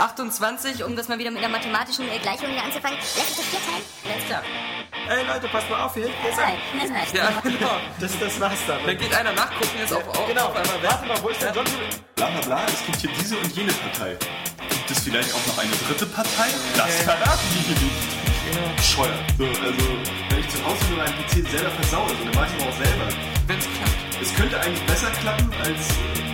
28, um das mal wieder mit einer mathematischen äh, Gleichung hier anzufangen, lässt sich das vier teilen? Alles klar. Ey Leute, passt mal auf hier. hier ist ein- das. Ja, genau. Das, das war's dann. Dann geht einer nachgucken, ist auf, auf, Genau, auf einmal weg. warte mal, wo ist der John? Bla bla bla, es gibt hier diese und jene Partei. Gibt es vielleicht auch noch eine dritte Partei? Das verraten die hier nicht. Bescheuert. So, also, wenn ich zu Hause nur meinen PC selber versaue, so, dann mach ich aber auch selber. Wenn's klappt. Es könnte eigentlich besser klappen, als,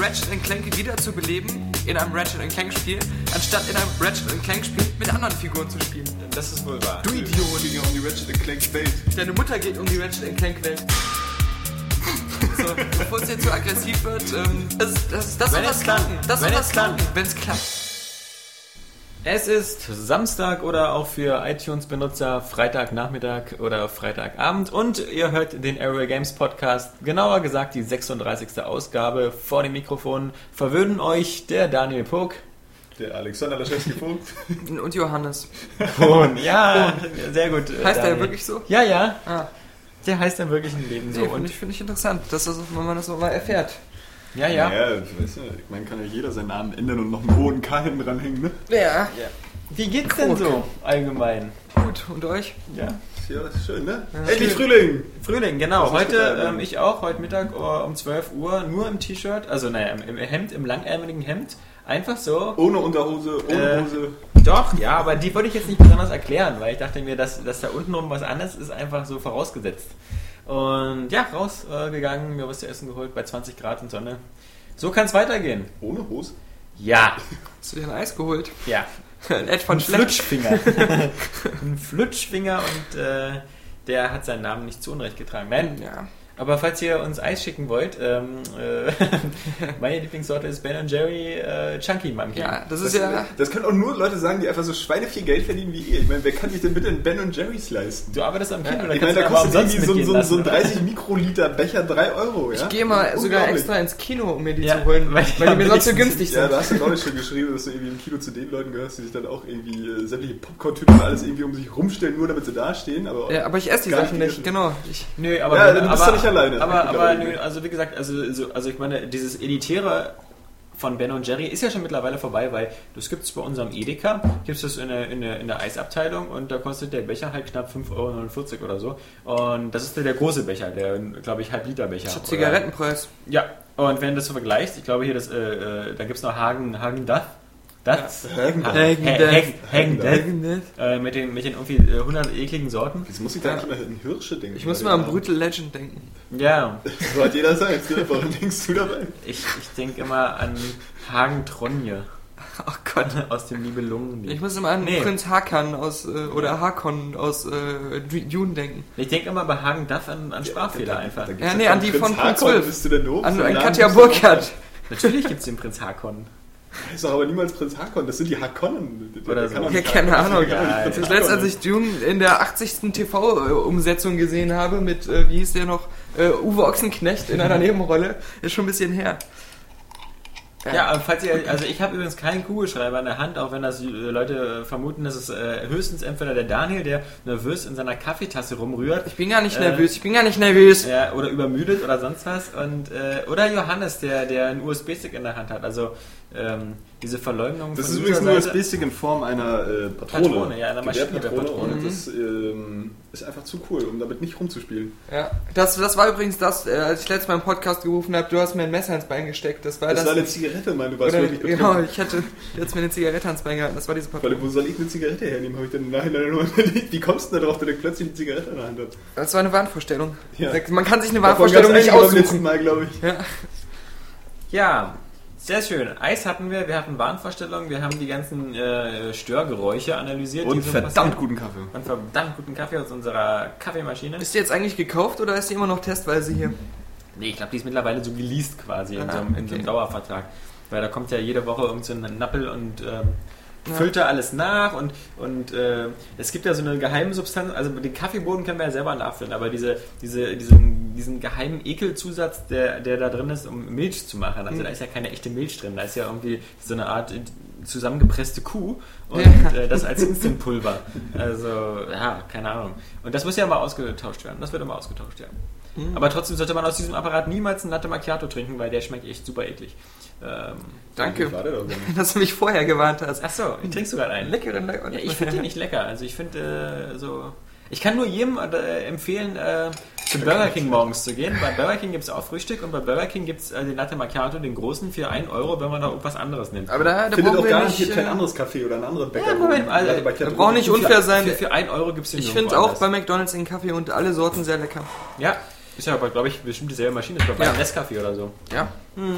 Ratchet Clank wiederzubeleben in einem Ratchet Clank Spiel, anstatt in einem Ratchet Clank Spiel mit anderen Figuren zu spielen. Das ist wohl wahr. Du Idiot. ging ja um die Ratchet Clank Welt. Deine Mutter geht um die Ratchet Clank Welt. So, bevor es jetzt zu aggressiv wird, ähm, das, das, das Wenn soll klappt. klappen. Das soll Wenn es klappt. klappen, wenn es klappt. Es ist Samstag oder auch für iTunes-Benutzer Freitagnachmittag oder Freitagabend und ihr hört den Aerial Games Podcast, genauer gesagt die 36. Ausgabe. Vor dem Mikrofon verwöhnen euch der Daniel Puck. Der Alexander Laschewski Vogt. Und Johannes. Und ja, sehr gut. äh, Heißt der Daniel. wirklich so? Ja, ja. Ah, Der heißt im wirklichen Leben so. nee, finde Und ich, find ich interessant, dass das, wenn man das so mal erfährt. Ja, ja. Ja, weißt du, ich meine, kann ja jeder seinen Namen ändern und noch einen hohen K hinten dranhängen, ne? Ja. Wie geht's denn so allgemein? Gut, und euch? Ja. Ja, ist schön, ne? Ja, Endlich schön. Frühling! Frühling, genau. Heute, ähm, ich auch, heute Mittag uh, um 12 Uhr, nur im T-Shirt, also naja, im, im Hemd, im langärmeligen Hemd. Einfach so. Ohne Unterhose, ohne Äh, Hose. Doch, ja, aber die wollte ich jetzt nicht besonders erklären, weil ich dachte mir, dass, dass da untenrum was anderes ist, einfach so vorausgesetzt. Und ja, rausgegangen, äh, mir was zu essen geholt bei 20 Grad und Sonne. So kann es weitergehen. Ohne Hose? Ja, Hast du dir ein Eis geholt? ja. Ein Ed von Ein. Flutschfinger. ein Flutschfinger und äh, der hat seinen Namen nicht zu Unrecht getragen. Nein, Ja. Aber falls ihr uns Eis schicken wollt, ähm, äh, meine Lieblingssorte ist Ben Jerry äh, Chunky Monkey. Ja, das ist Das, ja. das können auch nur Leute sagen, die einfach so schweineviel Geld verdienen wie ihr. Ich meine, wer kann sich denn bitte einen Ben Jerry's leisten? Du arbeitest am Kino, da Ich kannst meine, du da kostet irgendwie so, so, lassen, so ein oder? 30 Mikroliter Becher 3 Euro, ja? Ich gehe mal sogar extra ins Kino, um mir die Ja, zu holen, weil weil, die mir sonst so günstig Ja, sind. da hast du neulich schon geschrieben, dass du irgendwie im Kino zu den Leuten gehörst, die sich dann auch irgendwie äh, sämtliche Popcorn-Tüten und alles irgendwie um sich rumstellen, nur damit sie da stehen. Aber Ja, aber ich esse die Sachen nicht genau. Ich, Nö, aber, Ja, du bist aber, doch nicht alleine. Aber, aber nö, also wie gesagt, also, so, also ich meine, dieses Elitäre von Ben und Jerry ist ja schon mittlerweile vorbei, weil das gibt es bei unserem Edeka, gibt es in der, in, der, in der Eisabteilung und da kostet der Becher halt knapp 5,49 Euro oder so. Und das ist der, der große Becher, der, glaube ich, Halb-Liter-Becher. ich hab Oder- Zigarettenpreis. Ja, und wenn du das so vergleichst, ich glaube hier, das, äh, äh, da gibt es noch Hagen, Hagen Duff. Das? Hagen Äh, mit, den, mit den irgendwie äh, 100 ekligen Sorten. Jetzt muss ich da eigentlich mal an Hirsche denken. Ich muss mal an Brutal Legend denken. Ja, So hat jeder sein. Warum denkst du dabei? ich, ich denke immer an Hagen Tronje Ach Gott. aus dem Nibelungen. Ich muss immer an Nee. Prinz Hakan aus, äh, oder Hakon aus äh, Dune denken. Ich denke immer bei Hagen Duff an, an Sprachfehler einfach. Da gibt's Ja, ja nee, an die Prinz von Punkt Hakon, 12. Bist du denn doof? An, an Katja gibt's Burkhardt. Natürlich gibt es den Prinz Hakon. Ist doch aber niemals Prinz Hakon. Das sind die Hakonnen. Der- Oder der so. Ja, keine Ahnung. Ja, Das letzte, als ich Dune in der 80. TV-Umsetzung gesehen habe mit, äh, wie hieß der noch, äh, Uwe Ochsenknecht in einer Nebenrolle, ist schon ein bisschen her. Ja, aber falls ihr, also ich habe übrigens keinen Kugelschreiber in der Hand, auch wenn das äh, Leute vermuten, dass es äh, höchstens entweder der Daniel, der nervös in seiner Kaffeetasse rumrührt, Ich bin gar nicht Äh, nervös, ich bin gar nicht nervös. ja, oder übermüdet oder sonst was, und äh, oder Johannes, der, der einen USB-Stick in der Hand hat. Also ähm, diese Verleumdung Das von ist übrigens nur das bisschen in Form einer äh, Patrone. Patrone, ja, einer Gewehrpatrone. Maschinengewehrpatrone. Und das ähm, ist einfach zu cool, um damit nicht rumzuspielen. Ja, das, das war übrigens das, äh, als ich letztes Mal im Podcast gerufen habe, du hast mir ein Messer ins Bein gesteckt. Das war Das das. war eine Zigarette, Mann. Du warst oder, wirklich genau, betrunken. ich hatte jetzt mir eine Zigarette ans Bein gehalten. Das war diese Weil, Patrone. wo soll ich eine Zigarette hernehmen? Habe ich dann Nachhinein nur überlegt. Wie kommst du denn darauf, dass ich plötzlich eine Zigarette in der Hand habe? Das war eine Wahnvorstellung. Ja. Man kann sich eine Wahnvorstellung nicht aussuchen. Mal, glaube ich. Ja. Ja, sehr schön. Eis hatten wir, wir hatten Wahnvorstellungen, wir haben die ganzen äh, Störgeräusche analysiert. Und so verdammt passieren. guten Kaffee. Und verdammt guten Kaffee aus unserer Kaffeemaschine. Ist die jetzt eigentlich gekauft oder ist die immer noch testweise hier? Nee, ich glaube, die ist mittlerweile so geleased quasi in, Ah, so, einem, in so einem okay. Dauervertrag. Weil da kommt ja jede Woche irgend so ein Nappel und ähm, füllt da alles nach und, und äh, es gibt ja so eine geheime Substanz, also den Kaffeeboden können wir ja selber nachfüllen, aber diese, diese, diesen, diesen geheimen Ekelzusatz, der, der da drin ist, um Milch zu machen, also da ist ja keine echte Milch drin, da ist ja irgendwie so eine Art zusammengepresste Kuh und Ja. äh, das als Instant-Pulver. Also, ja, keine Ahnung. Und das muss ja mal ausgetauscht werden. Das wird immer ausgetauscht, ja. Aber trotzdem sollte man aus diesem Apparat niemals einen Latte Macchiato trinken, weil der schmeckt echt super eklig. Ähm, Danke, dass du mich vorher gewarnt hast. ach so, trinkst du gerade einen? Leckeren Ja, ich finde den nicht lecker. Also ich finde äh, so. Ich kann nur jedem äh, empfehlen, äh, zu Burger King morgens zu gehen. Bei Burger King gibt es auch Frühstück und bei Burger King gibt es äh, den Latte Macchiato, den großen, für 1 Euro, wenn man da irgendwas anderes nimmt. Aber da, da Findet brauchen auch wir gar nicht kein äh, anderes Café oder einen anderen Bäcker. Ja, Moment, also, da braucht nicht unfair sein. Für, für 1 Euro gibt es den Ich finde auch bei McDonalds den Kaffee und alle Sorten sehr lecker. Ja, ist ja aber, glaube ich, bestimmt dieselbe Maschine. Ich glaube, bei Ja. Nescafé oder so. Ja.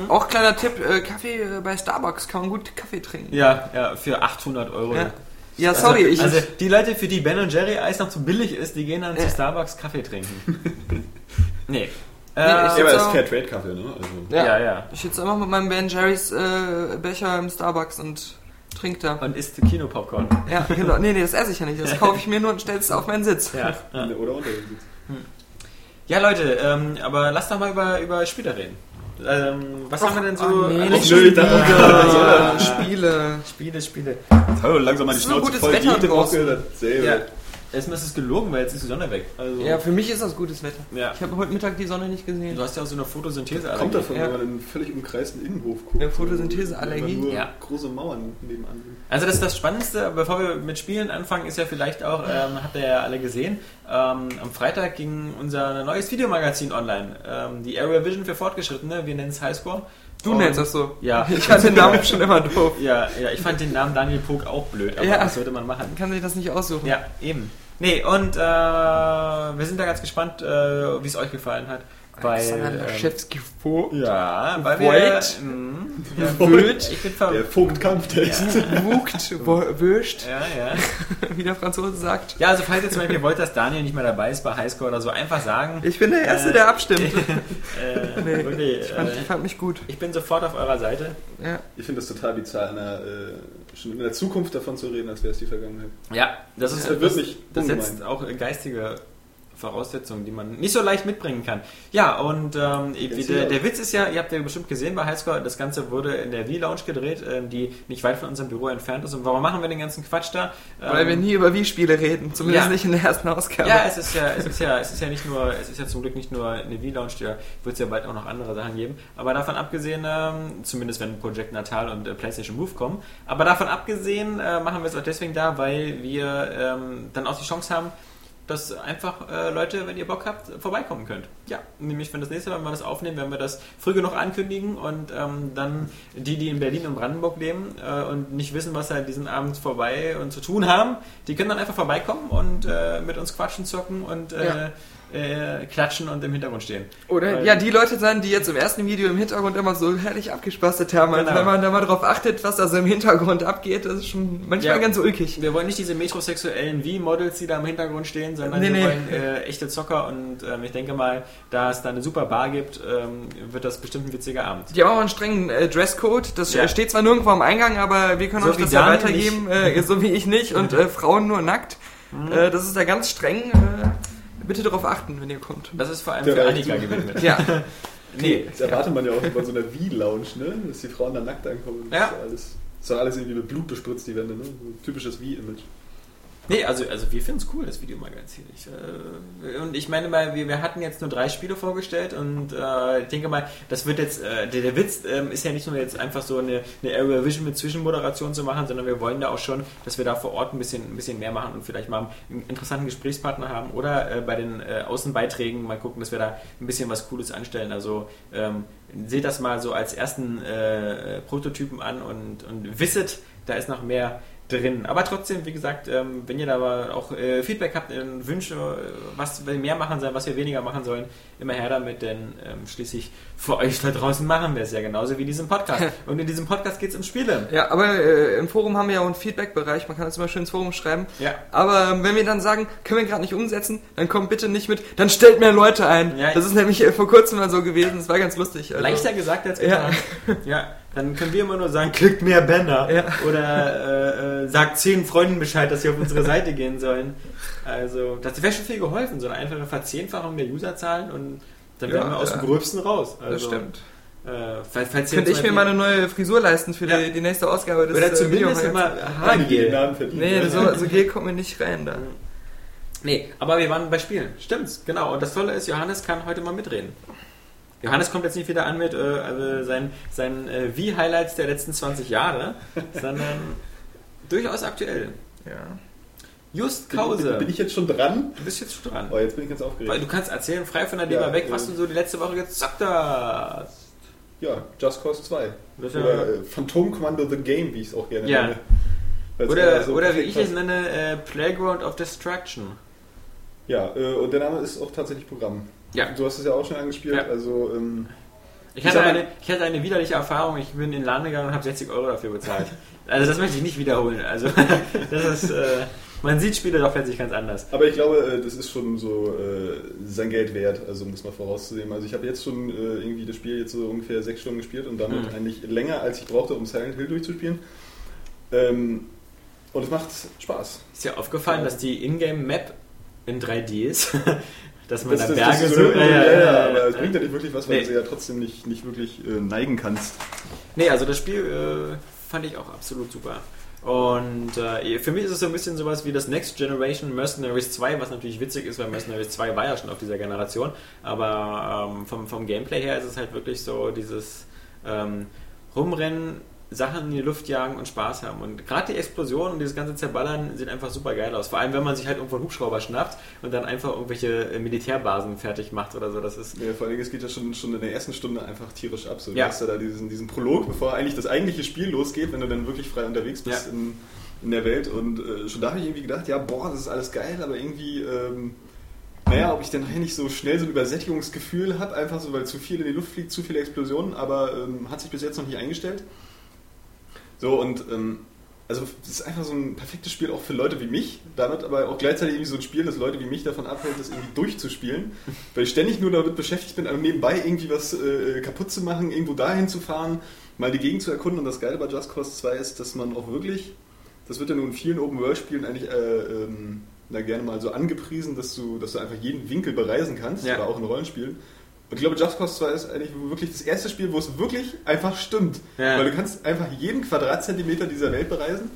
Auch kleiner Tipp, äh, Kaffee äh, bei Starbucks kann man gut Kaffee trinken. Ja, ja, für 800 Euro. Ja. Ja, sorry, also, ich. also die Leute, für die Ben Jerry Eis noch zu billig ist, die gehen dann Ja. zu Starbucks Kaffee trinken. nee. Äh, ich- Ja, aber es ist So. Fair Trade Kaffee, ne? Also, ja, ja, ja. Ich sitze einfach mit meinem Ben Jerry's äh, Becher im Starbucks und trink da. Und isst Kinopopcorn. Ja, genau. Nee, nee, das esse ich ja nicht. Das kaufe ich mir nur und stelle es auf meinen Sitz. Ja. ja. Oder unter dem Sitz. Ja, Leute, ähm, aber lass doch mal über, über Spiele reden. Ähm, was haben wir denn so? oh nee, nicht dachte, Ja, Spiele. Spiele, Spiele. Hallo, langsam mal die Schnauze gutes voll. Wetter Jede. Woche. Ja. Erstmal ist es gelogen, weil jetzt ist die Sonne weg. Also, Ja, für mich ist das gutes Wetter. Ja. Ich habe heute Mittag die Sonne nicht gesehen. Du hast ja auch so eine Photosynthese. Kommt davon, Ja. wenn man in einen völlig umkreisten Innenhof guckt. Ja, Photosyntheseallergie. Nur Ja. große Mauern nebenan sind. Also das, das Spannendste, bevor wir mit Spielen anfangen, ist ja vielleicht auch, ähm, habt ihr ja alle gesehen, ähm, am Freitag ging unser neues Videomagazin online. Ähm, die Area Vision für Fortgeschrittene, wir nennen es Highscore. Du Und- nennst das so. Ja. Ich fand den Namen schon immer doof. Ja, ja, ich fand den Namen Daniel Pog auch blöd, aber Ja. was sollte man machen? Man kann sich das nicht aussuchen. Ja, eben. Nee, und äh, wir sind da ganz gespannt, äh, wie es euch gefallen hat. Weil, Alexander ähm, Laschewski vor. ja, weil Wollt? wir... Mh, Wild. ich bin ver... Der Vogtkampftest. Wucht. wo- Würscht. Ja, ja. Wie der Franzose sagt. Ja, also falls ihr zum Beispiel wollt, dass Daniel nicht mehr dabei ist bei Highscore oder so, einfach sagen. Ich bin der Erste, Äh, der abstimmt. Äh, Nee, wirklich, Ich fand, äh, ich fand mich gut. ich bin sofort auf eurer Seite. Ja. Ich finde es total bizarr, in der, äh, schon in der Zukunft davon zu reden, als wäre es die Vergangenheit. Ja, das ist Das wird mich das setzt auch geistige Voraussetzungen, die man nicht so leicht mitbringen kann. Ja, und ähm, der, der Witz ist ja, ihr habt ja bestimmt gesehen bei Highscore, das Ganze wurde in der V-Lounge gedreht, ähm, die nicht weit von unserem Büro entfernt ist. Und warum machen wir den ganzen Quatsch da? Weil Ähm, wir nie über Wii-Spiele reden. Zumindest Ja. nicht in der ersten Ausgabe. Ja, es ist ja, es ist ja, es ist ja nicht nur, es ist ja zum Glück nicht nur eine V-Lounge, da wird es ja bald auch noch andere Sachen geben. Aber davon abgesehen, ähm, zumindest wenn Project Natal und äh, PlayStation Move kommen, aber davon abgesehen äh, machen wir es auch deswegen da, weil wir ähm, dann auch die Chance haben, dass einfach äh, Leute, wenn ihr Bock habt, vorbeikommen könnt. Ja, nämlich wenn das nächste Mal, wenn wir das aufnehmen, werden wir das früh genug ankündigen und ähm, dann die, die in Berlin und Brandenburg leben äh, und nicht wissen, was halt diesen Abend vorbei und zu tun haben, die können dann einfach vorbeikommen und äh, mit uns quatschen, zocken und äh, Ja. Äh, klatschen und im Hintergrund stehen. Oder Weil- ja, die Leute sein, die jetzt im ersten Video im Hintergrund immer so herrlich abgespastet haben. Also Genau. wenn man da mal drauf achtet, was da so im Hintergrund abgeht, das ist schon manchmal Ja. ganz ulkig. Wir wollen nicht diese metrosexuellen V-Models, die da im Hintergrund stehen, sondern Nee, wir nee. wollen äh, echte Zocker und ähm, ich denke mal, da es da eine super Bar gibt, ähm, wird das bestimmt ein witziger Abend. Die haben auch einen strengen äh, Dresscode. Das Ja. äh, steht zwar nirgendwo am Eingang, aber wir können So euch das ja weitergeben, äh, so wie ich nicht. Und äh, Frauen nur nackt. Äh, das ist da ganz streng. Bitte darauf achten, wenn ihr kommt. Das ist vor allem Der für Annika gewidmet. Ja, Nee, Das erwartet man ja auch bei so einer Wii-Lounge, ne? Dass die Frauen dann nackt ankommen. Das Ja. ist alles, ist doch alles irgendwie mit Blut bespritzt, die Wände, ne? So typisches Wii-Image. Nee, also, also wir finden es cool, das Videomagazin. Ich, äh, und ich meine mal, wir, wir hatten jetzt nur drei Spiele vorgestellt und äh, ich denke mal, das wird jetzt, äh, der, der Witz ähm, ist ja nicht nur jetzt einfach so eine, eine Area Vision mit Zwischenmoderation zu machen, sondern wir wollen da auch schon, dass wir da vor Ort ein bisschen, ein bisschen mehr machen und vielleicht mal einen interessanten Gesprächspartner haben oder äh, bei den äh, Außenbeiträgen mal gucken, dass wir da ein bisschen was Cooles anstellen. Also ähm, seht das mal so als ersten äh, Prototypen an und, und wisset, da ist noch mehr drin. Aber trotzdem, wie gesagt, ähm, wenn ihr da aber auch äh, Feedback habt, äh, Wünsche, was wir mehr machen sollen, was wir weniger machen sollen, immer her damit, denn ähm, schließlich für euch da draußen machen wir es ja genauso wie diesen Podcast. Und in diesem Podcast geht es um Spiele. ja aber äh, im Forum haben wir ja auch einen Feedback-Bereich. Man kann das immer schön ins Forum schreiben. Ja. Aber ähm, wenn wir dann sagen, können wir gerade nicht umsetzen, dann kommt bitte nicht mit, dann stellt mehr Leute ein. Ja. das ist nämlich äh, vor kurzem mal so gewesen. Das war ganz lustig. Also, Leichter gesagt als Ja. getan. Ja. Dann können wir immer nur sagen, klickt mehr Banner. Ja. Oder äh, äh, sagt zehn Freunden Bescheid, dass sie auf unsere Seite gehen sollen. Also, das wäre schon viel geholfen, so eine einfache Verzehnfachung der Userzahlen und dann Ja, wären wir aus ja. dem Gröbsten raus. Also, Das stimmt. Äh, falls, falls Könnte ich mir mal eine neue Frisur leisten für Ja. die, die nächste Ausgabe des Oder äh, zumindest Videomagazins. immer Haargel. Nee, so, so Gel kommt mir nicht rein da. Nee, aber wir waren bei Spielen. Stimmt's, genau. Und das Tolle ist, Johannes kann heute mal mitreden. Johannes kommt jetzt nicht wieder an mit äh, also sein, sein äh, Wie-Highlights der letzten 20 Jahre, sondern durchaus aktuell. Ja. Just Bin, Krause, bin ich jetzt schon dran? du bist jetzt schon dran. Oh, jetzt bin ich ganz Weil aufgeregt. du kannst erzählen, frei von der Leber Ja, weg, äh, was du so die letzte Woche gezockt hast. Ja, Just Cause 2. Das ist ja- Oder äh, Phantom Commando The Game, wie ich es auch gerne Ja. nenne. Weil's Oder, so oder wie ich es nenne, äh, Playground of Destruction. Ja, äh, und der Name ist auch tatsächlich Programm. Ja. Du hast es ja auch schon angespielt, Ja. also ähm, Ich hatte, mal- eine, ich hatte eine widerliche Erfahrung. Ich bin in den Laden gegangen und habe 60 Euro dafür bezahlt. Also das möchte ich nicht wiederholen. Also das ist, äh, man sieht Spiele doch plötzlich ganz anders. Aber ich glaube, äh, das ist schon so äh, sein Geld wert, also um das mal vorauszunehmen. Also ich habe jetzt schon äh, irgendwie das Spiel jetzt so ungefähr sechs Stunden gespielt und damit Mhm. eigentlich länger, als ich brauchte, um Silent Hill durchzuspielen. Ähm, und es macht Spaß. Ist dir aufgefallen, dass die Ingame-Map in 3D ist? dass man Das, da Berge so... so, ja, ja, ja, äh, aber es äh, bringt ja nicht wirklich was, weil Nee. du sie ja trotzdem nicht, nicht wirklich äh, neigen kannst. Nee, also das Spiel äh, fand ich auch absolut super. Und äh, für mich ist es so ein bisschen sowas wie das Next Generation Mercenaries 2, was natürlich witzig ist, weil Mercenaries 2 war ja schon auf dieser Generation. Aber ähm, vom, vom Gameplay her ist es halt wirklich so dieses ähm, Rumrennen, Sachen in die Luft jagen und Spaß haben. Und gerade die Explosionen und dieses ganze Zerballern sieht einfach super geil aus. Vor allem, wenn man sich halt irgendwo einen Hubschrauber schnappt und dann einfach irgendwelche äh, Militärbasen fertig macht oder so. Das ist Ja, vor allem, es geht ja schon, schon in der ersten Stunde einfach tierisch ab. So, Ja. Du hast ja da diesen, diesen Prolog, bevor eigentlich das eigentliche Spiel losgeht, wenn du dann wirklich frei unterwegs bist Ja. in, in der Welt. Und äh, schon da habe ich irgendwie gedacht, ja, boah, das ist alles geil, aber irgendwie, ähm, naja, ob ich dann nachher nicht so schnell so ein Übersättigungsgefühl habe, einfach so, weil zu viel in die Luft fliegt, zu viele Explosionen, aber ähm, hat sich bis jetzt noch nicht eingestellt. So, und ähm, also das ist einfach so ein perfektes Spiel auch für Leute wie mich, damit aber auch gleichzeitig irgendwie so ein Spiel, das Leute wie mich davon abhält, das irgendwie durchzuspielen, weil ich ständig nur damit beschäftigt bin, nebenbei irgendwie was äh, kaputt zu machen, irgendwo dahin zu fahren, mal die Gegend zu erkunden und das Geile bei Just Cause 2 ist, dass man auch wirklich, das wird ja nun in vielen Open-World-Spielen eigentlich äh, ähm, na, gerne mal so angepriesen, dass du, dass du einfach jeden Winkel bereisen kannst, Ja. aber auch in Rollenspielen. Und ich glaube, Just Cause 2 ist eigentlich wirklich das erste Spiel, wo es wirklich einfach stimmt. Ja. Weil du kannst einfach jeden Quadratzentimeter dieser Welt bereisen.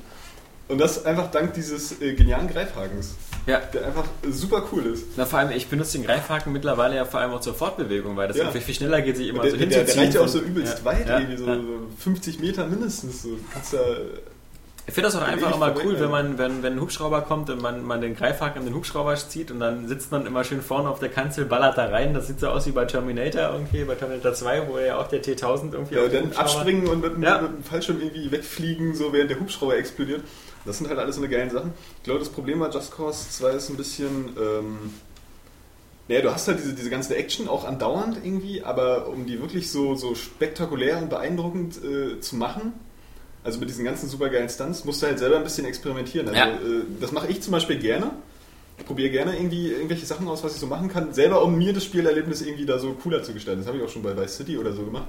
Und das einfach dank dieses äh, genialen Greifhagens, ja. der einfach super cool ist. Na, vor allem, ich benutze den Greifhaken mittlerweile ja vor allem auch zur Fortbewegung, weil das Ja. viel schneller geht, sich immer der, so der, der hinzuziehen. reicht ja auch so übelst ja. weit, Ja. irgendwie so, so 50 Meter mindestens. So. Kannst da, Ich finde das auch einfach immer cool, wenn man, wenn, wenn ein Hubschrauber kommt und man, man den Greifhaken an den Hubschrauber zieht und dann sitzt man immer schön vorne auf der Kanzel, ballert da rein. Das sieht so aus wie bei Terminator irgendwie, bei Terminator 2, wo ja auch der T1000 irgendwie ja, dann abspringen und mit, dem- Ja. mit dem Fallschirm irgendwie wegfliegen, so während der Hubschrauber explodiert. Das sind halt alles so eine geilen Sachen. Ich glaube, das Problem bei Just Cause 2 ist ein bisschen. Ähm, naja, du hast halt diese, diese ganze Action auch andauernd irgendwie, aber um die wirklich so, so spektakulär und beeindruckend äh, zu machen, also mit diesen ganzen supergeilen Stunts, musst du halt selber ein bisschen experimentieren. Also, Ja. äh, das mache ich zum Beispiel gerne. Ich probiere gerne irgendwie irgendwelche Sachen aus, was ich so machen kann, selber um mir das Spielerlebnis irgendwie da so cooler zu gestalten. Das habe ich auch schon bei Vice City oder so gemacht.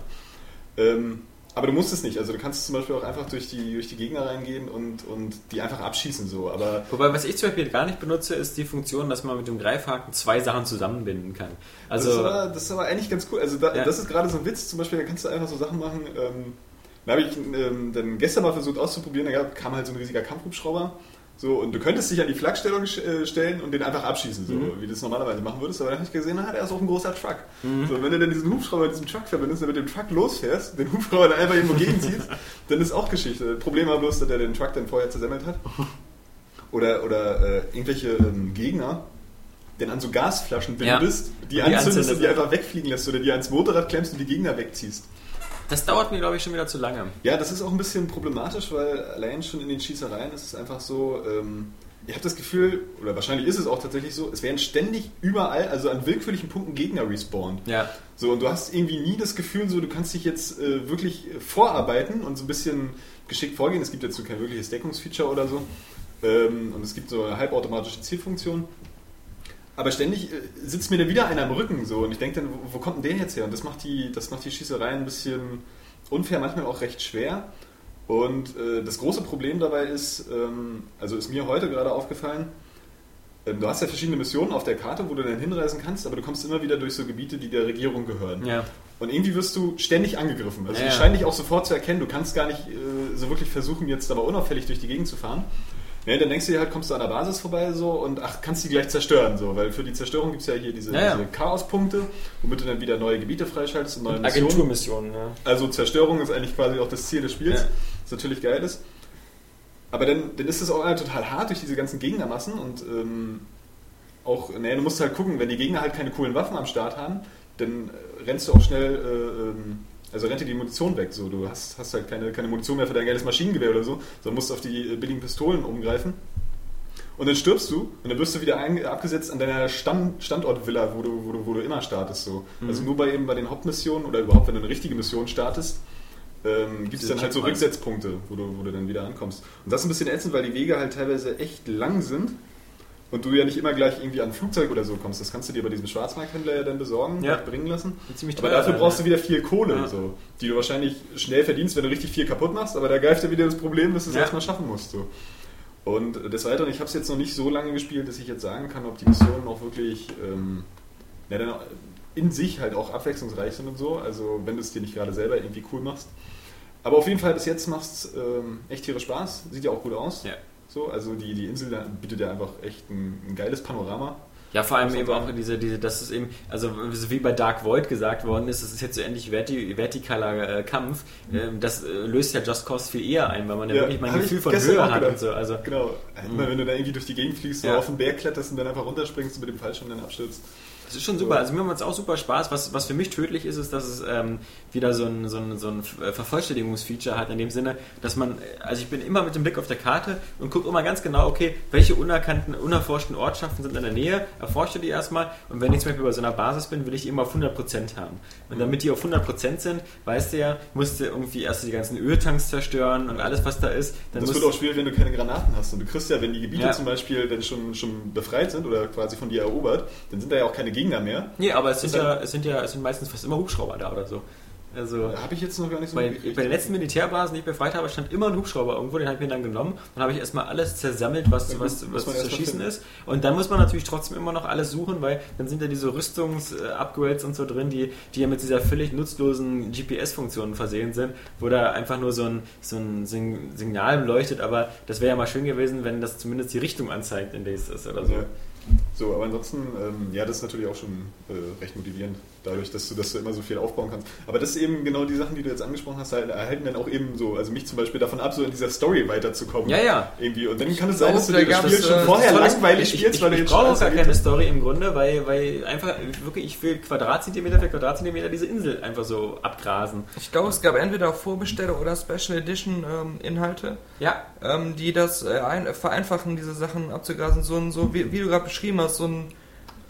Ähm, aber du musst es nicht. Also du kannst zum Beispiel auch einfach durch die, durch die Gegner reingehen und, und die einfach abschießen so. Aber Wobei, was ich zum Beispiel gar nicht benutze, ist die Funktion, dass man mit dem Greifhaken zwei Sachen zusammenbinden kann. Also, das, ist aber, das ist aber eigentlich ganz cool. Also da, Ja. das ist gerade so ein Witz. Zum Beispiel, da kannst du einfach so Sachen machen. Ähm, da habe ich ähm, dann gestern mal versucht auszuprobieren. Da kam halt so ein riesiger Kampfhubschrauber. So, und du könntest dich an die Flakstellung äh, stellen und den einfach abschießen, so, Mhm. wie du es normalerweise machen würdest. Aber dann habe ich gesehen, na, der ist auch ein großer Truck. So, wenn du dann diesen Hubschrauber mit diesem Truck verbindest und mit dem Truck losfährst, den Hubschrauber dann einfach irgendwo gegenziehst, dann ist auch Geschichte. Problem war bloß, dass der den Truck dann vorher zersemmelt hat. Oder, oder äh, irgendwelche ähm, Gegner, denn an so Gasflaschen Ja. bindest, die, Die anzündest und die ja. einfach wegfliegen lässt oder die ans Motorrad klemmst und die Gegner wegziehst. Das dauert mir, glaube ich, schon wieder zu lange. Ja, das ist auch ein bisschen problematisch, weil allein schon in den Schießereien ist es einfach so, ähm, ich habe das Gefühl, oder wahrscheinlich ist es auch tatsächlich so, es werden ständig überall, also an willkürlichen Punkten Gegner respawnt. Ja. So, und du hast irgendwie nie das Gefühl, so, du kannst dich jetzt äh, wirklich vorarbeiten und so ein bisschen geschickt vorgehen. Es gibt dazu kein wirkliches Deckungsfeature oder so. Ähm, und es gibt so eine halbautomatische Zielfunktion. Aber ständig äh, sitzt mir da wieder einer am Rücken so und ich denke dann, wo, wo kommt denn der jetzt her? Und das macht die, das macht die Schießerei ein bisschen unfair, manchmal auch recht schwer. Und äh, das große Problem dabei ist, ähm, also ist mir heute gerade aufgefallen, ähm, du hast ja verschiedene Missionen auf der Karte, wo du dann hinreisen kannst, aber du kommst immer wieder durch so Gebiete, die der Regierung gehören. Ja. Und irgendwie wirst du ständig angegriffen. Also Ja, die scheinen dich auch sofort zu erkennen. Du kannst gar nicht äh, so wirklich versuchen, jetzt aber unauffällig durch die Gegend zu fahren. Ja, dann denkst du dir halt, kommst du an der Basis vorbei so und ach, kannst die gleich zerstören, so, weil für die Zerstörung gibt es ja hier diese, Ja, ja. diese Chaospunkte, womit du dann wieder neue Gebiete freischaltest und neue Missionen. Agenturmissionen, ja. Also Zerstörung ist eigentlich quasi auch das Ziel des Spiels, Ja. was natürlich geil ist. Aber dann, dann ist es auch total hart durch diese ganzen Gegnermassen und ähm, auch, naja, du musst halt gucken, wenn die Gegner halt keine coolen Waffen am Start haben, dann äh, rennst du auch schnell, äh, ähm, also rennt dir die Munition weg. So, du hast, hast halt keine, keine Munition mehr für dein geiles Maschinengewehr oder so, sondern musst auf die äh, billigen Pistolen umgreifen. Und dann stirbst du und dann wirst du wieder ein, abgesetzt an deiner Stamm, Standortvilla, wo du, wo, du, wo du immer startest. So. Also nur bei eben bei den Hauptmissionen oder überhaupt, wenn du eine richtige Mission startest, ähm, gibt es dann halt so. Rücksetzpunkte, wo du, wo du dann wieder ankommst. Und das ist ein bisschen ätzend, weil die Wege halt teilweise echt lang sind und du ja nicht immer gleich irgendwie an ein Flugzeug oder so kommst. Das kannst du dir bei diesem Schwarzmarkthändler ja dann besorgen, Ja. bringen lassen. Aber dafür dann, brauchst ne? du wieder viel Kohle, Ja. so, die du wahrscheinlich schnell verdienst, wenn du richtig viel kaputt machst. Aber da greift ja wieder das Problem, dass du es Ja. erstmal schaffen musst. So. Und des Weiteren, ich habe es jetzt noch nicht so lange gespielt, dass ich jetzt sagen kann, ob die Missionen auch wirklich ähm, dann in sich halt auch abwechslungsreich sind und so. Also wenn du es dir nicht gerade selber irgendwie cool machst. Aber auf jeden Fall bis jetzt macht es ähm, echt tierisch Spaß. Sieht ja auch gut aus. Ja. So, also die, die Insel da bietet ja einfach echt ein, ein geiles Panorama. Ja, vor allem eben auch diese, diese, das ist eben, also so wie bei Dark Void gesagt worden ist, es ist jetzt so endlich verti vertikaler äh, Kampf. Ähm, das äh, löst ja Just Cause viel eher ein, weil man ja, Ja, wirklich mal ein Gefühl von Höhe hat und so. Also, Genau. Immer wenn du da irgendwie durch die Gegend fliegst, so Ja. auf den Berg kletterst und dann einfach runterspringst und mit dem Fallschirm dann abstürzt. Das ist schon super. Also mir macht es auch super Spaß. Was, was für mich tödlich ist, ist, dass es ähm, wieder so ein, so ein, so ein äh, Vervollständigungsfeature hat, in dem Sinne, dass man, also ich bin immer mit dem Blick auf der Karte und gucke immer ganz genau, okay, welche unerkannten, unerforschten Ortschaften sind in der Nähe, erforsche die erstmal und wenn ich zum Beispiel bei so einer Basis bin, will ich die immer auf 100% haben. Und damit die auf 100% sind, weißt du ja, musst du irgendwie erst die ganzen Öltanks zerstören und alles, was da ist. Dann Das wird auch schwierig, wenn du keine Granaten hast. Und du kriegst ja, wenn die Gebiete Ja. zum Beispiel dann schon, schon befreit sind oder quasi von dir erobert, dann sind da ja auch keine Gegner mehr. Nee, aber es sind ja, es sind ja, es sind meistens fast immer Hubschrauber da oder so. Also, Habe ich jetzt noch gar nicht so Bei, bei den letzten Militärbasen, die ich befreit habe, stand immer ein Hubschrauber irgendwo, den habe ich mir dann genommen. Dann habe ich erstmal alles zersammelt, was, Ja, was, was zu schießen ist. Und dann muss man natürlich trotzdem immer noch alles suchen, weil dann sind ja diese Rüstungs-Upgrades und so drin, die, die ja mit dieser völlig nutzlosen GPS-Funktion versehen sind, wo da einfach nur so ein, so ein Sign- Signal leuchtet. Aber das wäre ja mal schön gewesen, wenn das zumindest die Richtung anzeigt, in der es ist oder so. Ja. So, aber ansonsten, ähm, ja, das ist natürlich auch schon äh, recht motivierend, dadurch, dass du, dass du immer so viel aufbauen kannst. Aber das ist eben genau die Sachen, die du jetzt angesprochen hast, halt, erhalten dann auch eben so, also mich zum Beispiel davon ab, so in dieser Story weiterzukommen. Ja, ja. Irgendwie. Und dann kann es sein, dass du dir das Spiel schon äh, vorher langweilig ich, spielst, ich, weil du ich, jetzt ich brauche auch gar keine Story im Grunde, weil, weil einfach wirklich, ich will Quadratzentimeter für Quadratzentimeter diese Insel einfach so abgrasen. Ich glaube, es gab entweder Vorbesteller oder Special Edition ähm, Inhalte, Ja, ähm, die das äh, ein, vereinfachen, diese Sachen abzugrasen. So, so wie, wie du gerade beschrieben hast, so ein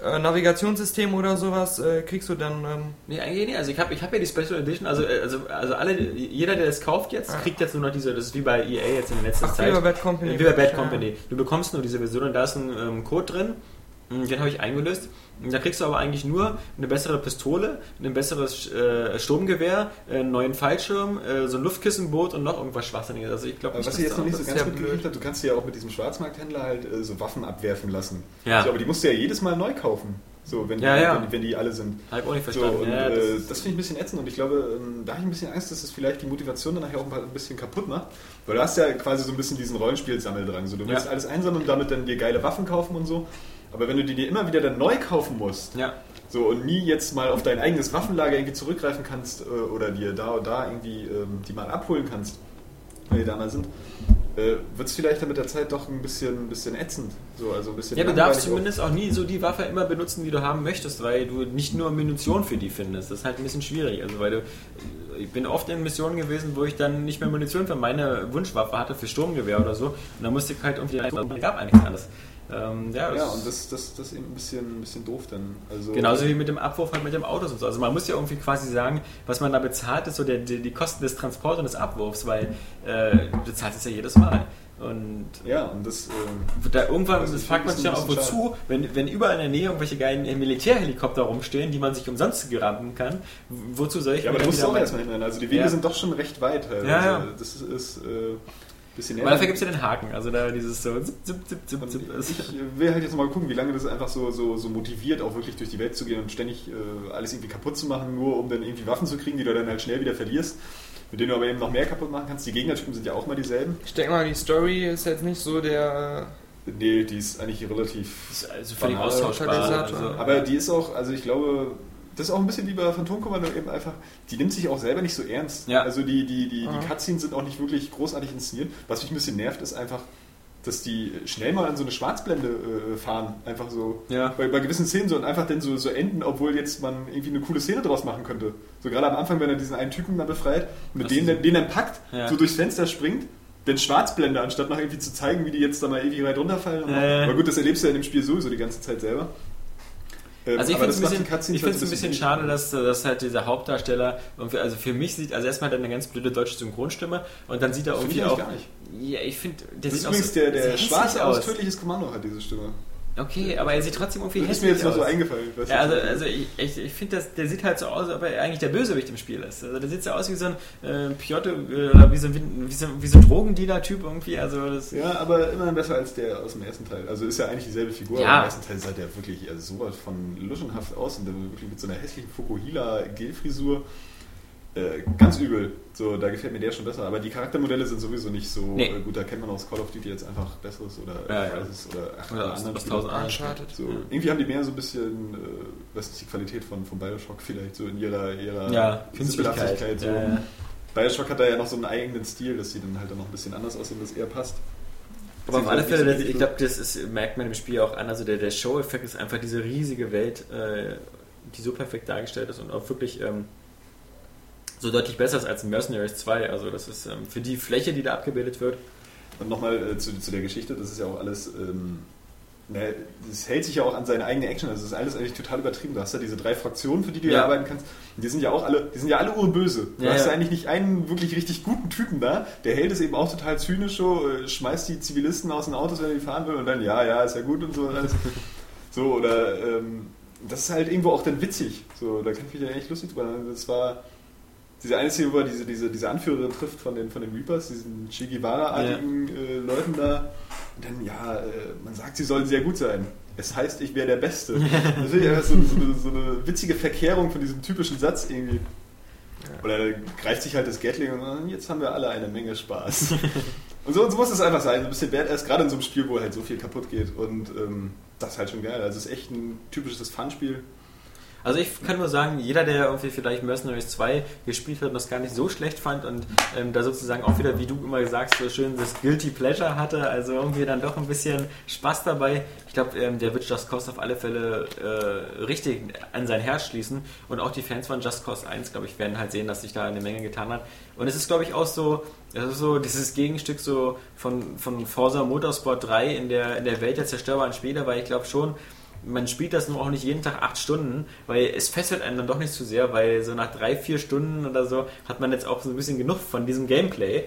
äh, Navigationssystem oder sowas äh, kriegst du dann. Ähm, nee, eigentlich nicht. Also ich habe ich hab ja die Special Edition, also, äh, also, also alle, jeder, der das kauft jetzt, kriegt jetzt nur noch diese, das ist wie bei EA jetzt in der letzten Ach, Zeit. wie bei Bad Company. Wie bei Bad Ja. Company. Du bekommst nur diese Version und da ist ein ähm, Code drin. Den habe ich eingelöst. Da kriegst du aber eigentlich nur eine bessere Pistole, ein besseres äh, Sturmgewehr, äh, einen neuen Fallschirm, äh, so ein Luftkissenboot und noch irgendwas Schwachsinniges. Also ich nicht, was ich jetzt noch nicht so das ganz mitgekriegt habe, du kannst ja auch mit diesem Schwarzmarkthändler halt äh, so Waffen abwerfen lassen. Ja. So, aber die musst du ja jedes Mal neu kaufen. So, wenn, Ja, die, ja. Wenn, wenn die alle sind. Hab ich auch nicht So, verstanden. und, ja, das äh, das finde ich ein bisschen ätzend und ich glaube, ähm, da habe ich ein bisschen Angst, dass es vielleicht die Motivation dann nachher auch ein bisschen kaputt macht. Weil du hast ja quasi so ein bisschen diesen Rollenspielsammeldrang. So, du willst alles einsammeln und damit dann dir geile Waffen kaufen und so. Aber wenn du die dir immer wieder dann neu kaufen musst, ja. so und nie jetzt mal auf dein eigenes Waffenlager irgendwie zurückgreifen kannst äh, oder dir da oder da irgendwie ähm, die mal abholen kannst, wenn die da mal sind, äh, wird es vielleicht dann mit der Zeit doch ein bisschen, ein bisschen ätzend. So, also ein bisschen Ja, du darfst zumindest auch nie so die Waffe immer benutzen, die du haben möchtest, weil du nicht nur Munition für die findest. Das ist halt ein bisschen schwierig. Also weil du, ich bin oft in Missionen gewesen, wo ich dann nicht mehr Munition für meine Wunschwaffe hatte, für Sturmgewehr oder so. Und dann musste ich halt irgendwie, es gab eigentlich alles. Ähm, ja, Ja, und das, das, das ist eben ein bisschen, ein bisschen doof dann. Also, Genauso wie mit dem Abwurf halt mit dem Autos und so. Also man muss ja irgendwie quasi sagen, was man da bezahlt, ist so der, die, die Kosten des Transports und des Abwurfs, weil äh, du zahlst es ja jedes Mal. Und Ja, und das. Äh, da irgendwann, Das fragt man sich dann auch wozu, wenn, wenn überall in der Nähe irgendwelche geilen Militärhelikopter rumstehen, die man sich umsonst gerampen kann, wozu soll ich ja, aber musst du wieder auch erstmal hinrennen. Also die Wege Ja. sind doch schon recht weit. Halt. Ja, also, ja. Das ist, ist äh, bisschen Aber dafür gibt es ja den Haken, also da dieses so zip, zip, zip, zip, zip. ich will halt jetzt mal gucken, wie lange das einfach so, so, so motiviert, auch wirklich durch die Welt zu gehen und ständig äh, alles irgendwie kaputt zu machen, nur um dann irgendwie Waffen zu kriegen, die du dann halt schnell wieder verlierst, mit denen du aber eben noch mehr kaputt machen kannst. Die Gegnertypen sind ja auch mal dieselben. Ich denke mal, die Story ist jetzt nicht so der. Nee, die ist eigentlich relativ. ist also völlig austauschbar. Also, Aber die ist auch, also ich glaube, das ist auch ein bisschen wie bei Phantomkommando eben einfach, die nimmt sich auch selber nicht so ernst. Ja. Also die, die, die, die Cutscenes sind auch nicht wirklich großartig inszeniert. Was mich ein bisschen nervt, ist einfach, dass die schnell mal an so eine Schwarzblende äh, fahren. Einfach so. Ja. Bei, bei gewissen Szenen so und einfach dann so, so enden, obwohl jetzt man irgendwie eine coole Szene draus machen könnte. So gerade am Anfang, wenn er diesen einen Typen da befreit, mit dem, dann- den dann packt, Ja. so durchs Fenster springt, dann Schwarzblende, anstatt noch irgendwie zu zeigen, wie die jetzt da mal ewig weit runterfallen. Ja. Aber gut, das erlebst du ja in dem Spiel sowieso die ganze Zeit selber. Ähm, Also ich finde es ein bisschen, ich find's halt ein bisschen schade, dass, dass halt dieser Hauptdarsteller, also für mich sieht, also erstmal hat er eine ganz blöde deutsche Synchronstimme und dann sieht er irgendwie ich auch... gar nicht. Ja, ich finde, der Das ist sieht übrigens auch der, so der hässlich schwarze aus. aus tödliches Kommando hat diese Stimme. Okay, aber er sieht trotzdem irgendwie Das ist hässlich mir jetzt nur aus. so eingefallen. Ja, also, also ich, ich, ich finde, der sieht halt so aus, als ob er eigentlich der Bösewicht im Spiel ist. Also der sieht so aus wie so ein äh, Piotr äh, oder wie so ein, wie so, wie so ein Drogendealer-Typ irgendwie. Also das, ja, aber immerhin besser als der aus dem ersten Teil. Also ist ja eigentlich dieselbe Figur, Ja. aber im ersten Teil sah der wirklich also sowas von luschenhaft aus und dann wirklich mit so einer hässlichen Fukuhila-Gel-Frisur. Äh, ganz übel. So, da gefällt mir der schon besser. Aber die Charaktermodelle sind sowieso nicht so Nee. äh, gut. Da kennt man aus Call of Duty jetzt einfach besseres oder Ja, ja. Rises oder ach, Oder alle aus, anderen aus Spiele. Uncharted. So, Ja. irgendwie haben die mehr so ein bisschen, äh, was ist die Qualität von, von Bioshock vielleicht, so in ihrer, ihrer Ja. Sinnhaftigkeit, So. Ja, ja. Bioshock hat da ja noch so einen eigenen Stil, dass die dann halt dann noch ein bisschen anders aussehen, dass eher passt. Aber auf alle Fälle, so ich glaube, das ist, merkt man im Spiel auch an. Also der, der Show-Effekt ist einfach diese riesige Welt, äh, die so perfekt dargestellt ist und auch wirklich ähm, so deutlich besser ist als in Mercenaries 2. Also das ist ähm, für die Fläche, die da abgebildet wird. Und nochmal äh, zu, zu der Geschichte, das ist ja auch alles, ähm, ne, das hält sich ja auch an seine eigene Action, also das ist alles eigentlich total übertrieben. Du hast ja diese drei Fraktionen, für die du ja. arbeiten kannst, und die sind ja auch alle, die sind ja alle urböse. Du Ja, hast ja ja. eigentlich nicht einen wirklich richtig guten Typen da. Der Held ist eben auch total zynisch, so, äh, schmeißt die Zivilisten aus den Autos, wenn er die fahren will, und dann, ja, ja, ist ja gut und so und alles. So, oder, ähm, das ist halt irgendwo auch dann witzig. So, da kann ich mich ja echt lustig drüber. Das war diese eine Szene, wo er diese, diese, diese Anführerin trifft von den, von den Reapers, diesen Che Guevara-artigen äh, Leuten da. Und dann, ja, äh, man sagt, sie sollen sehr gut sein. Es heißt, ich wäre der Beste. Das ist einfach so, so, eine, so eine witzige Verkehrung von diesem typischen Satz irgendwie. Oder er greift sich halt das Gatling und äh, jetzt haben wir alle eine Menge Spaß. und, so, und so muss es einfach sein. So ein bisschen Badass, gerade in so einem Spiel, wo halt so viel kaputt geht. Und ähm, das ist halt schon geil. Also es ist echt ein typisches Fun-Spiel. Also ich kann nur sagen, jeder, der irgendwie vielleicht Mercenaries 2 gespielt hat und das gar nicht so schlecht fand und ähm, da sozusagen auch wieder, wie du immer sagst, so schön das Guilty Pleasure hatte, also irgendwie dann doch ein bisschen Spaß dabei. Ich glaube, ähm, der wird Just Cause auf alle Fälle äh, richtig an sein Herz schließen und auch die Fans von Just Cause 1, glaube ich, werden halt sehen, dass sich da eine Menge getan hat. Und es ist, glaube ich, auch so, es ist so dieses Gegenstück so von, von Forza Motorsport 3 in der, in der Welt der zerstörbaren Spiele, weil ich glaube schon, man spielt das nur auch nicht jeden Tag acht Stunden, weil es fesselt einen dann doch nicht zu sehr, weil so nach drei, vier Stunden oder so hat man jetzt auch so ein bisschen genug von diesem Gameplay.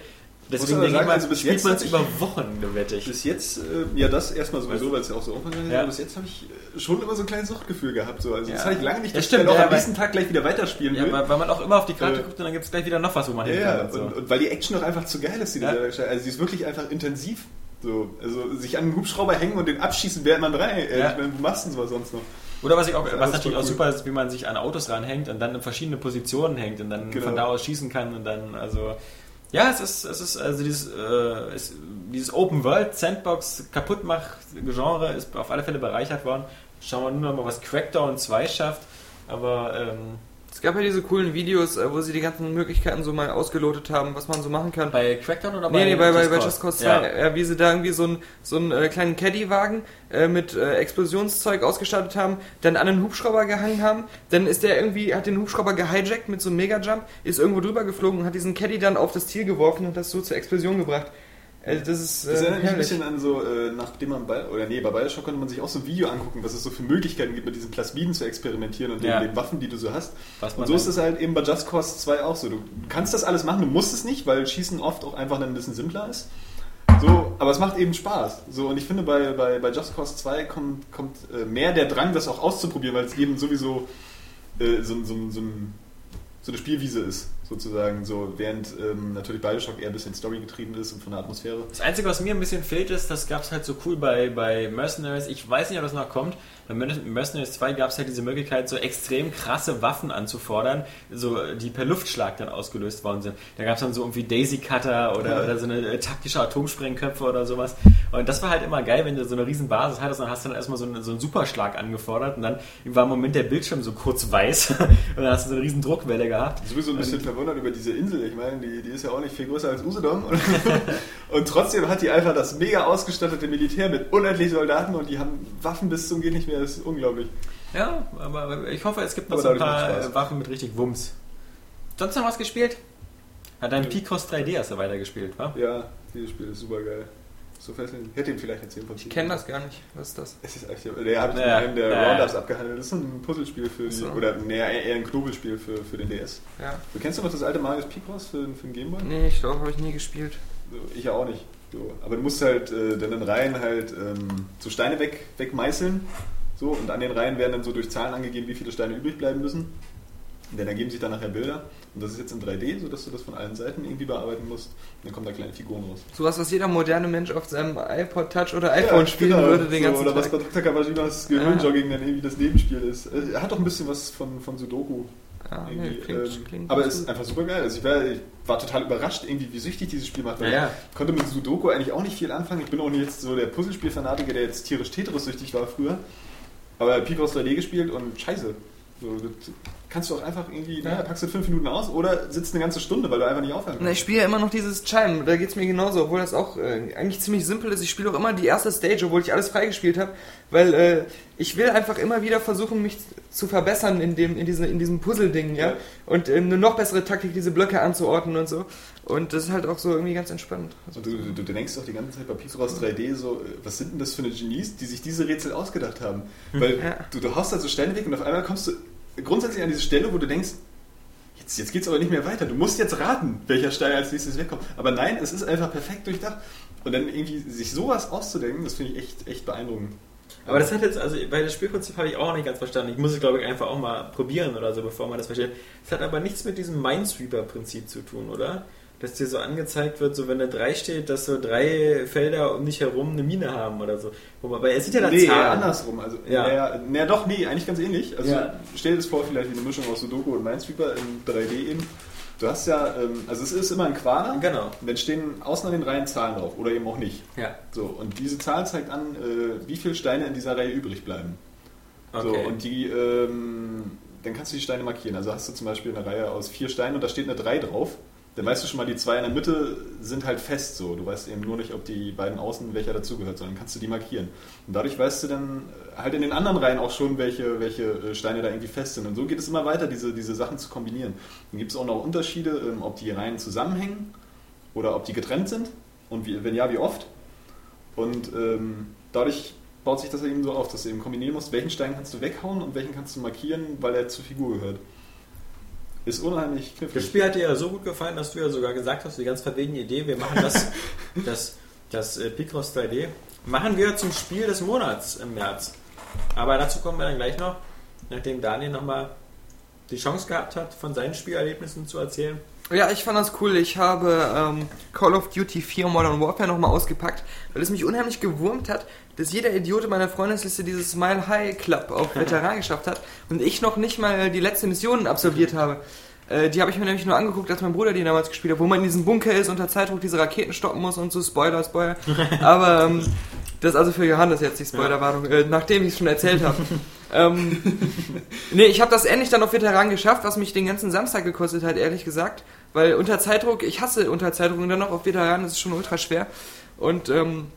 Deswegen denke ich sagen, mal, also bis spielt jetzt man es ich- über Wochen, wette ich. Bis jetzt, äh, ja, das erstmal sowieso, weil es ja auch so umfangreich ist, Ja. aber bis jetzt habe ich äh, schon immer so ein kleines Suchtgefühl gehabt. So. Also, das Ja. hatte ich lange nicht, dass stimmt, ich dann auch ja, am nächsten Tag gleich wieder weiterspielen Ja, will. weil, weil man auch immer auf die Karte Äh, guckt und dann gibt es gleich wieder noch was, wo man Ja, hin ja, kann. Und so. und, und weil die Action auch einfach zu geil ist, die Ja. da. Also, sie ist wirklich einfach intensiv. So, also sich an einen Hubschrauber hängen und den abschießen, während man drei. Äh, Ja. Ich meine, wo machst du denn sonst noch? Oder was, ich auch, was natürlich auch super ist, wie man sich an Autos ranhängt und dann in verschiedene Positionen hängt und dann Genau. von da aus schießen kann und dann, also. Ja, es ist, es ist, also dieses, äh, es, dieses Open World Sandbox Kaputtmach-Genre ist auf alle Fälle bereichert worden. Schauen wir nur noch mal, was Crackdown 2 schafft. Aber, ähm, Es gab ja diese coolen Videos, äh, wo sie die ganzen Möglichkeiten so mal ausgelotet haben, was man so machen kann. bei Crackdown oder bei Nee, nee, bei, bei, bei Just Cause Ja. 2, ja. wie sie da irgendwie so einen so einen, äh, kleinen Caddy-Wagen äh, mit äh, Explosionszeug ausgestattet haben, dann an einen Hubschrauber gehangen haben, dann ist der irgendwie, hat den Hubschrauber gehijackt mit so einem Mega-Jump, ist irgendwo drüber geflogen und hat diesen Caddy dann auf das Ziel geworfen und das so zur Explosion gebracht. Also das ist, Das äh, erinnert mich ein bisschen an so, äh, nachdem man bei, oder nee, bei Bioshock konnte man sich auch so ein Video angucken, was es so für Möglichkeiten gibt, mit diesen Plasmiden zu experimentieren und Ja. den, den Waffen, die du so hast. Und so ist es halt eben bei Just Cause 2 auch so. Du kannst das alles machen, du musst es nicht, weil Schießen oft auch einfach dann ein bisschen simpler ist. So, aber es macht eben Spaß. So, und ich finde, bei, bei, bei Just Cause 2 kommt, kommt äh, mehr der Drang, das auch auszuprobieren, weil es eben sowieso äh, so, so, so, so eine Spielwiese ist, sozusagen. So, während ähm, natürlich Bioshock eher ein bisschen Story getrieben ist und von der Atmosphäre. Das Einzige, was mir ein bisschen fehlt, ist, das gab es halt so cool bei, bei Mercenaries. Ich weiß nicht, ob das noch kommt. Bei Mer- Mercenaries 2 gab es halt diese Möglichkeit, so extrem krasse Waffen anzufordern, so, die per Luftschlag dann ausgelöst worden sind. Da gab es dann so irgendwie Daisy Cutter oder, oder so eine äh, taktische Atomsprengköpfe oder sowas. Und das war halt immer geil, wenn du so eine riesen Basis hattest, dann hast du dann erstmal so einen, so einen Superschlag angefordert und dann war im Moment der Bildschirm so kurz weiß und dann hast du so eine riesen Druckwelle gehabt. sowieso ein bisschen verwundert über diese Insel. Ich meine, die, die ist ja auch nicht viel größer als Usedom. Und, und trotzdem hat die einfach das mega ausgestattete Militär mit unendlich Soldaten und die haben Waffen bis zum geht nicht mehr. Das ist unglaublich. Ja, aber ich hoffe, es gibt noch so ein paar äh, Waffen mit richtig Wumms. Sonst noch was gespielt? Hat dein Picross 3D hast du weitergespielt, wa? Ja, dieses Spiel ist super geil. So fesselnd. Ich hätte ihm vielleicht erzählen von Ich kenne das gar nicht. Was ist das? Es ist echt, der habe ich Ja, in einem der ja, Roundups abgehandelt. Das ist ein Puzzlespiel für die, so. oder nee, eher ein Knobelspiel für, für den DS. Ja. Du kennst du noch das alte Marius Picross für, für den Gameboy? Nee, ich glaube, habe ich nie gespielt. Ich ja auch nicht. So. Aber du musst halt äh, dann in Reihen halt ähm, so Steine weg, wegmeißeln. So, und an den Reihen werden dann so durch Zahlen angegeben, wie viele Steine übrig bleiben müssen. Und dann ergeben sich dann nachher Bilder. Und das ist jetzt in 3D, sodass du das von allen Seiten irgendwie bearbeiten musst. Und dann kommen da kleine Figuren raus. Sowas, was jeder moderne Mensch auf seinem iPod Touch oder iPhone spielen genau. würde den so, ganzen Oder was Tag. bei Dr. Kawajimas Gehirnjogging dann irgendwie das Nebenspiel ist. Äh, Er hat doch ein bisschen was von, von Sudoku. Ja, nee, klingt, ähm, klingt aber es ist einfach super geil. Also ich war, ich war total überrascht, irgendwie, wie süchtig dieses Spiel macht. Weil Ja, ja. Ich konnte mit Sudoku eigentlich auch nicht viel anfangen. Ich bin auch nicht jetzt so der Puzzlespiel-Fanatiker, der jetzt tierisch Tetris-süchtig war früher. Aber Picross 3D gespielt und scheiße. So, kannst du auch einfach irgendwie, naja, packst du fünf Minuten aus oder sitzt eine ganze Stunde, weil du einfach nicht aufhören Na, kannst. ich spiele ja immer noch dieses Chime, da geht's mir genauso, obwohl das auch äh, eigentlich ziemlich simpel ist. Ich spiele auch immer die erste Stage, obwohl ich alles freigespielt habe, weil äh, ich will einfach immer wieder versuchen, mich zu verbessern in dem in, diese, in diesem Puzzle-Ding, ja. Ja. Und äh, eine noch bessere Taktik, diese Blöcke anzuordnen und so. Und das ist halt auch so irgendwie ganz entspannt. Und du, du, du denkst doch die ganze Zeit bei Picross 3D so, äh, was sind denn das für eine Genies, die sich diese Rätsel ausgedacht haben? Weil Ja. du, du haust da so Steine weg und auf einmal kommst du grundsätzlich an diese Stelle, wo du denkst, jetzt, jetzt geht's aber nicht mehr weiter. Du musst jetzt raten, welcher Stein als nächstes wegkommt. Aber nein, es ist einfach perfekt durchdacht. Und dann irgendwie sich sowas auszudenken, das finde ich echt, echt beeindruckend. Aber das hat jetzt, also bei das Spielprinzip habe ich auch nicht ganz verstanden. Ich muss es, glaube ich, einfach auch mal probieren oder so, bevor man das versteht. Es hat aber nichts mit diesem Minesweeper-Prinzip zu tun, oder? Dass dir so angezeigt wird, so wenn da drei steht, dass so drei Felder um dich herum eine Mine haben oder so. Wobei, es sieht ja da Nee, Zahlen. andersrum. Also, Ja. naja, naja, doch, nee, eigentlich ganz ähnlich. Also Ja. stell dir das vor, vielleicht wie eine Mischung aus Sudoku und Minesweeper in 3D eben. Du hast ja, ähm, also es ist immer ein Quader. Genau. Und dann stehen außen an den Reihen Zahlen drauf oder eben auch nicht. Ja. So, und diese Zahl zeigt an, äh, wie viele Steine in dieser Reihe übrig bleiben. So, Okay. und die, ähm, dann kannst du die Steine markieren. Also hast du zum Beispiel eine Reihe aus vier Steinen und da steht eine 3 drauf. Dann weißt du schon mal, die zwei in der Mitte sind halt fest so. Du weißt eben nur nicht, ob die beiden außen welcher dazugehört, sondern kannst du die markieren. Und dadurch weißt du dann halt in den anderen Reihen auch schon, welche, welche äh, Steine da irgendwie fest sind. Und so geht es immer weiter, diese, diese Sachen zu kombinieren. Dann gibt es auch noch Unterschiede, ähm, ob die Reihen zusammenhängen oder ob die getrennt sind. Und wie, wenn ja, wie oft. Und ähm, dadurch baut sich das eben so auf, dass du eben kombinieren musst, welchen Stein kannst du weghauen und welchen kannst du markieren, weil er zur Figur gehört. Ist unheimlich Das knifflig. Spiel hat dir ja so gut gefallen, dass du ja sogar gesagt hast, die ganz verwegene Idee, wir machen das, das, das äh, Picross 3D, machen wir zum Spiel des Monats im März. Aber dazu kommen wir dann gleich noch, nachdem Daniel nochmal die Chance gehabt hat, von seinen Spielerlebnissen zu erzählen. Ja, ich fand das cool. Ich habe ähm, Call of Duty 4 Modern Warfare nochmal ausgepackt, weil es mich unheimlich gewurmt hat, dass jeder Idiot in meiner Freundesliste dieses Smile High Club auf Veteran geschafft hat und ich noch nicht mal die letzte Mission absolviert habe. Äh, die habe ich mir nämlich nur angeguckt, als mein Bruder die damals gespielt hat, wo man in diesem Bunker ist, unter Zeitdruck diese Raketen stoppen muss und so Spoiler, Spoiler. Aber ähm, das ist also für Johannes jetzt die Spoilerwarnung, äh, nachdem ich es schon erzählt habe. ähm, nee, ich habe das endlich dann auf Veteran geschafft, was mich den ganzen Samstag gekostet hat, ehrlich gesagt. Weil unter Zeitdruck, ich hasse unter Zeitdruck und dann noch auf Veteran, das ist schon ultra schwer. Und ähm,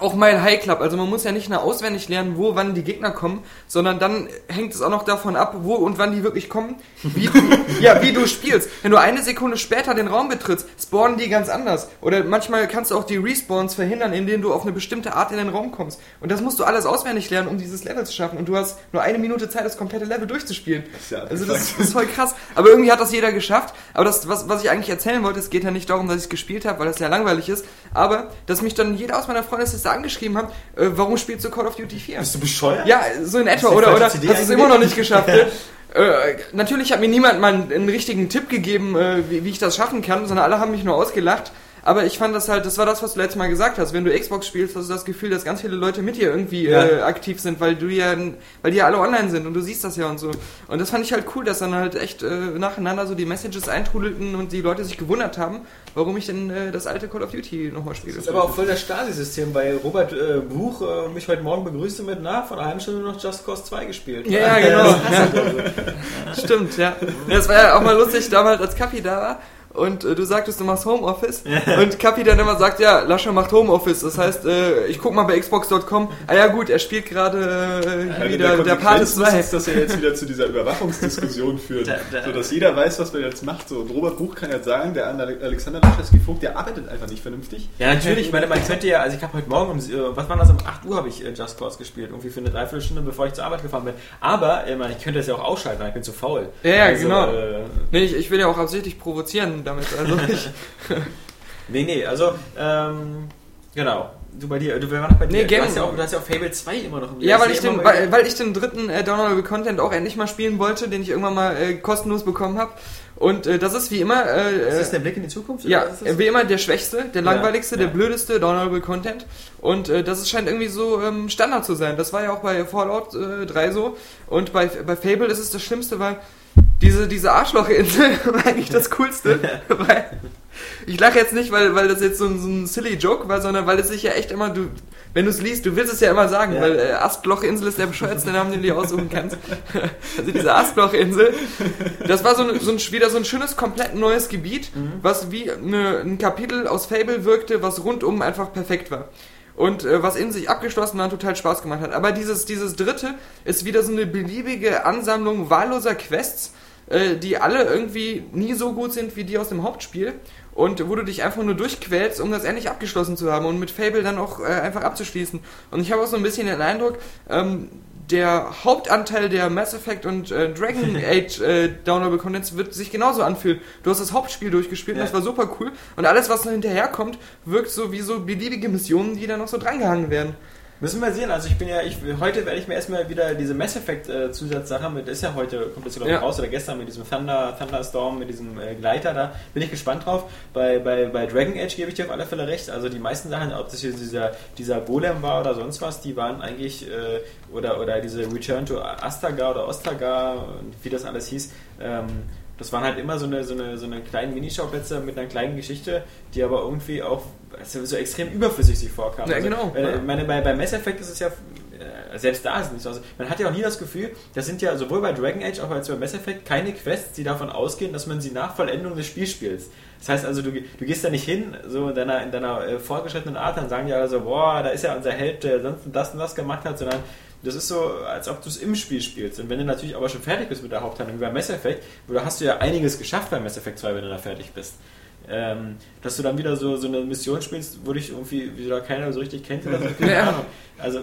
auch Mile High Club. Also man muss ja nicht nur auswendig lernen, wo wann die Gegner kommen, sondern dann hängt es auch noch davon ab, wo und wann die wirklich kommen, wie, ja, wie du spielst. Wenn du eine Sekunde später den Raum betrittst, spawnen die ganz anders. Oder manchmal kannst du auch die Respawns verhindern, indem du auf eine bestimmte Art in den Raum kommst. Und das musst du alles auswendig lernen, um dieses Level zu schaffen. Und du hast nur eine Minute Zeit, das komplette Level durchzuspielen. ja also das ist voll krass. Aber irgendwie hat das jeder geschafft. Aber das, was, was ich eigentlich erzählen wollte, es geht ja nicht darum, dass ich es gespielt habe, weil das ja langweilig ist. Aber, dass mich dann jeder aus meiner Freundesliste angeschrieben hat, äh, warum spielst du Call of Duty 4? Bist du bescheuert? Ja, so in etwa. Oder, oder hast du es immer noch nicht geschafft? ne? Äh, natürlich hat mir niemand mal einen, einen richtigen Tipp gegeben, äh, wie, wie ich das schaffen kann, sondern alle haben mich nur ausgelacht. Aber ich fand das halt, das war das, was du letztes Mal gesagt hast. Wenn du Xbox spielst, hast du das Gefühl, dass ganz viele Leute mit dir irgendwie Ja. äh, aktiv sind, weil du ja, weil die ja alle online sind und du siehst das ja und so. Und das fand ich halt cool, dass dann halt echt äh, nacheinander so die Messages eintrudelten und die Leute sich gewundert haben, warum ich denn äh, das alte Call of Duty nochmal spiele. Das ist aber auch voll das Stasi-System, weil Robert äh, Buch äh, mich heute Morgen begrüßte mit, na, von einer halben Stunde noch Just Cause 2 gespielt. Ja, ja, genau. Ja. Stimmt, ja. Das war ja auch mal lustig damals, als Kapi da war. Und äh, du sagtest, du machst Homeoffice. Und Kapi dann immer sagt, ja, Lascha macht Homeoffice. Das heißt, äh, ich guck mal bei Xbox.com. Ah ja gut, er spielt gerade äh, Eine wieder der Part Konsequenz 2. ist, dass er jetzt wieder zu dieser Überwachungsdiskussion führt, Da- da- so dass jeder weiß, was man jetzt macht. So, und Robert Buch kann jetzt sagen, der andere Alexander Laschewski-Vogt, der arbeitet einfach nicht vernünftig. Ja, natürlich. Ich meine, man könnte ja, also ich habe heute Morgen um, äh, was war das, um 8 Uhr habe ich äh, Just Cause gespielt. Irgendwie für eine Dreiviertelstunde, bevor ich zur Arbeit gefahren bin. Aber, äh, man, ich könnte das ja auch ausschalten, weil ich bin zu faul. Ja, ja, Also, genau. Äh, Nee, ich, ich will ja auch absichtlich provozieren damit. Also ich, nee, nee, also, ähm, genau. Du bei dir, du wir waren bei dir. Nee, du, hast ja auch, du hast ja auch Fable 2 immer noch im ja, weil ich, den, weil, weil ich den dritten äh, Downloadable Content auch endlich mal spielen wollte, den ich irgendwann mal äh, kostenlos bekommen habe. Und äh, das ist wie immer... Äh, Ist das äh, der Blick in die Zukunft? Ja, wie immer der schwächste, der Ja, langweiligste, der ja. blödeste Downloadable Content. Und äh, das ist, scheint irgendwie so ähm, Standard zu sein. Das war ja auch bei Fallout äh, 3 so. Und bei, bei Fable ist es das Schlimmste, weil diese, diese Arschlochinsel war eigentlich das Coolste. weil, ich lache jetzt nicht, weil, weil das jetzt so ein, so ein silly Joke war, sondern weil es sich ja echt immer, du, wenn du es liest, du willst es ja immer sagen, Ja. weil äh, Astlochinsel ist der bescheuertste Name, den du dir aussuchen kannst. also diese Astlochinsel, das war so, ein, so ein, wieder so ein schönes, komplett neues Gebiet, was wie eine, ein Kapitel aus Fable wirkte, was rundum einfach perfekt war. Und äh, was in sich abgeschlossen war und total Spaß gemacht hat. Aber dieses, dieses dritte ist wieder so eine beliebige Ansammlung wahlloser Quests, äh, die alle irgendwie nie so gut sind wie die aus dem Hauptspiel. Und wo du dich einfach nur durchquälst, um das endlich abgeschlossen zu haben und mit Fable dann auch äh, einfach abzuschließen. Und ich habe auch so ein bisschen den Eindruck, ähm, der Hauptanteil der Mass Effect und äh, Dragon Age äh, Downloadable Contents wird sich genauso anfühlen. Du hast das Hauptspiel durchgespielt und Ja. das war super cool. Und alles, was noch hinterherkommt, wirkt so wie so beliebige Missionen, die da noch so drangehangen werden. Müssen wir sehen. Also ich bin ja, ich, heute werde ich mir erstmal wieder diese Mass Effect äh, Zusatzsache mit, ist ja heute, kommt das glaube ich Ja. raus oder gestern mit diesem Thunder, Thunderstorm, mit diesem äh, Gleiter da, bin ich gespannt drauf. Bei, bei, bei Dragon Age gebe ich dir auf alle Fälle recht. Also die meisten Sachen, ob das hier dieser, dieser Golem war oder sonst was, die waren eigentlich, äh, oder, oder diese Return to Astagar oder Ostagar, und wie das alles hieß, ähm, das waren halt immer so eine, so eine, so eine kleinen Minischauplätze mit einer kleinen Geschichte, die aber irgendwie auch so extrem überflüssig sich vorkamen. Ja, also, genau. äh, meine, bei, bei Mass Effect ist es ja, äh, selbst da ist es nicht so. Also, man hat ja auch nie das Gefühl, das sind ja sowohl bei Dragon Age auch als bei Mass Effect keine Quests, die davon ausgehen, dass man sie nach Vollendung des Spiels spielt. Das heißt also, du, du gehst da nicht hin, so in deiner, in deiner äh, fortgeschrittenen Art, dann sagen die alle so, boah, da ist ja unser Held, der sonst das und das gemacht hat, sondern das ist so, als ob du es im Spiel spielst. Und wenn du natürlich aber schon fertig bist mit der Haupthandlung, wie bei Mass Effect, wo da hast du ja einiges geschafft bei Mass Effect 2, wenn du da fertig bist. Ähm, dass du dann wieder so, so eine Mission spielst, wo dich irgendwie wieder keiner so richtig kennt oder so. Keine Ja. Ahnung. Also,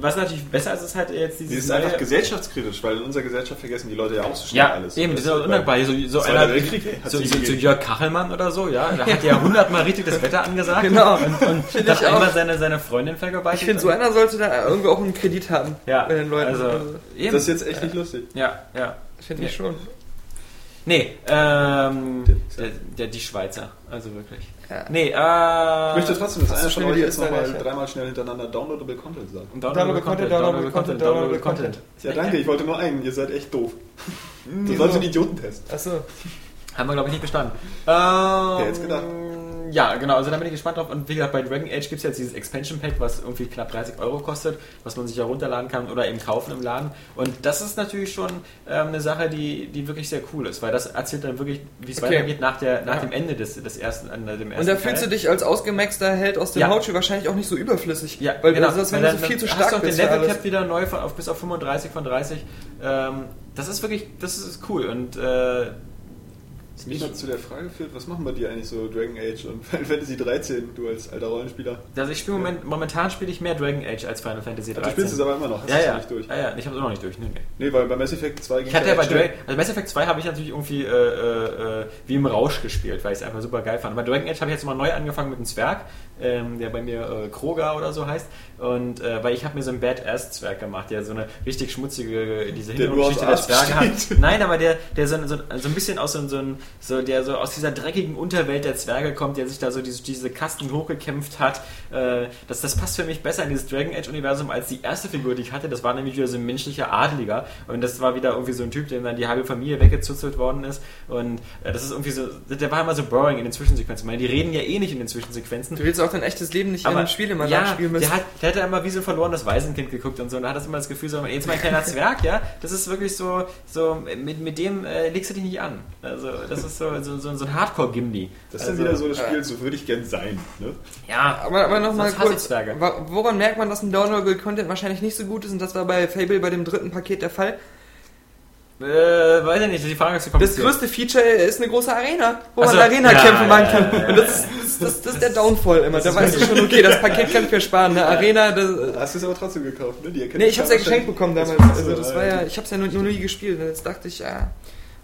was natürlich besser ist, ist halt jetzt Die dieses ist einfach gesellschaftskritisch, weil in unserer Gesellschaft vergessen die Leute ja auch so schnell ja, alles. eben, Das das ist ja undankbar. So, so einer, hat so, so, so. Jörg Kachelmann oder so, ja, da hat ja hundertmal richtig das Wetter angesagt Genau. und, und ich auch. einmal seine, seine Freundin Ich vergewaltigt. finde, so einer sollte da irgendwie auch einen Kredit haben ja, bei den Leuten. Also, eben. Das ist jetzt echt nicht lustig. ja, ja. finde ich schon. Nee, ähm, der, der, die Schweizer, also wirklich. Ja. Nee, äh, Ich möchte trotzdem, dass einer du von schon euch jetzt nochmal dreimal schnell hintereinander Downloadable Content sagt. Downloadable Content, Downloadable Content, Downloadable Content. Ja, danke, ich wollte nur einen. Ihr seid echt doof. Das war so ein Idiotentest. Achso. Haben wir, glaube ich, nicht bestanden. Ähm, Wer hätt's gedacht? Ja, genau, also da bin ich gespannt drauf. Und wie gesagt, bei Dragon Age gibt es jetzt dieses Expansion Pack, was irgendwie knapp 30 Euro kostet, was man sich ja runterladen kann oder eben kaufen im Laden. Und das ist natürlich schon ähm, eine Sache, die, die wirklich sehr cool ist, weil das erzählt dann wirklich, wie es Okay. weitergeht nach, der, nach Ja. dem Ende des, des ersten, äh, dem ersten Und da Teil. fühlst du dich als ausgemaxter Held aus dem Ja. Hautspiel wahrscheinlich auch nicht so überflüssig. Ja, weil genau. das wenn Weil du so viel zu hast stark du auch den bist. für Level. Cap wieder neu von, auf, bis auf 35 von 30. Ähm, das ist wirklich, das ist cool. Und äh, Was mich noch zu der Frage führt, was machen bei dir eigentlich so Dragon Age und Final Fantasy 13, du als alter Rollenspieler? also ich spiele moment, momentan spiele ich mehr Dragon Age als Final Fantasy Du 13. spielst es aber immer noch, hast ja, es ja. noch nicht durch. ja, ja, ich habe es auch noch nicht durch. Nee, nee. Nee, weil bei Mass Effect 2 ging Ich hatte ja bei. Dragon, also Mass Effect 2 habe ich natürlich irgendwie äh, äh, äh, wie im Rausch gespielt, weil ich es einfach super geil fand. Bei Dragon Age habe ich jetzt mal neu angefangen mit einem Zwerg, ähm, der bei mir äh, Kroga oder so heißt. Und äh, weil ich habe mir so einen Badass-Zwerg gemacht, der so eine richtig schmutzige, diese Hintergrundgeschichte der Zwerge hat. Nein, aber der, der so, so, so ein bisschen aus so, so, so, der so aus dieser dreckigen Unterwelt der Zwerge kommt, der sich da so diese, diese Kasten hochgekämpft hat. Äh, das, das passt für mich besser in dieses Dragon Age-Universum als die erste Figur, die ich hatte. Das war nämlich wieder so ein menschlicher Adeliger. Und das war wieder irgendwie so ein Typ, dem dann die halbe Familie weggezuzelt worden ist. Und äh, das ist irgendwie so, der war immer so boring in den Zwischensequenzen. Ich meine, die reden ja eh nicht in den Zwischensequenzen. Du willst auch dein echtes Leben nicht in einem Spiel immer ja, nachspielen müssen. der hat, der hat ja immer wie so ein verlorenes Waisenkind geguckt und so. Und da hat das immer das Gefühl, so, jetzt mein kleiner Zwerg, ja, das ist wirklich so, so mit, mit dem äh, legst du dich nicht an. Also, das ist so, so, so, so ein Hardcore-Gimli. Das ist also, dann wieder so das Spiel, so würde ich gern sein. Ne? Ja, Aber, aber nochmal kurz, woran merkt man, dass ein Downloadable-Content wahrscheinlich nicht so gut ist und das war bei Fable bei dem dritten Paket der Fall? Äh, weiß ich nicht, die Frage ist zu Das größte Feature ist eine große Arena, wo Ach so, man Arena-Kämpfe ja, machen kann. ja, ja, und das ist, das, das, das ist der Downfall immer. Da weißt du schon, okay, das Paket kann ich mir sparen. Eine Arena, das, Hast du es aber trotzdem gekauft, ne? Die Nee, ich hab's ja geschenkt bekommen damals. Das- Also das war ja, ich hab's ja nur, nur nie gespielt. Und jetzt dachte ich, ja,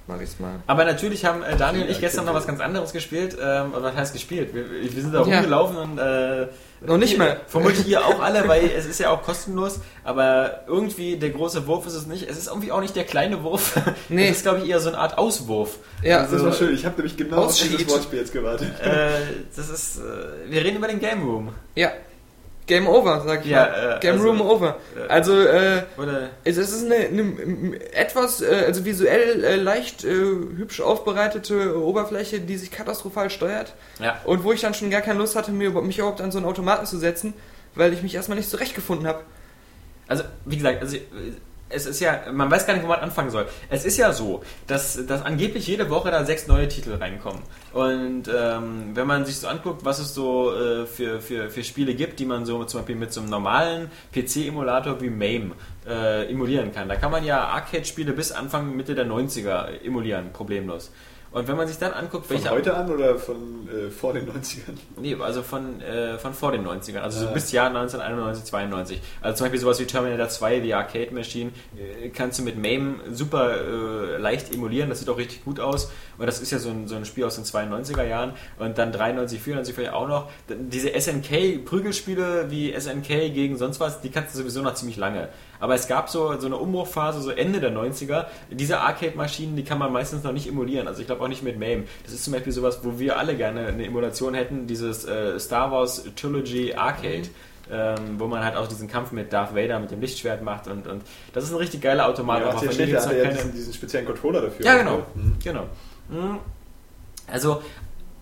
mach ich's mal. Aber natürlich haben äh, Daniel und ich gestern noch was ganz anderes gespielt. Ähm, was heißt gespielt? Wir, wir sind da Ja. rumgelaufen und äh, Noch nicht mal. Vermutlich ihr auch alle, weil es ist ja auch kostenlos. Aber irgendwie der große Wurf ist es nicht. Es ist irgendwie auch nicht der kleine Wurf. Nee. Es ist, glaube ich, eher so eine Art Auswurf. Ja, Das war schön. Ich habe nämlich genau auf dieses Wortspiel jetzt gewartet. Äh, das ist. Äh, wir reden über den Game Room. ja. Game over, sag ich Ja, mal. äh, Game also, Room over. äh, Also, äh, Oder. es ist eine, eine etwas, äh, also visuell äh, leicht äh, hübsch aufbereitete Oberfläche, die sich katastrophal steuert. Ja. Und wo ich dann schon gar keine Lust hatte, mir, mich überhaupt an so einen Automaten zu setzen, weil ich mich erstmal nicht zurechtgefunden habe. Also, wie gesagt, also, es ist ja, man weiß gar nicht, wo man anfangen soll. Es ist ja so, dass, dass angeblich jede Woche da sechs neue Titel reinkommen. Und ähm, wenn man sich so anguckt, was es so äh, für, für, für Spiele gibt, die man so zum Beispiel mit so einem normalen PC-Emulator wie MAME äh, emulieren kann, da kann man ja Arcade-Spiele bis Anfang, Mitte der 90er emulieren, problemlos. Und wenn man sich dann anguckt, Von welche heute an oder von äh, vor den 90ern? Nee, also von, äh, von vor den 90ern, also so Ah. bis Jahr 1991, 92. Also zum Beispiel sowas wie Terminator 2, die Arcade Machine, äh, kannst du mit MAME super äh, leicht emulieren, das sieht auch richtig gut aus. Und das ist ja so ein, so ein Spiel aus den 92er Jahren. Und dann 93, 94 vielleicht auch noch. Diese SNK-Prügelspiele wie SNK gegen sonst was, die kannst du sowieso noch ziemlich lange. Aber es gab so, so eine Umbruchphase, so Ende der 90er. Diese Arcade-Maschinen, die kann man meistens noch nicht emulieren. Also ich glaube auch nicht mit MAME. Das ist zum Beispiel sowas, wo wir alle gerne eine Emulation hätten, dieses äh, Star Wars Trilogy Arcade. Ähm, wo man halt auch diesen Kampf mit Darth Vader mit dem Lichtschwert macht und, und das ist ein richtig geiler Automat. Ja, macht ja noch ja keine- diesen, diesen speziellen Controller dafür. ja, genau. Mhm. genau. Mhm. Also,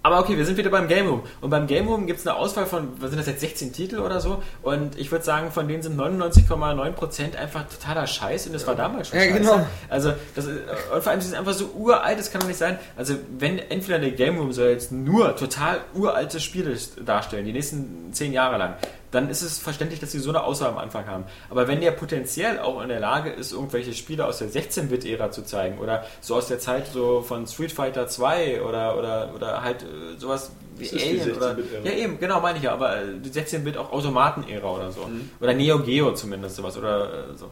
aber okay, wir sind wieder beim Game Room. Und beim Game Room gibt es eine Auswahl von, was sind das jetzt, 16 Titel oder so? Und ich würde sagen, von denen sind 99,9% einfach totaler Scheiß und das war damals schon Ja, scheiße. genau. Also, das ist, und vor allem, sie sind einfach so uralt, das kann doch nicht sein. Also, wenn entweder der Game Room soll jetzt nur total uralte Spiele darstellen, die nächsten 10 Jahre lang, dann ist es verständlich, dass sie so eine Auswahl am Anfang haben. Aber wenn der potenziell auch in der Lage ist, irgendwelche Spiele aus der 16-Bit-Ära zu zeigen oder so aus der Zeit so von Street Fighter 2 oder, oder, oder halt äh, sowas wie Alien oder 16-Bit-Ära. ja eben, genau meine ich ja, aber äh, die 16-Bit auch Automaten-Ära oder so. Mhm. Oder Neo Geo zumindest sowas oder äh, so.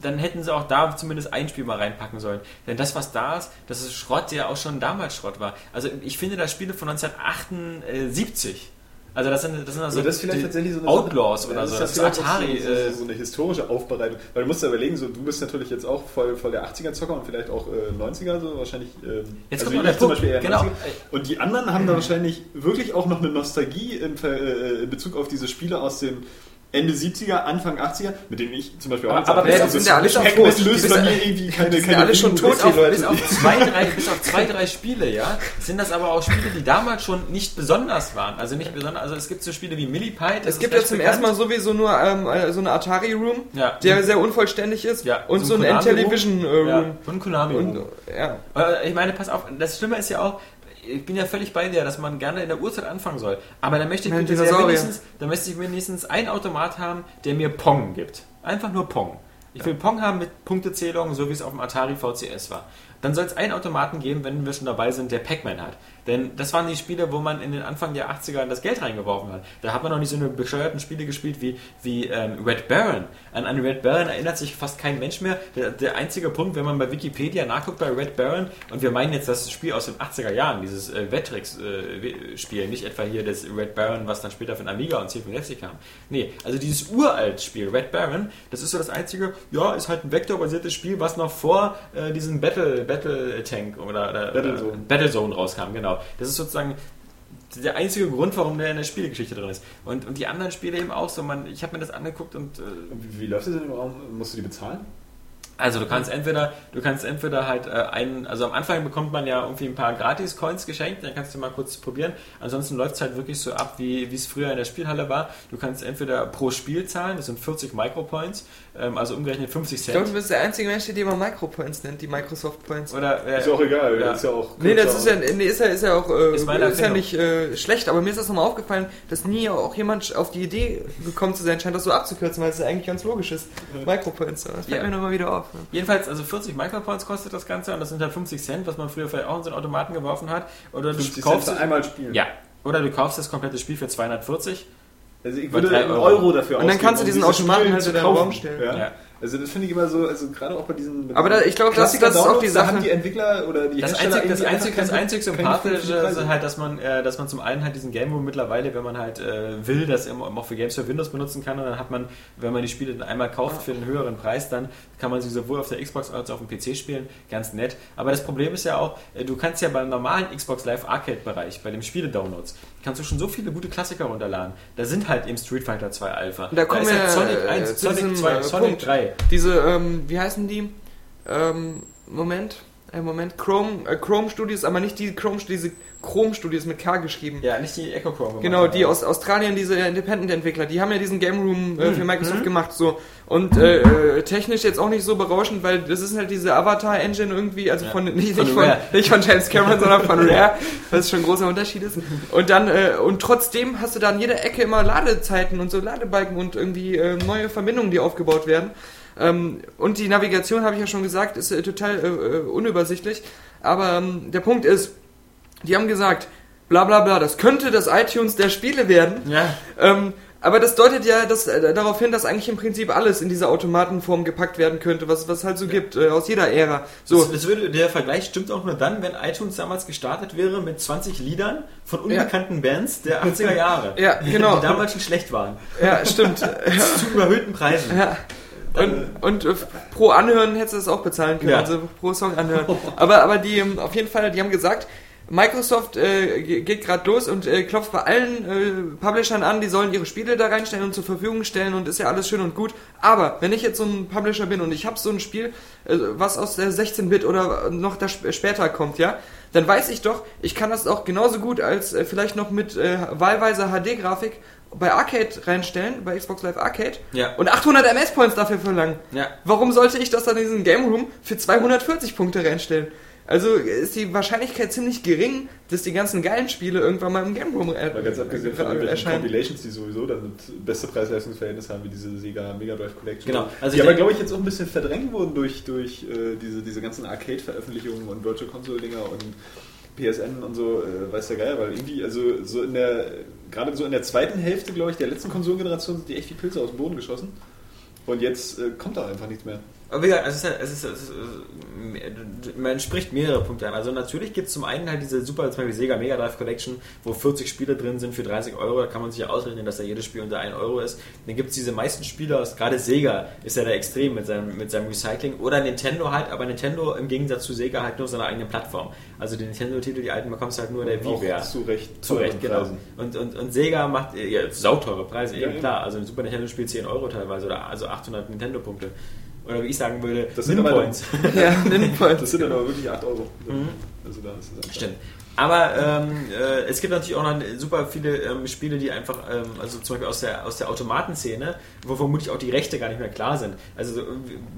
Dann hätten sie auch da zumindest ein Spiel mal reinpacken sollen. Denn das, was da ist, das ist Schrott, der auch schon damals Schrott war. Also ich finde da Spiele von 1978. Also das sind, das sind also Also das ist vielleicht tatsächlich so eine Outlaws oder so. Das ist ist vielleicht auch Atari. So, äh, so, so eine historische Aufbereitung. Weil du musst ja überlegen, so, du bist natürlich jetzt auch voll, voll der 80er-Zocker und vielleicht auch äh, 90er, so wahrscheinlich. Ähm, Jetzt also kommt der zum Punkt. Genau. 90er. Und die anderen haben da wahrscheinlich wirklich auch noch eine Nostalgie in, äh, in Bezug auf diese Spiele aus den Ende 70er, Anfang 80er, mit denen ich zum Beispiel auch Aber- aber jetzt das sind ja alle schon tot. löst Die bei sind- mir irgendwie keine, sind keine alle schon tot, die Leute. bis auf zwei, drei, bis auf zwei, drei Spiele, ja, sind das aber auch Spiele, die damals schon nicht besonders waren. Also nicht besonders, also es gibt so Spiele wie Millipede. das Es gibt ja zum ersten Mal sowieso nur ähm, äh, so eine Atari Room, Ja. der sehr unvollständig ist, Ja, und so, so ein ein Konami-Room. Intellivision äh, ja, Room. und Konami. Und, ja. Aber ich meine, pass auf, das Schlimme ist ja auch, ich bin ja völlig bei dir, dass man gerne in der Uhrzeit anfangen soll. Aber dann möchte ich bitte sehr wenigstens, dann möchte ich wenigstens einen Automat haben, der mir Pong gibt. Einfach nur Pong. Ich will Pong haben mit Punktezählung, so wie es auf dem Atari VCS war. Dann soll es einen Automaten geben, wenn wir schon dabei sind, der Pac-Man hat. Denn das waren die Spiele, wo man in den Anfang der 80er das Geld reingeworfen hat. Da hat man noch nicht so eine bescheuerten Spiele gespielt wie, wie ähm, Red Baron. An, an Red Baron erinnert sich fast kein Mensch mehr. Der, der einzige Punkt, wenn man bei Wikipedia nachguckt bei Red Baron, und wir meinen jetzt das Spiel aus den 80er Jahren, dieses äh, Wettrix-Spiel, nicht etwa hier das Red Baron, was dann später von Amiga und C64 kam. Nee, also dieses uralt Spiel, Red Baron, das ist so das einzige, ja, ist halt ein vektorbasiertes Spiel, was noch vor äh, diesem Battle, Battle Tank oder, oder Battlezone. Äh, Battlezone rauskam, genau. Das ist sozusagen der einzige Grund, warum der in der Spielegeschichte drin ist. Und, und die anderen Spiele eben auch so. Man, ich habe mir das angeguckt und äh, Wie, wie läuft das in dem Raum? Musst du die bezahlen? Also du kannst entweder, du kannst entweder halt äh, einen, also am Anfang bekommt man ja irgendwie ein paar Gratis-Coins geschenkt, dann kannst du mal kurz probieren. Ansonsten läuft es halt wirklich so ab, wie wie es früher in der Spielhalle war. Du kannst entweder pro Spiel zahlen, das sind 40 Micropoints, ähm, also umgerechnet 50 Ich glaube, Cent. du bist der einzige Mensch, der die immer Micropoints nennt, die Microsoft Points. Oder, äh, Ist ja auch egal, ja. ist ja auch. Nee, das ist ja, nee, ist ja, ist ja auch äh, Ist ist, ja nicht äh, schlecht, aber mir ist das nochmal aufgefallen, dass nie auch jemand auf die Idee gekommen zu sein scheint, das so abzukürzen, weil es ja eigentlich ganz logisch ist. Micropoints, das fällt Ja. mir nochmal wieder auf. Ne? Jedenfalls, also 40 Micropoints kostet das Ganze und das sind halt 50 Cent, was man früher vielleicht auch in so einen Automaten geworfen hat. Oder du 50 Cent kaufst für es, einmal spielen. ja. Oder du kaufst das komplette Spiel für 240. Also ich würde einen Euro. Euro dafür Und dann ausgeben, kannst du um diesen Automaten Spiel halt zu in den kaufen. Raum stellen. Ja. Ja. Also das finde ich immer so, also gerade auch bei diesen... Aber da- ich glaube, das- das ist auch die Sache. haben die Entwickler oder die Das Hersteller einzig, das einzig, das einzig Sympathische ist halt, dass man, äh, dass man zum einen halt diesen Game Room mittlerweile, wenn man halt äh, will, das immer auch für Games für Windows benutzen kann und dann hat man, wenn man die Spiele dann einmal kauft für einen höheren Preis, dann kann man sie sowohl auf der Xbox als auch auf dem PC spielen. Ganz nett. Aber das Problem ist ja auch, äh, du kannst ja beim normalen Xbox Live Arcade Bereich, bei dem Spiele-Downloads, kannst du schon so viele gute Klassiker runterladen. Da sind halt eben Street Fighter 2 Alpha. Und da kommen ist wir ja Sonic äh, 1, zu Sonic diesem 2, äh, Sonic Punkt. 3. Diese, ähm, wie heißen die? Ähm, Moment, äh, Moment, Chrome, äh, Chrome Studios, aber nicht die Chrome Studios, diese Chrome Studios mit K geschrieben. Ja, nicht die Echo Chrome. Genau, die aus Australien, diese Independent-Entwickler, die haben ja diesen Game Room Mhm. äh, für Microsoft gemacht, so. Und äh, äh, technisch jetzt auch nicht so berauschend, weil das ist halt diese Avatar-Engine irgendwie, also Ja. von, nicht, Von nicht, von, nicht von James Cameron, sondern von Rare, was schon ein großer Unterschied ist. Und dann, äh, und trotzdem hast du da an jeder Ecke immer Ladezeiten und so Ladebalken und irgendwie äh, neue Verbindungen, die aufgebaut werden. Ähm, und die Navigation, habe ich ja schon gesagt, ist äh, total äh, äh, unübersichtlich. Aber ähm, der Punkt ist, die haben gesagt, bla bla bla, das könnte das iTunes der Spiele werden. Ja, Ähm, aber das deutet ja das, äh, darauf hin, dass eigentlich im Prinzip alles in diese Automatenform gepackt werden könnte, was was halt so gibt, äh, aus jeder Ära. So, Das, das würde, der Vergleich stimmt auch nur dann, wenn iTunes damals gestartet wäre mit 20 Liedern von unbekannten Bands der 80er Jahre. Ja, genau. Die damals schon schlecht waren. ja, stimmt. Zu überhöhten Preisen. ja. Und, und äh, pro Anhören hättest du das auch bezahlen können, Ja. also pro Song anhören. Aber, aber die, ähm, auf jeden Fall, die haben gesagt, Microsoft äh, ge- geht gerade los und äh, klopft bei allen äh, Publishern an, die sollen ihre Spiele da reinstellen und zur Verfügung stellen und ist ja alles schön und gut. Aber wenn ich jetzt so ein Publisher bin und ich habe so ein Spiel, äh, was aus der 16-Bit oder noch da sp später kommt, ja, dann weiß ich doch, ich kann das auch genauso gut als äh, vielleicht noch mit äh, wahlweise HD-Grafik bei Arcade reinstellen, bei Xbox Live Arcade Ja. und 800 MS-Points dafür verlangen. Ja. Warum sollte ich das dann in diesen Game Room für 240 Punkte reinstellen? Also ist die Wahrscheinlichkeit ziemlich gering, dass die ganzen geilen Spiele irgendwann mal im Game Room äh, Mal ganz abgesehen von irgendwelchen erscheinen. Compilations, die sowieso dann das beste Preis-Leistungsverhältnis haben, wie diese Sega Mega Drive Collection. Genau. Also die ich aber, glaube ich, jetzt auch ein bisschen verdrängt wurden durch, durch äh, diese, diese ganzen Arcade-Veröffentlichungen und Virtual Console-Dinger und PSN und so, äh, weiß der Geier, weil irgendwie, also so in der, gerade so in der zweiten Hälfte, glaube ich, der letzten Konsolengeneration sind die echt wie Pilze aus dem Boden geschossen. Und jetzt äh, kommt da einfach nichts mehr. Aber wie gesagt, es ist, es ist, es ist, äh, man spricht mehrere Punkte an. Also natürlich gibt es zum einen halt diese super, zum Beispiel Sega Mega Drive Collection, wo 40 Spiele drin sind für 30 Euro. Da kann man sich ja ausrechnen, dass da jedes Spiel unter 1 Euro ist. Dann gibt es diese meisten Spiele gerade Sega ist ja da extrem mit seinem, mit seinem Recycling. Oder Nintendo halt, aber Nintendo im Gegensatz zu Sega halt nur seine eigene Plattform. Also die Nintendo-Titel, die alten bekommst du halt nur in der WiiWare. zu Recht. Zu Recht, genau. Preisen. Und, und, und Sega macht äh, ja, sauteure Preise, Ja, eben ja. klar. Also ein Super Nintendo spielt 10 Euro teilweise oder also 800 Nintendo-Punkte. Oder wie ich sagen würde, Das sind Points. Ja, Nintendo. Das sind dann aber wirklich 8 Euro. Also da ist es einfach- Stimmt. Aber ähm, äh, es gibt natürlich auch noch super viele ähm, Spiele, die einfach, ähm, also zum Beispiel aus der, aus der Automatenszene, wo vermutlich auch die Rechte gar nicht mehr klar sind. Also so, äh,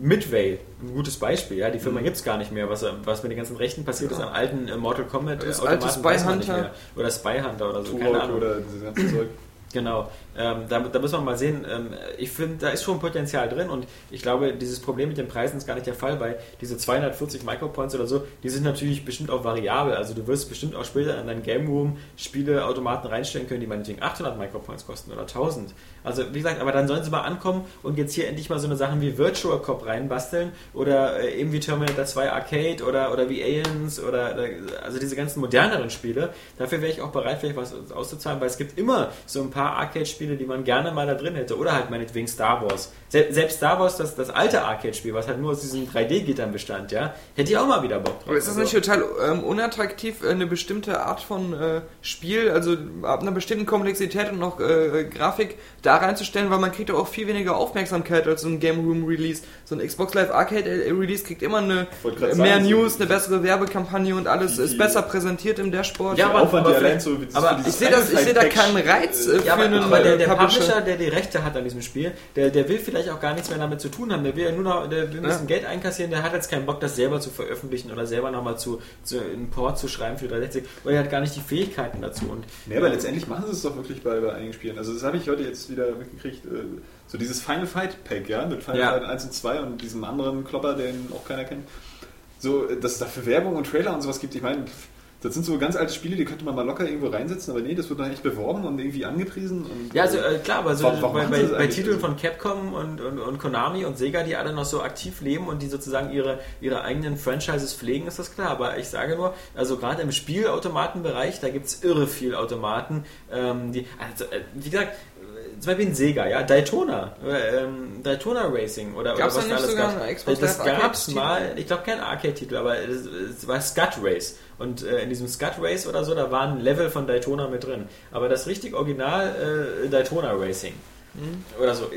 Midway, ein gutes Beispiel, ja, die Mhm. Firma gibt es gar nicht mehr. Was, was mit den ganzen Rechten passiert ist an alten äh, Mortal Kombat Das äh, alte Automaten, Spy weiß man nicht Hunter. mehr. Oder Spy Hunter oder so, keine Turok Ahnung. oder dieses ganze Zeug. Genau, ähm, da, da muss man mal sehen. Ähm, ich finde, da ist schon Potenzial drin und ich glaube, dieses Problem mit den Preisen ist gar nicht der Fall, weil diese 240 Micropoints oder so, die sind natürlich bestimmt auch variabel. Also du wirst bestimmt auch später in deinen Game Room Spieleautomaten reinstellen können, die meinetwegen 800 Micropoints kosten oder 1000. Also wie gesagt, aber dann sollen sie mal ankommen und jetzt hier endlich mal so eine Sachen wie Virtual Cop reinbasteln oder äh, eben wie Terminator 2 Arcade oder, oder wie Aliens oder, oder also diese ganzen moderneren Spiele. Dafür wäre ich auch bereit, vielleicht was auszuzahlen, weil es gibt immer so ein paar Arcade-Spiele, die man gerne mal da drin hätte. Oder halt meinetwegen Star Wars. Se selbst Star Wars, das, das alte Arcade-Spiel, was halt nur aus diesen 3D-Gittern bestand, ja, hätte ich auch mal wieder Bock drauf. Aber ist das Also- nicht total ähm, unattraktiv, äh, eine bestimmte Art von äh, Spiel, also ab einer bestimmten Komplexität und noch äh, Grafik da reinzustellen, weil man kriegt ja auch viel weniger Aufmerksamkeit als so ein Game Room Release. So ein Xbox Live Arcade äh, Release kriegt immer eine äh, mehr sagen, News, eine bessere Werbekampagne und alles ist besser präsentiert im Dashboard. Ja, Der aber- aber vielleicht- so... aber für ich sehe sehe da keinen Reiz äh, Ja, für aber, einen aber der, der Publisher. Publisher, der die Rechte hat an diesem Spiel, der, der will vielleicht auch gar nichts mehr damit zu tun haben. Der will ja nur noch der will ein bisschen Geld einkassieren. Der hat jetzt keinen Bock, das selber zu veröffentlichen oder selber nochmal zu, zu einen Port zu schreiben für 360. Oder er hat gar nicht die Fähigkeiten dazu. Und Nee, aber letztendlich machen sie es doch wirklich bei, bei einigen Spielen. Also das habe ich heute jetzt wieder mitgekriegt. äh, So dieses Final Fight Pack, ja, mit Final Ja. Fight 1 und 2 und diesem anderen Klopper, den auch keiner kennt. So, äh, dass es dafür Werbung und Trailer und sowas gibt. Ich meine, das sind so ganz alte Spiele, die könnte man mal locker irgendwo reinsetzen, aber nee, das wird dann echt beworben und irgendwie angepriesen. Und Ja, also äh, klar, aber so Warum- warum bei, bei, bei? Titeln von Capcom und, und, und Konami und Sega, die alle noch so aktiv leben und die sozusagen ihre, ihre eigenen Franchises pflegen, ist das klar. Aber ich sage nur, also gerade im Spielautomatenbereich, da gibt es irre viel Automaten. Ähm, die, also, äh, wie gesagt, zum Beispiel ein Sega, ja, Daytona, äh, ähm, Daytona Racing oder, Gab's oder da nicht da sogar gab. Xbox Das gab's Arcade-Titel? mal, ich glaube kein Arcade-Titel, aber es, es war Scut Race. Und äh, in diesem Scut Race oder so, da waren Level von Daytona mit drin. Aber das richtig Original äh, Daytona Racing oder so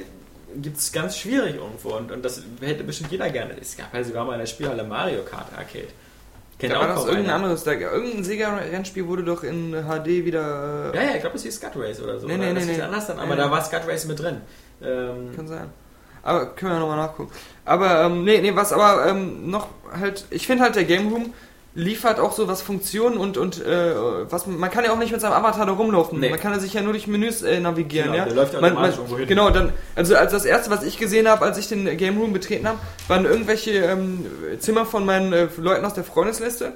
gibt es ganz schwierig irgendwo. Und, und das hätte bestimmt jeder gerne. Es gab ja sogar mal in der Spielhalle Mario Kart Arcade. Kennt Da war das kaum irgendein einer. anderes. Da, irgendein Sega-Rennspiel wurde doch in HD wieder. Ja, ja, ich glaube, es hieß Scut Race oder so. Nee, oder nee, das nee, nee. anders dann, aber Nee, da war Scut Race mit drin. Ähm, Kann sein. Aber können wir nochmal nachgucken. Aber, ähm, nee, nee, was aber ähm, noch halt, ich finde halt der Game Room liefert auch so was Funktionen und, und äh, was man kann ja auch nicht mit seinem Avatar da rumlaufen. Nee. Man kann ja sich ja nur durch Menüs äh, navigieren, Genau, ja. der läuft ja man, man, hin. Genau, dann, also als das erste, was ich gesehen habe, als ich den Game Room betreten habe, waren irgendwelche ähm, Zimmer von meinen äh, Leuten aus der Freundesliste.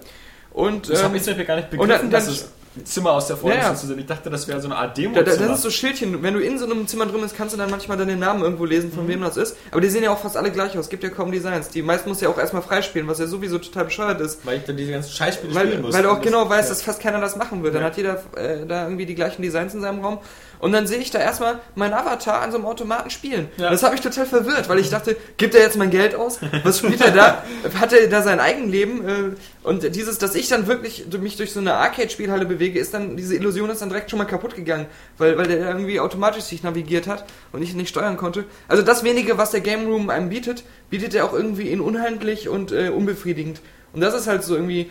Und das ähm, habe ich zum Beispiel gar nicht und begriffen, dann- dass dann- es Zimmer aus der Freundesliste Ja, ja. sind. Ich dachte, das wäre so eine Art demo Da, da, das ist so Schildchen. Wenn du in so einem Zimmer drin bist, kannst du dann manchmal dann den Namen irgendwo lesen, Mhm. von wem das ist. Aber die sehen ja auch fast alle gleich aus. Es gibt ja kaum Designs. Die meisten musst du ja auch erstmal freispielen, was ja sowieso total bescheuert ist. Weil ich dann diese ganzen Scheißspiele spielen Weil, muss. weil du auch genau das- weißt, ja. dass fast keiner das machen wird. Dann hat jeder äh, da irgendwie die gleichen Designs in seinem Raum. Und dann sehe ich da erstmal meinen Avatar an so einem Automaten spielen. Das hat mich total verwirrt, weil ich dachte, gibt er jetzt mein Geld aus? Was spielt er da? Hat er da sein Eigenleben? Äh, Und dieses, dass ich dann wirklich mich durch so eine Arcade-Spielhalle bewege, ist dann, diese Illusion ist dann direkt schon mal kaputt gegangen, weil, weil der irgendwie automatisch sich navigiert hat und ich nicht steuern konnte. Also das wenige, was der Game Room einem bietet, bietet er auch irgendwie in unhandlich und äh, unbefriedigend. Und das ist halt so irgendwie,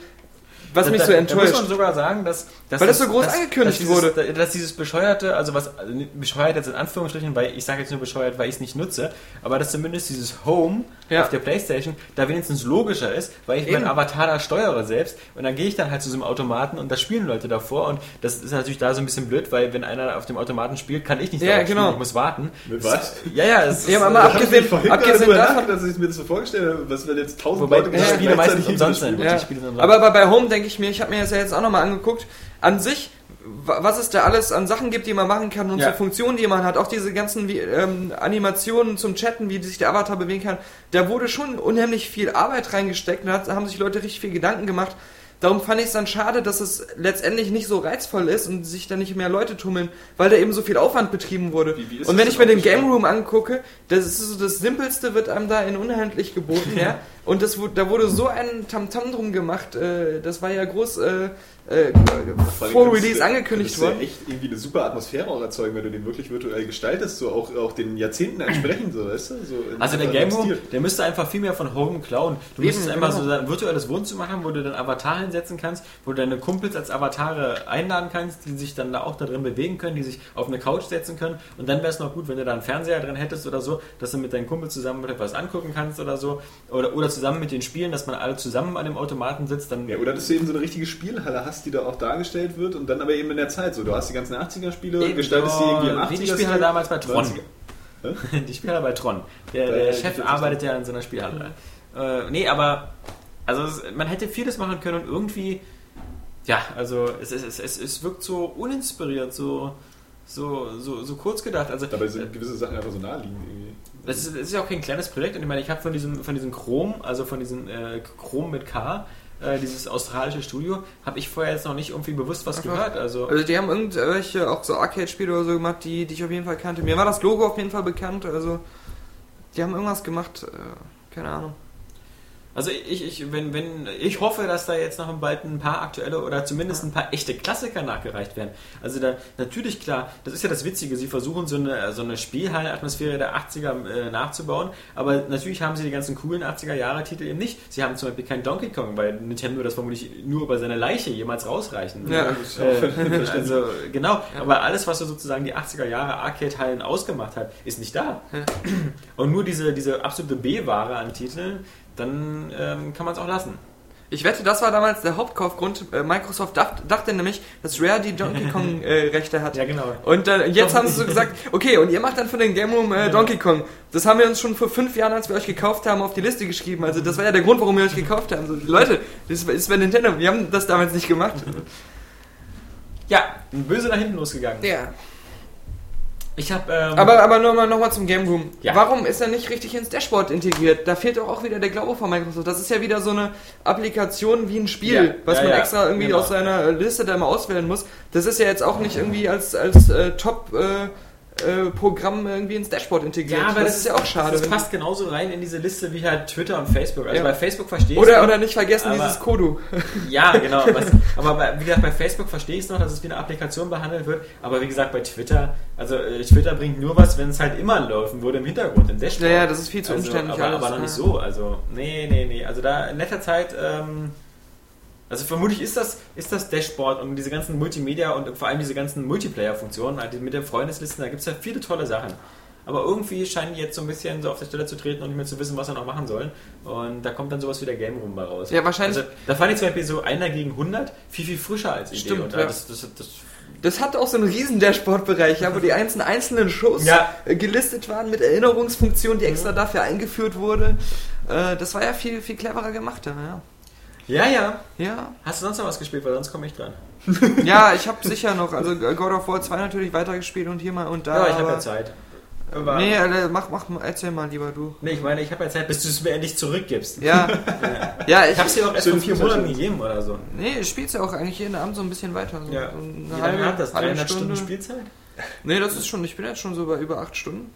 was mich da, so Da enttäuscht. muss man sogar sagen, dass, dass Weil das so groß angekündigt dass dieses, wurde. Dass dieses bescheuerte, also was also bescheuert jetzt in Anführungsstrichen, weil ich sage jetzt nur bescheuert, weil ich es nicht nutze, aber dass zumindest dieses Home Ja. auf der Playstation da wenigstens logischer ist, weil ich Eben. meinen Avatar da steuere selbst und dann gehe ich dann halt zu so einem Automaten und da spielen Leute davor und das ist natürlich da so ein bisschen blöd, weil wenn einer auf dem Automaten spielt, kann ich nicht Ja, genau. spielen, ich muss warten. Mit was? Ja, ja, es Ja, ist, aber mal Da abgesehen- abgesehen davon- dass ich mir das so vorgestellt habe, was wenn jetzt tausend Wobei Leute die Spiele meistens umsonst spielen. sind. Ja. Die Spiele sind umsonst. Aber, aber bei Home denke ich mir, ich habe mir das ja jetzt auch nochmal angeguckt, an sich, wa- was es da alles an Sachen gibt, die man machen kann und Ja. so Funktionen, die man hat, auch diese ganzen ähm, Animationen zum Chatten, wie sich der Avatar bewegen kann, da wurde schon unheimlich viel Arbeit reingesteckt und da haben sich Leute richtig viel Gedanken gemacht. Darum fand ich es dann schade, dass es letztendlich nicht so reizvoll ist und sich da nicht mehr Leute tummeln, weil da eben so viel Aufwand betrieben wurde. Wie- wie und wenn ich mir den? Game Room angucke, das ist so das Simpelste wird einem da in unhandlich geboten, ja. Und das, da wurde so ein Tamtam drum gemacht, äh, das war ja groß äh, äh, vor Release angekündigt worden. worden. echt irgendwie eine super Atmosphäre auch erzeugen, wenn du den wirklich virtuell gestaltest, so auch, auch den Jahrzehnten entsprechend, so, weißt du? So Also der Game Stil. der müsste einfach viel mehr von Home klauen. Du Eben, müsstest einfach genau. so ein virtuelles Wohnzimmer haben, wo du deinen Avatar hinsetzen kannst, wo du deine Kumpels als Avatare einladen kannst, die sich dann da auch da drin bewegen können, die sich auf eine Couch setzen können. Und dann wäre es noch gut, wenn du da einen Fernseher drin hättest oder so, dass du mit deinen Kumpels zusammen etwas angucken kannst oder so. Oder, oder zusammen mit den Spielen, dass man alle zusammen an dem Automaten sitzt. Dann Ja, oder dass du eben so eine richtige Spielhalle hast, die da auch dargestellt wird und dann aber eben in der Zeit so. Du hast die ganzen 80er-Spiele, Eben, gestaltest die irgendwie im oh, 80er. wie die Spielhalle damals bei Tron. 90er. Die Spielhalle bei Tron. Der, der der Chef 44. arbeitet ja in so einer Spielhalle. Äh, nee, aber also es, man hätte vieles machen können und irgendwie, ja, also es, es, es, es, es wirkt so uninspiriert, so, so, so, so kurz gedacht. Also Dabei sind gewisse Sachen einfach so naheliegend irgendwie. Das ist, das ist ja auch kein kleines Projekt und ich meine, ich habe von diesem, von diesem Chrom, also von diesem äh, Chrom mit K, äh, dieses australische Studio, habe ich vorher jetzt noch nicht irgendwie bewusst was Einfach- gehört. Also Also die haben irgendwelche auch so Arcade-Spiele oder so gemacht, die, die ich auf jeden Fall kannte. Mir war das Logo auf jeden Fall bekannt, also die haben irgendwas gemacht, äh, keine Ahnung. Also ich, ich, wenn, wenn, ich hoffe, dass da jetzt noch bald ein paar aktuelle oder zumindest ein paar echte Klassiker nachgereicht werden. Also da natürlich klar, das ist ja das Witzige, sie versuchen so eine, so eine Spielhallenatmosphäre der 80er äh, nachzubauen, aber natürlich haben sie die ganzen coolen 80er Jahre Titel eben nicht. Sie haben zum Beispiel kein Donkey Kong, weil Nintendo das vermutlich nur bei seiner Leiche jemals rausreichen Ja. Äh, also genau, aber alles, was so sozusagen die 80er Jahre Arcade-Hallen ausgemacht hat, ist nicht da. Und nur diese, diese absolute B-Ware an Titeln, dann ähm, kann man es auch lassen. Ich wette, das war damals der Hauptkaufgrund. Äh, Microsoft dacht, dachte nämlich, dass Rare die Donkey Kong äh, Rechte hat. Ja, genau. Und äh, jetzt haben sie so gesagt, okay, und ihr macht dann für den Game Room äh, Donkey Kong. Das haben wir uns schon vor fünf Jahren, als wir euch gekauft haben, auf die Liste geschrieben. Also das war ja der Grund, warum wir euch gekauft haben. So, Leute, das ist bei Nintendo. Wir haben das damals nicht gemacht. Ja, böse nach hinten losgegangen. Ja. Ich habe. Ähm, Aber, aber nochmal noch mal zum Game Room. Ja. Warum ist er nicht richtig ins Dashboard integriert? Da fehlt doch auch wieder der Glaube von Microsoft. Das ist ja wieder so eine Applikation wie ein Spiel, Ja. was Ja, man extra irgendwie Genau. aus seiner Liste da mal auswählen muss. Das ist ja jetzt auch nicht irgendwie als, als äh, Top äh, äh, Programm irgendwie ins Dashboard integriert. ja, aber das, ist ja auch schade. Das passt genauso rein in diese Liste wie halt Twitter und Facebook. Also Ja. bei Facebook verstehe ich oder, oder nicht vergessen Aber- dieses Kodu. Ja, genau. Was, aber bei, wie gesagt, bei Facebook verstehe ich es noch, dass es wie eine Applikation behandelt wird. Aber wie gesagt, bei Twitter, also äh, Twitter bringt nur was, wenn es halt immer laufen würde im Hintergrund, im Dashboard. Ja, ja, das ist viel zu also, umständlich Aber, alles, aber noch nicht ja. so. Also, nee, nee, nee. Also da in letzter Zeit, ähm, also vermutlich ist das, ist das Dashboard und diese ganzen Multimedia und vor allem diese ganzen Multiplayer-Funktionen, halt mit den Freundeslisten, da gibt es ja viele tolle Sachen. Aber irgendwie scheinen die jetzt so ein bisschen so auf der Stelle zu treten und nicht mehr zu wissen, was sie noch machen sollen. Und da kommt dann sowas wie der Game Room bei raus. Ja, wahrscheinlich- Also, da fand ich zum Beispiel so einer gegen 100 viel, viel frischer als Idee. Stimmt, und ja. das, das, das, Das hat auch so einen riesen Dashboard-Bereich, ja, wo die einzelnen, einzelnen Shows Ja. gelistet waren mit Erinnerungsfunktion, die extra dafür eingeführt wurde. Äh, das war ja viel, viel cleverer gemacht, ja. Ja, ja. Ja, Hast du sonst noch was gespielt? Weil sonst komme ich dran. ja ich habe sicher noch, also äh, God of War 2 natürlich weitergespielt und hier mal und da. Ja, ich habe ja Zeit. Aber, Nee, äh, mach, mach, mal, erzähl mal lieber du. nee, ich meine, ich habe ja Zeit, bis du es mir endlich zurückgibst. Ja, ja, ich, Ich habe es dir auch erst vor vier Monaten gegeben oder so. Nee, ich spiel's ja auch eigentlich jeden Abend so ein bisschen weiter. So, Ja. so Wie eine lange halbe, hat das? halbe 300 Stunde. Stunden Spielzeit? Nee, das ist schon, ich bin jetzt schon so bei über acht Stunden.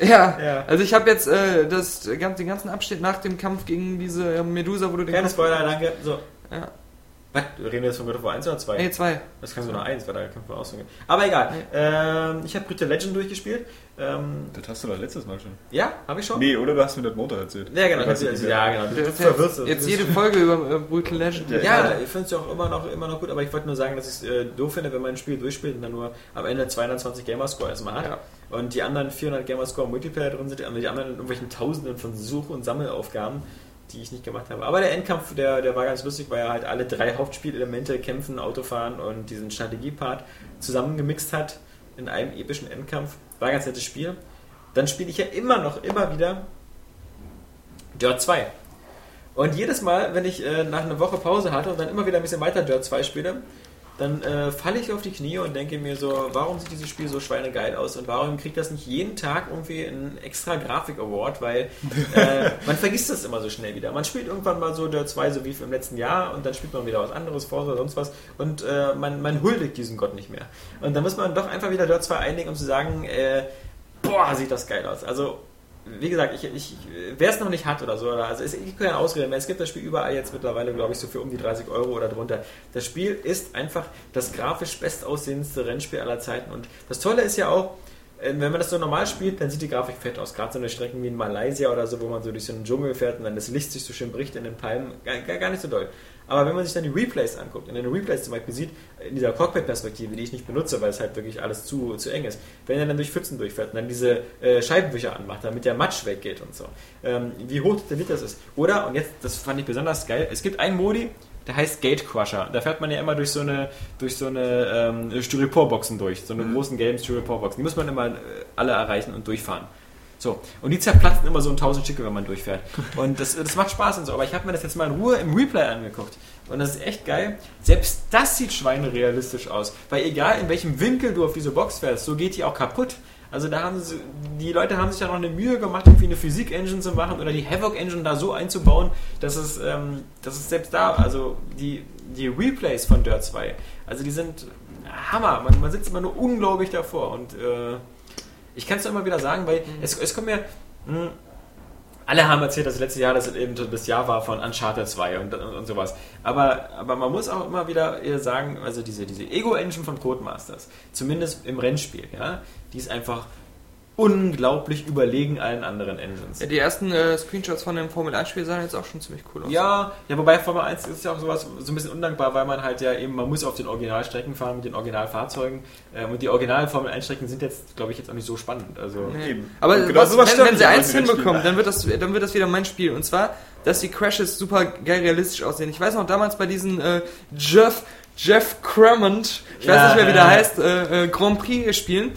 Ja, Ja. also ich habe jetzt äh, das, den ganzen Abschnitt nach dem Kampf gegen diese äh, Medusa, wo du den Keine Spoiler, danke. So. Ja. Was? Reden wir jetzt von God of War 1 oder 2? Nee, zwei. Das kann sogar noch 1, weil da kann man auch so gehen. Aber egal. Ähm, ich habe Brüte Legend durchgespielt. Ähm, Das hast du doch letztes Mal schon. ja, habe ich schon? Nee, oder du hast mir das Montag erzählt. Ja, genau. Das- mehr. ja, genau. Du, du Jetzt, verwirrst jetzt Du jede Folge über äh, Brutal Legend. Ja, ich finde es ja auch immer noch, immer noch gut, aber ich wollte nur sagen, dass ich es äh, doof finde, wenn man ein Spiel durchspielt und dann nur am Ende 220 Gamerscore erstmal hat. Ja. Und die anderen 400 Gamerscore Multiplayer drin sind, aber die anderen in irgendwelchen Tausenden von Such- und Sammelaufgaben, die ich nicht gemacht habe. Aber der Endkampf, der, der war ganz lustig, weil er halt alle drei Hauptspielelemente, Kämpfen, Autofahren und diesen Strategiepart zusammengemixt hat in einem epischen Endkampf. War ein ganz nettes Spiel. Dann spiele ich ja immer noch, immer wieder Dirt 2. Und jedes Mal, wenn ich äh, nach einer Woche Pause hatte und dann immer wieder ein bisschen weiter Dirt 2 spiele, dann äh, falle ich auf die Knie und denke mir so, warum sieht dieses Spiel so schweinegeil aus und warum kriegt das nicht jeden Tag irgendwie einen extra Grafik-Award, weil äh, man vergisst das immer so schnell wieder. Man spielt irgendwann mal so Dirt 2, so wie im letzten Jahr und dann spielt man wieder was anderes, Forza oder sonst was und äh, man, man huldigt diesen Gott nicht mehr. Und dann muss man doch einfach wieder Dirt 2 einlegen, um zu sagen, äh, boah, sieht das geil aus. Also wie gesagt, ich, ich, wer es noch nicht hat oder so, also es gibt keine Ausrede mehr. Es gibt das Spiel überall jetzt mittlerweile, glaube ich, so für um die 30 Euro oder drunter. Das Spiel ist einfach das grafisch bestaussehendste Rennspiel aller Zeiten. Und das Tolle ist ja auch, wenn man das so normal spielt, dann sieht die Grafik fett aus. Gerade so eine Strecken wie in Malaysia oder so, wo man so durch so einen Dschungel fährt und dann das Licht sich so schön bricht in den Palmen. Gar, gar nicht so doll. Aber wenn man sich dann die Replays anguckt, in den Replays zum Beispiel sieht, in dieser Cockpit-Perspektive, die ich nicht benutze, weil es halt wirklich alles zu, zu eng ist, wenn er dann durch Pfützen durchfährt und dann diese äh, Scheibenwischer anmacht, damit der Matsch weggeht und so, ähm, wie hoch detailliert das ist. Oder, und jetzt, das fand ich besonders geil, es gibt einen Modi, der heißt Gate Crusher. Da fährt man ja immer durch so eine, durch so eine ähm, Styroporboxen durch, so eine mhm. großen gelben Styroporboxen. Die muss man immer äh, alle erreichen und durchfahren. So, und die zerplatzen immer so in tausend Stücke, wenn man durchfährt. Und das, das macht Spaß und so. Aber ich habe mir das jetzt mal in Ruhe im Replay angeguckt. Und das ist echt geil. Selbst das sieht schweinerealistisch aus. Weil egal in welchem Winkel du auf diese Box fährst, so geht die auch kaputt. Also da haben sie, die Leute haben sich ja noch eine Mühe gemacht, irgendwie eine Physik-Engine zu machen oder die Havoc-Engine da so einzubauen, dass es, ähm, dass es selbst da, also die, die Replays von Dirt 2, also die sind Hammer. Man, man sitzt immer nur unglaublich davor und äh, ich kann es immer wieder sagen, weil mhm. es, es kommt mir. Mh, hm, alle haben erzählt, dass das letzte Jahr das eben das Jahr war von Uncharted 2 und, und, und sowas. Aber, aber man muss auch immer wieder sagen, also diese, diese Ego-Engine von Codemasters, zumindest im Rennspiel, ja, die ist einfach unglaublich überlegen allen anderen Engines. Ja, die ersten äh, Screenshots von dem Formel 1 Spiel sahen jetzt auch schon ziemlich cool aus. Ja, ja, wobei Formel 1 ist ja auch sowas so ein bisschen undankbar, weil man halt ja eben, man muss auf den Originalstrecken fahren mit den Originalfahrzeugen ähm, und die originalen Formel 1 Strecken sind jetzt, glaube ich, jetzt auch nicht so spannend. Also nee. Aber genau was, wenn, wenn sie eins hinbekommen, dann wird, das, dann wird das wieder mein Spiel. Und zwar, dass die Crashes super geil realistisch aussehen. Ich weiß noch damals bei diesen äh, Jeff, Jeff Cremont, ich weiß nicht mehr wie der heißt, äh, äh, Grand Prix spielen,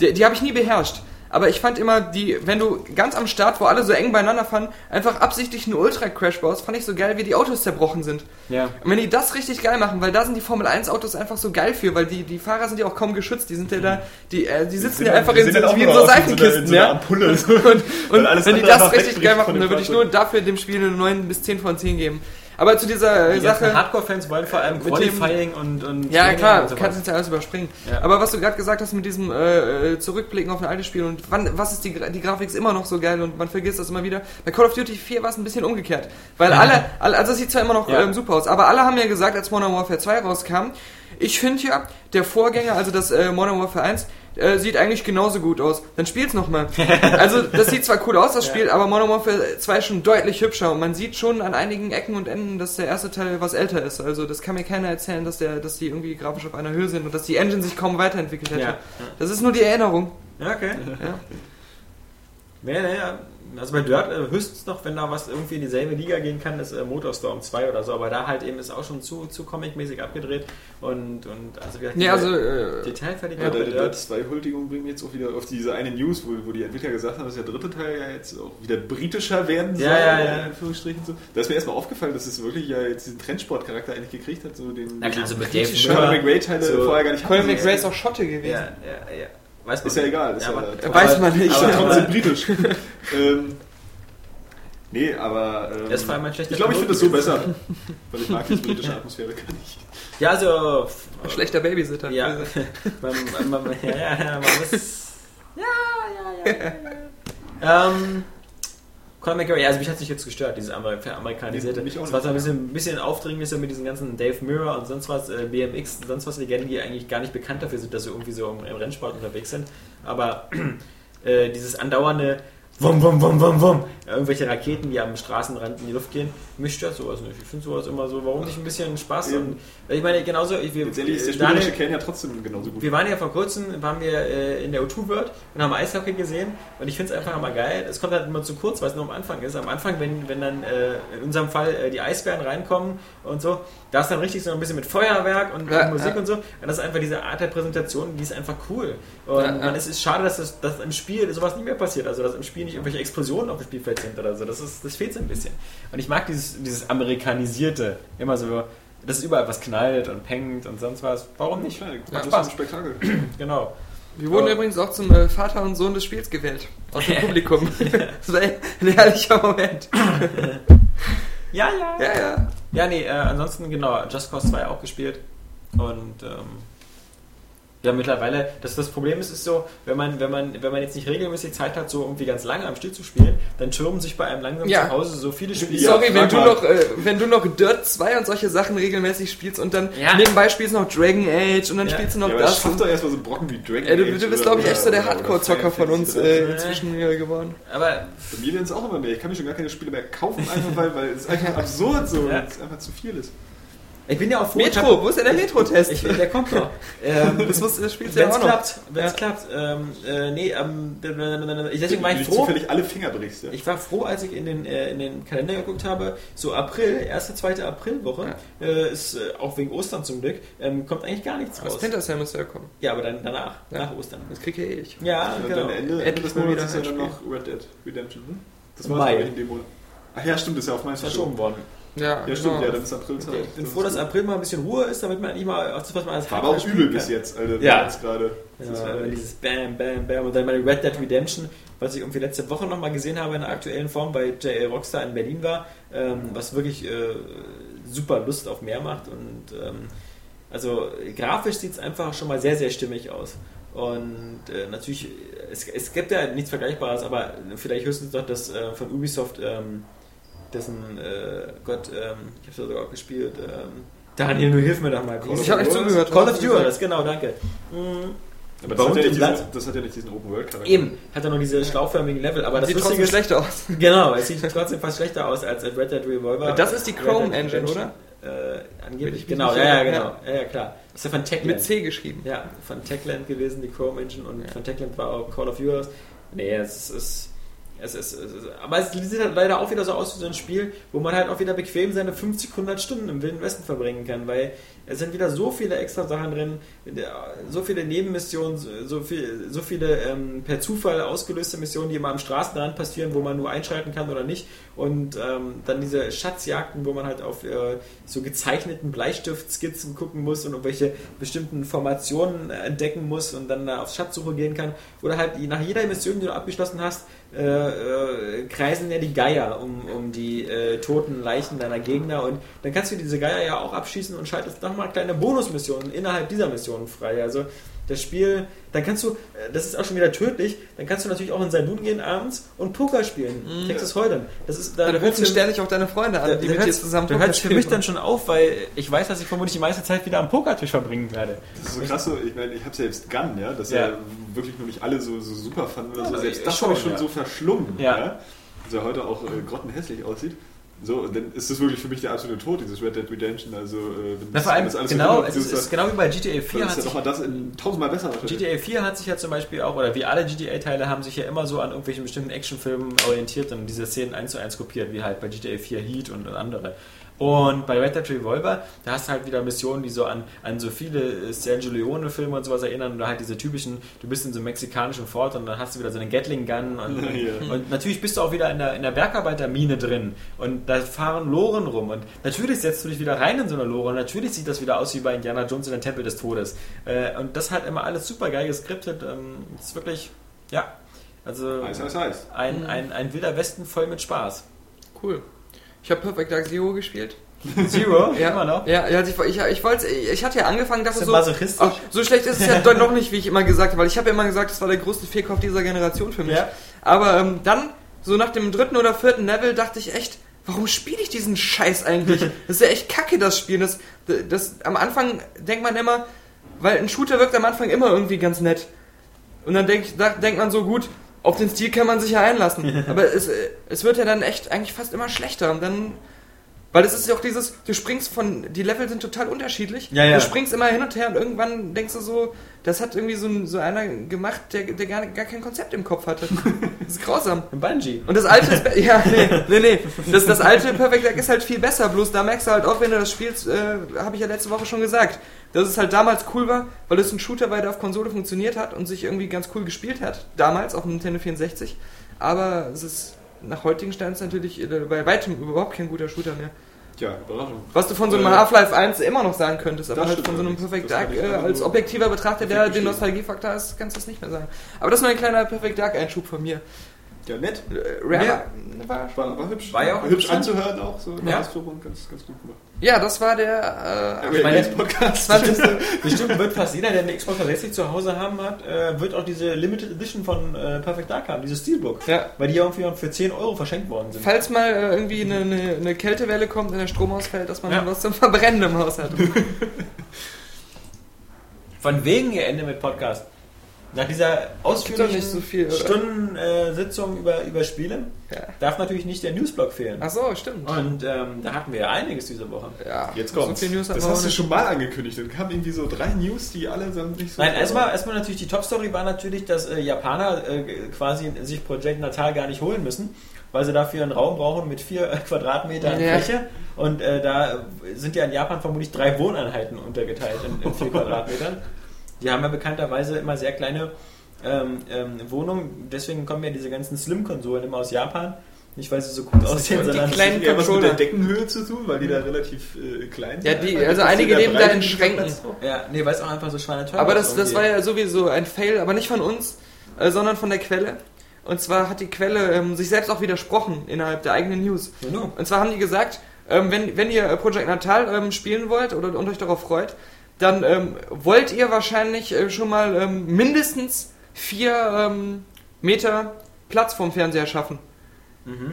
die, die habe ich nie beherrscht aber ich fand immer die, wenn du ganz am Start, wo alle so eng beieinander fahren, einfach absichtlich einen Ultra-Crash baust, fand ich so geil, wie die Autos zerbrochen sind. Ja. Und wenn die das richtig geil machen, weil da sind die Formel 1 Autos einfach so geil für, weil die, die Fahrer sind ja auch kaum geschützt, die sind ja da, die, äh, die sitzen die ja einfach in, so, wie in so Seifenkisten, ja. Ampulle, und, und wenn die das richtig geil machen, dann würde ich nur dafür dem Spiel eine 9 bis 10 von 10 geben. Aber zu dieser die Sache. Hardcore-Fans wollen vor allem Qualifying und, und. Ja, klar, du kannst jetzt ja alles überspringen. Ja. Aber was du gerade gesagt hast mit diesem äh, Zurückblicken auf ein altes Spiel und wann, was ist die, die Grafik ist immer noch so geil und man vergisst das immer wieder. Bei Call of Duty 4 war es ein bisschen umgekehrt. Weil alle, alle also es sieht zwar immer noch ja. ähm, super aus, aber alle haben ja gesagt, als Modern Warfare 2 rauskam, ich finde ja, der Vorgänger, also das äh, Modern Warfare 1, äh, sieht eigentlich genauso gut aus. Dann spiel's nochmal. Also, das sieht zwar cool aus, das Spiel, ja. aber Modern Warfare 2 ist schon deutlich hübscher und man sieht schon an einigen Ecken und Enden, dass der erste Teil was älter ist. Also, das kann mir keiner erzählen, dass, der, dass die irgendwie grafisch auf einer Höhe sind und dass die Engine sich kaum weiterentwickelt hätte. Ja. Das ist nur die Erinnerung. Ja, okay. Ja. Ja, ja, also bei Dirt äh, höchstens noch, wenn da was irgendwie in dieselbe Liga gehen kann, ist äh, Motorstorm 2 oder so, aber da halt eben ist auch schon zu, zu comic-mäßig abgedreht und, und also wie ja, also äh, Detailfertig. Ja, der Dirt 2 Huldigung bringt jetzt auch wieder auf diese eine News, wo, wo die Entwickler gesagt haben, dass der dritte Teil ja jetzt auch wieder britischer werden soll, ja, ja, ja. in Anführungsstrichen so. Da ist mir erstmal aufgefallen, dass es wirklich ja jetzt diesen Trendsport-Charakter eigentlich gekriegt hat, so den, Na klar, so mit Dave Colin McRae-Teile so, vorher gar nicht Colin McRae ist auch Schotte gewesen. Ja, ja, ja. Weiß man ist ja egal. Ist ja, ja, weiß man nicht. Aber trotzdem britisch. ähm, nee, aber. Ähm, das war mein schlechter Ich glaube, ich finde es so besser. Weil ich mag die britische Atmosphäre gar nicht. Ja, also. Schlechter Babysitter. Ja. man, man, man, ja, ja, ja, man muss. Ja, ja, ja. ja. ähm. Conor McGarry, also mich hat sich jetzt gestört, dieses amerikanisierte. Nee, das war so ein bisschen, bisschen aufdringlich so mit diesen ganzen Dave Mirror und sonst was, äh, BMX und sonst was Legenden, die eigentlich gar nicht bekannt dafür sind, dass sie irgendwie so im, im Rennsport unterwegs sind. Aber äh, dieses andauernde Wum, wum, wum, wum, wum. Irgendwelche Raketen, die am Straßenrand in die Luft gehen. Mich stört sowas nicht. Ich finde sowas immer so, warum nicht ein bisschen Spaß? Und, ich meine, genauso. Ich, wir, Letztendlich ist der spielerische Kern ja trotzdem genauso gut. Wir waren ja vor kurzem, waren wir äh, in der O2 World und haben Eishockey gesehen. Und ich finde es einfach immer geil. Es kommt halt immer zu kurz, weil es nur am Anfang ist. Am Anfang, wenn, wenn dann äh, in unserem Fall äh, die Eisbären reinkommen und so, da ist dann richtig so ein bisschen mit Feuerwerk und, ja, Musik ja. und so. Und das ist einfach diese Art der Präsentation, die ist einfach cool. Und ja, es ist schade, dass, das, dass im Spiel sowas nicht mehr passiert. Also, dass im Spiel nicht irgendwelche Explosionen auf dem Spielfeld sind oder so. Das, ist, das fehlt so ein bisschen. Und ich mag dieses, dieses Amerikanisierte. Immer so, dass es überall was knallt und pengt und sonst was. Warum nicht? Ja, Macht das ist Spaß. ein Spektakel. Genau. Wir wurden Aber- übrigens auch zum äh, Vater und Sohn des Spiels gewählt. Aus dem Publikum. das war ein herrlicher Moment. Ja, ja. Ja, ja. Ja, nee, äh, ansonsten genau, Just Cause 2 auch gespielt. Und ähm, ja, mittlerweile, das, das Problem ist, ist so, wenn man, wenn, man, wenn man jetzt nicht regelmäßig Zeit hat, so irgendwie ganz lange am Stück zu spielen, dann türmen sich bei einem langsam Ja. zu Hause so viele Spiele. Ja, Sorry, wenn du, noch, äh, wenn du noch Dirt 2 und solche Sachen regelmäßig spielst und dann Ja. nebenbei spielst du noch Dragon Age und dann Ja. spielst du noch Ja, aber das das. schafft doch erstmal so Brocken wie Dragon Ey, du, Age du bist, glaube ich, echt so der Hardcore-Zocker von uns äh, inzwischen äh, geworden. Aber Bei mir werden es auch immer mehr. Ich kann mir schon gar keine Spiele mehr kaufen, einfach weil, weil es einfach absurd so Ja. und es einfach zu viel ist. Ich bin ja auch froh. Metro, wo ist denn der Metro-Test? Ich, der kommt noch. ähm, Das, muss, das spielst du ja Wenn es auch noch. klappt, wenn es Ja. klappt. Ähm, äh, nee, ähm, ich, deswegen war Wenn ich du froh. zufällig alle Finger brichst. Ja. Ich war froh, als ich in den, äh, in den Kalender geguckt habe. So April, erste, zweite Aprilwoche, äh, ist äh, auch wegen Ostern zum Glück, ähm, kommt eigentlich gar nichts Was raus. Splinter Cell müsste ja kommen. Ja, aber dann danach, Ja. nach Ostern. Das krieg ja eh ich. Ja, Und genau. dann Ende, Ende des Monats ist ja dann noch Red Dead Redemption. Hm? Das Mai. war es in dem Monat. Ach ja, stimmt, das ist ja auf meins Verschoben worden. Ja, Ja, stimmt, genau. ja, dann ist April Zeit. Ich bin froh, dass April mal ein bisschen Ruhe ist, damit man endlich mal auch das, was man als War aber auch übel bis jetzt, Alter. Ja. Jetzt gerade. Ja, ja dieses Bam, Bam, Bam und dann meine Red Dead Redemption, was ich irgendwie letzte Woche nochmal gesehen habe in der aktuellen Form bei JA Rockstar in Berlin war, ähm, was wirklich äh, super Lust auf mehr macht und ähm, also grafisch sieht es einfach schon mal sehr, sehr stimmig aus. Und äh, natürlich, es, es gibt ja nichts Vergleichbares, aber vielleicht höchstens doch das äh, von Ubisoft, ähm, dessen, äh, Gott, ähm, ich habe es sogar auch gespielt, ähm, Daniel, nur hilf mir doch mal. Ich habe nicht zugehört. Call of Duty, genau, danke. Mhm. Aber das hat, ja diesen, das hat ja nicht diesen Open-World-Charakter. Eben, hat er nur diese schlauförmigen Level, aber das Sieht trotzdem ist, schlechter aus. genau, es sieht trotzdem fast schlechter aus als Red Dead Revolver. Das ist die Chrome Engine, Redemption. Äh, angeblich, ich genau, nicht ja, ja, genau, ja, ja, klar. Das ist ja von Techland. Mit C geschrieben. Ja, von Techland gewesen, die Chrome Engine und von Techland war auch Call of Duty. Nee, es ist, es es ist, aber es sieht halt leider auch wieder so aus wie so ein Spiel, wo man halt auch wieder bequem seine 50, 100 Stunden im Wilden Westen verbringen kann, weil es sind wieder so viele extra Sachen drin, so viele Nebenmissionen, so, viel, so viele ähm, per Zufall ausgelöste Missionen, die immer am Straßenrand passieren, wo man nur einschalten kann oder nicht. Und ähm, dann diese Schatzjagden, wo man halt auf äh, so gezeichneten Bleistiftskizzen gucken muss und irgendwelche bestimmten Formationen entdecken muss und dann da auf Schatzsuche gehen kann. Oder halt nach jeder Mission, die du abgeschlossen hast, äh, äh, kreisen ja die Geier um, um die äh, toten Leichen deiner Gegner und dann kannst du diese Geier ja auch abschießen und schaltest nochmal kleine Bonusmissionen innerhalb dieser Missionen frei. Also das Spiel, dann kannst du, äh, das ist auch schon wieder tödlich, dann kannst du natürlich auch in Saloon gehen abends und Poker spielen. Texas Hold'em. Das ist, Da dann rufen du- ständig auch deine Freunde an, da, die da mit dir zusammen da Poker hört für mich dann schon auf, weil ich weiß, dass ich vermutlich die meiste Zeit wieder am Pokertisch verbringen werde. Das ist so krass, so, ich meine, ich habe selbst Gun, ja, das ja. Ja. wirklich nur nicht alle so, so super fanden oder Ja, so. Selbst das habe ich schon ja. so verschlungen, Ja. ja. Dass er heute auch äh, grottenhässlich aussieht. So, dann ist das wirklich für mich der absolute Tod, dieses Red Dead Redemption. Also, äh, wenn Na, vor allem, das alles genau, es ist, ist genau wie bei GTA 4 dann hat ist ja sich nochmal das in tausendmal besser. GTA 4 hat sich ja zum Beispiel auch, oder wie alle GTA-Teile, haben sich ja immer so an irgendwelchen bestimmten Actionfilmen orientiert und diese Szenen eins zu eins kopiert, wie halt bei GTA 4 Heat und andere. Und bei Red Dead Revolver, da hast du halt wieder Missionen, die so an, an so viele äh, Sergio Leone-Filme und sowas erinnern. Oder halt diese typischen, du bist in so einem mexikanischen Fort und dann hast du wieder so eine Gatling-Gun. Und, Ja. und natürlich bist du auch wieder in der, in der Bergarbeitermine drin. Und da fahren Loren rum. Und natürlich setzt du dich wieder rein in so eine Lore. Und natürlich sieht das wieder aus wie bei Indiana Jones in der Tempel des Todes. Äh, und das hat immer alles super geil geskriptet. Ähm, das ist wirklich, ja. Also Heiß, heiß, heiß. ein, ein, ein wilder Westen voll mit Spaß. Cool. Ich habe Perfect Dark Zero gespielt. Zero, Ja, immer noch. Ja, also ich, ich, ich, wollte, ich hatte ja angefangen, dachte so, ach, so schlecht ist es ja doch noch nicht, wie ich immer gesagt habe, weil ich habe ja immer gesagt, das war der größte Fehlkauf dieser Generation für mich. Ja. Aber ähm, dann, so nach dem dritten oder vierten Level, dachte ich echt, warum spiele ich diesen Scheiß eigentlich? Das ist ja echt kacke, das Spiel. Das, das, am Anfang denkt man immer, weil ein Shooter wirkt am Anfang immer irgendwie ganz nett. Und dann denkt, da denkt man so, gut, auf den Stil kann man sich ja einlassen. Aber es, äh, es wird ja dann echt eigentlich fast immer schlechter. Und dann weil es ist ja auch dieses, du springst von, die Level sind total unterschiedlich. Ja, ja. Du springst immer hin und her und irgendwann denkst du so, das hat irgendwie so, ein, so einer gemacht, der, der gar, gar kein Konzept im Kopf hatte. Das ist grausam. Ein Bungee. Und das alte ist, ja, nee, nee, nee. Das, das alte Perfect Dark ist halt viel besser, bloß da merkst du halt auch, wenn du das spielst, äh, habe ich ja letzte Woche schon gesagt, dass es halt damals cool war, weil es ein Shooter war, der auf Konsole funktioniert hat und sich irgendwie ganz cool gespielt hat. Damals auf dem Nintendo 64. Aber es ist nach heutigen Standards natürlich äh, bei weitem überhaupt kein guter Shooter mehr. Ja, Überraschung. Was du von so einem Äh, Half-Life 1 immer noch sagen könntest, aber halt von so einem. Perfect Dark äh, als objektiver Betrachter, der den. Nostalgiefaktor hast, kannst du das nicht mehr sagen. Aber das ist nur ein kleiner Perfect Dark-Einschub von mir. Ja, nett. Äh, Rare Ja. war, War, war hübsch. War ja auch hübsch interessant. anzuhören auch so in der Ja. Ausführung. Ganz, ganz gut gemacht. ja, das war der. Äh, Ich meine, Podcast. Bestimmt wird fast jeder, der eine Xbox 360 zu Hause haben hat, äh, wird auch diese Limited Edition von äh, Perfect Dark haben, dieses Steelbook. Ja. Weil die irgendwie für 10 Euro verschenkt worden sind. Falls mal äh, irgendwie eine, eine, eine Kältewelle kommt und der Strom ausfällt, dass man Ja. dann was zum Verbrennen im Haus hat. Von wegen ihr Ende mit Podcast. Nach dieser ausführlichen nicht so viel, oder? Stunden äh, Sitzung über, über Spiele Ja. darf natürlich nicht der Newsblog fehlen. Ach so, stimmt. Und ähm, da hatten wir ja einiges diese Woche. Ja, Jetzt so kommt's. hatten das hast du nicht. schon mal angekündigt. Dann kamen irgendwie so drei News, die allesamt nicht so. Nein, erstmal, erstmal natürlich die Top-Story war natürlich, dass äh, Japaner äh, quasi sich Projekt Natal gar nicht holen müssen, weil sie dafür einen Raum brauchen mit vier äh, Quadratmetern Ja. Fläche. Und äh, da sind ja in Japan vermutlich drei Wohneinheiten untergeteilt in, in vier Quadratmetern. Die haben ja bekannterweise immer sehr kleine ähm, ähm, Wohnungen. Deswegen kommen ja diese ganzen Slim-Konsolen immer aus Japan. Nicht, weil sie so gut aussehen, die sondern kleinen eher was mit der Deckenhöhe zu tun, weil die da relativ äh, klein Ja, sind. die- Einfach also ein einige leben da in Schränken. Ja, nee, weil es auch einfach so schweineteuer Aber ist das, das war ja sowieso ein Fail, aber nicht von uns, äh, sondern von der Quelle. Und zwar hat die Quelle ähm, sich selbst auch widersprochen innerhalb der eigenen News. Ja, no. Und zwar haben die gesagt, ähm, wenn, wenn ihr äh, Project Natal ähm, spielen wollt oder und euch darauf freut, dann ähm, wollt ihr wahrscheinlich äh, schon mal ähm, mindestens vier ähm, Meter Platz vom Fernseher schaffen.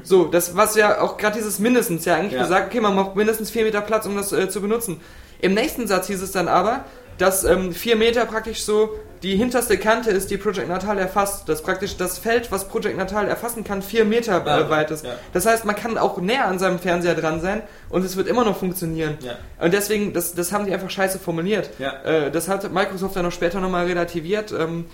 So, das was ja auch gerade dieses mindestens ja eigentlich Ja. gesagt, okay, man braucht mindestens vier Meter Platz, um das äh, zu benutzen. Im nächsten Satz hieß es dann aber, dass ähm, vier Meter praktisch so die hinterste Kante ist, die Project Natal erfasst. Dass praktisch das Feld, was Project Natal erfassen kann, vier Meter äh, weit ist. ja. Das heißt, man kann auch näher an seinem Fernseher dran sein und es wird immer noch funktionieren. Ja. Und deswegen, das, das haben die einfach scheiße formuliert. Ja. Äh, das hat Microsoft dann noch später nochmal relativiert. Ähm,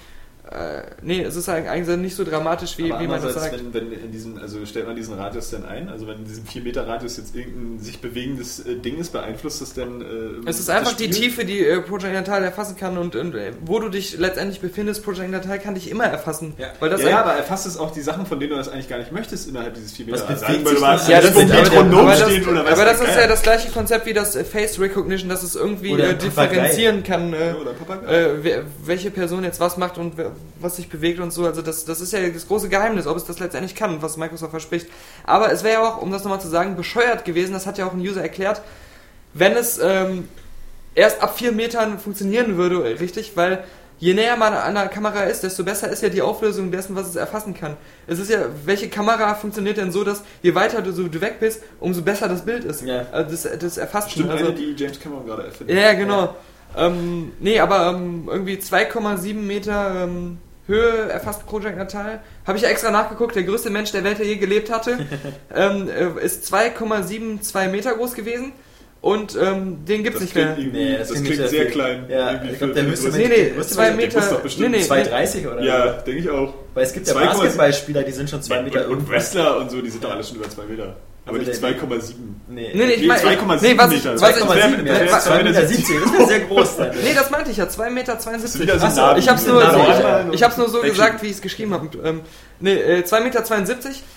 äh, nee, es ist eigentlich nicht so dramatisch, wie, wie man das sagt. Wenn, wenn in diesen, also stellt man diesen Radius denn ein? Also wenn in diesem 4 Meter Radius jetzt irgendein sich bewegendes äh, Ding ist, beeinflusst das denn? Äh, Es ist einfach die Spiel? Tiefe, die äh, Project Natal erfassen kann und, und äh, wo du dich letztendlich befindest, Project Natal kann dich immer erfassen. Ja. Weil das ja, ja, aber erfasst es auch die Sachen, von denen du das eigentlich gar nicht möchtest innerhalb dieses 4 Meter Radius. weil du? Ja, das ist, Metronom aber, das, oder was aber das ist ja das gleiche Konzept wie das äh, Face Recognition, dass es irgendwie äh, differenzieren kann, äh, äh, welche Person jetzt was macht und wer, was sich bewegt und so. Also das, das ist ja das große Geheimnis, ob es das letztendlich kann, was Microsoft verspricht. Aber es wäre ja auch, um das nochmal zu sagen, bescheuert gewesen, das hat ja auch ein User erklärt, wenn es ähm, erst ab vier Metern funktionieren würde, richtig, weil je näher man an der Kamera ist, desto besser ist ja die Auflösung dessen, was es erfassen kann. Es ist ja, welche Kamera funktioniert denn so, dass je weiter du, so, du weg bist, umso besser das Bild ist. Ja. Also das, das erfasst Stimmt, also, eine, die James Cameron gerade erfindet. ja, ja, genau. Ähm, nee, aber ähm, irgendwie 2,7 Meter ähm, Höhe erfasst Project Natal. Habe ich ja extra nachgeguckt. Der größte Mensch der Welt, der je gelebt hatte, ähm, äh, ist 2,72 Meter groß gewesen. Und ähm, den gibt's Das nicht mehr. Nee, das das klingt sehr sehr viel. klein. Ja, ich glaub, für- der höchste größte- Nee, nee, Mensch, der Meter. muss doch bestimmt nee, nee, 2,30 oder Ja, denke ich auch. Weil es gibt ja 2,7 Basketballspieler, die sind schon 2 Meter und, und. Wrestler und so, die sind doch alle schon über 2 Meter. Aber Also nicht der- 2,7. Nee, Nee, nee, ich Nee, meine, 2,7 nee, was, Meter. was, ich, 2,7 das wäre- Meter, 2,70 Meter, 70, das wäre sehr groß dann. Nee, das meinte ich ja, 2,72 Meter. Ist Achso, ich hab's nur, ich, ich hab's nur so Action. gesagt, wie ich es geschrieben habe. Nee, äh, 2,72 Meter,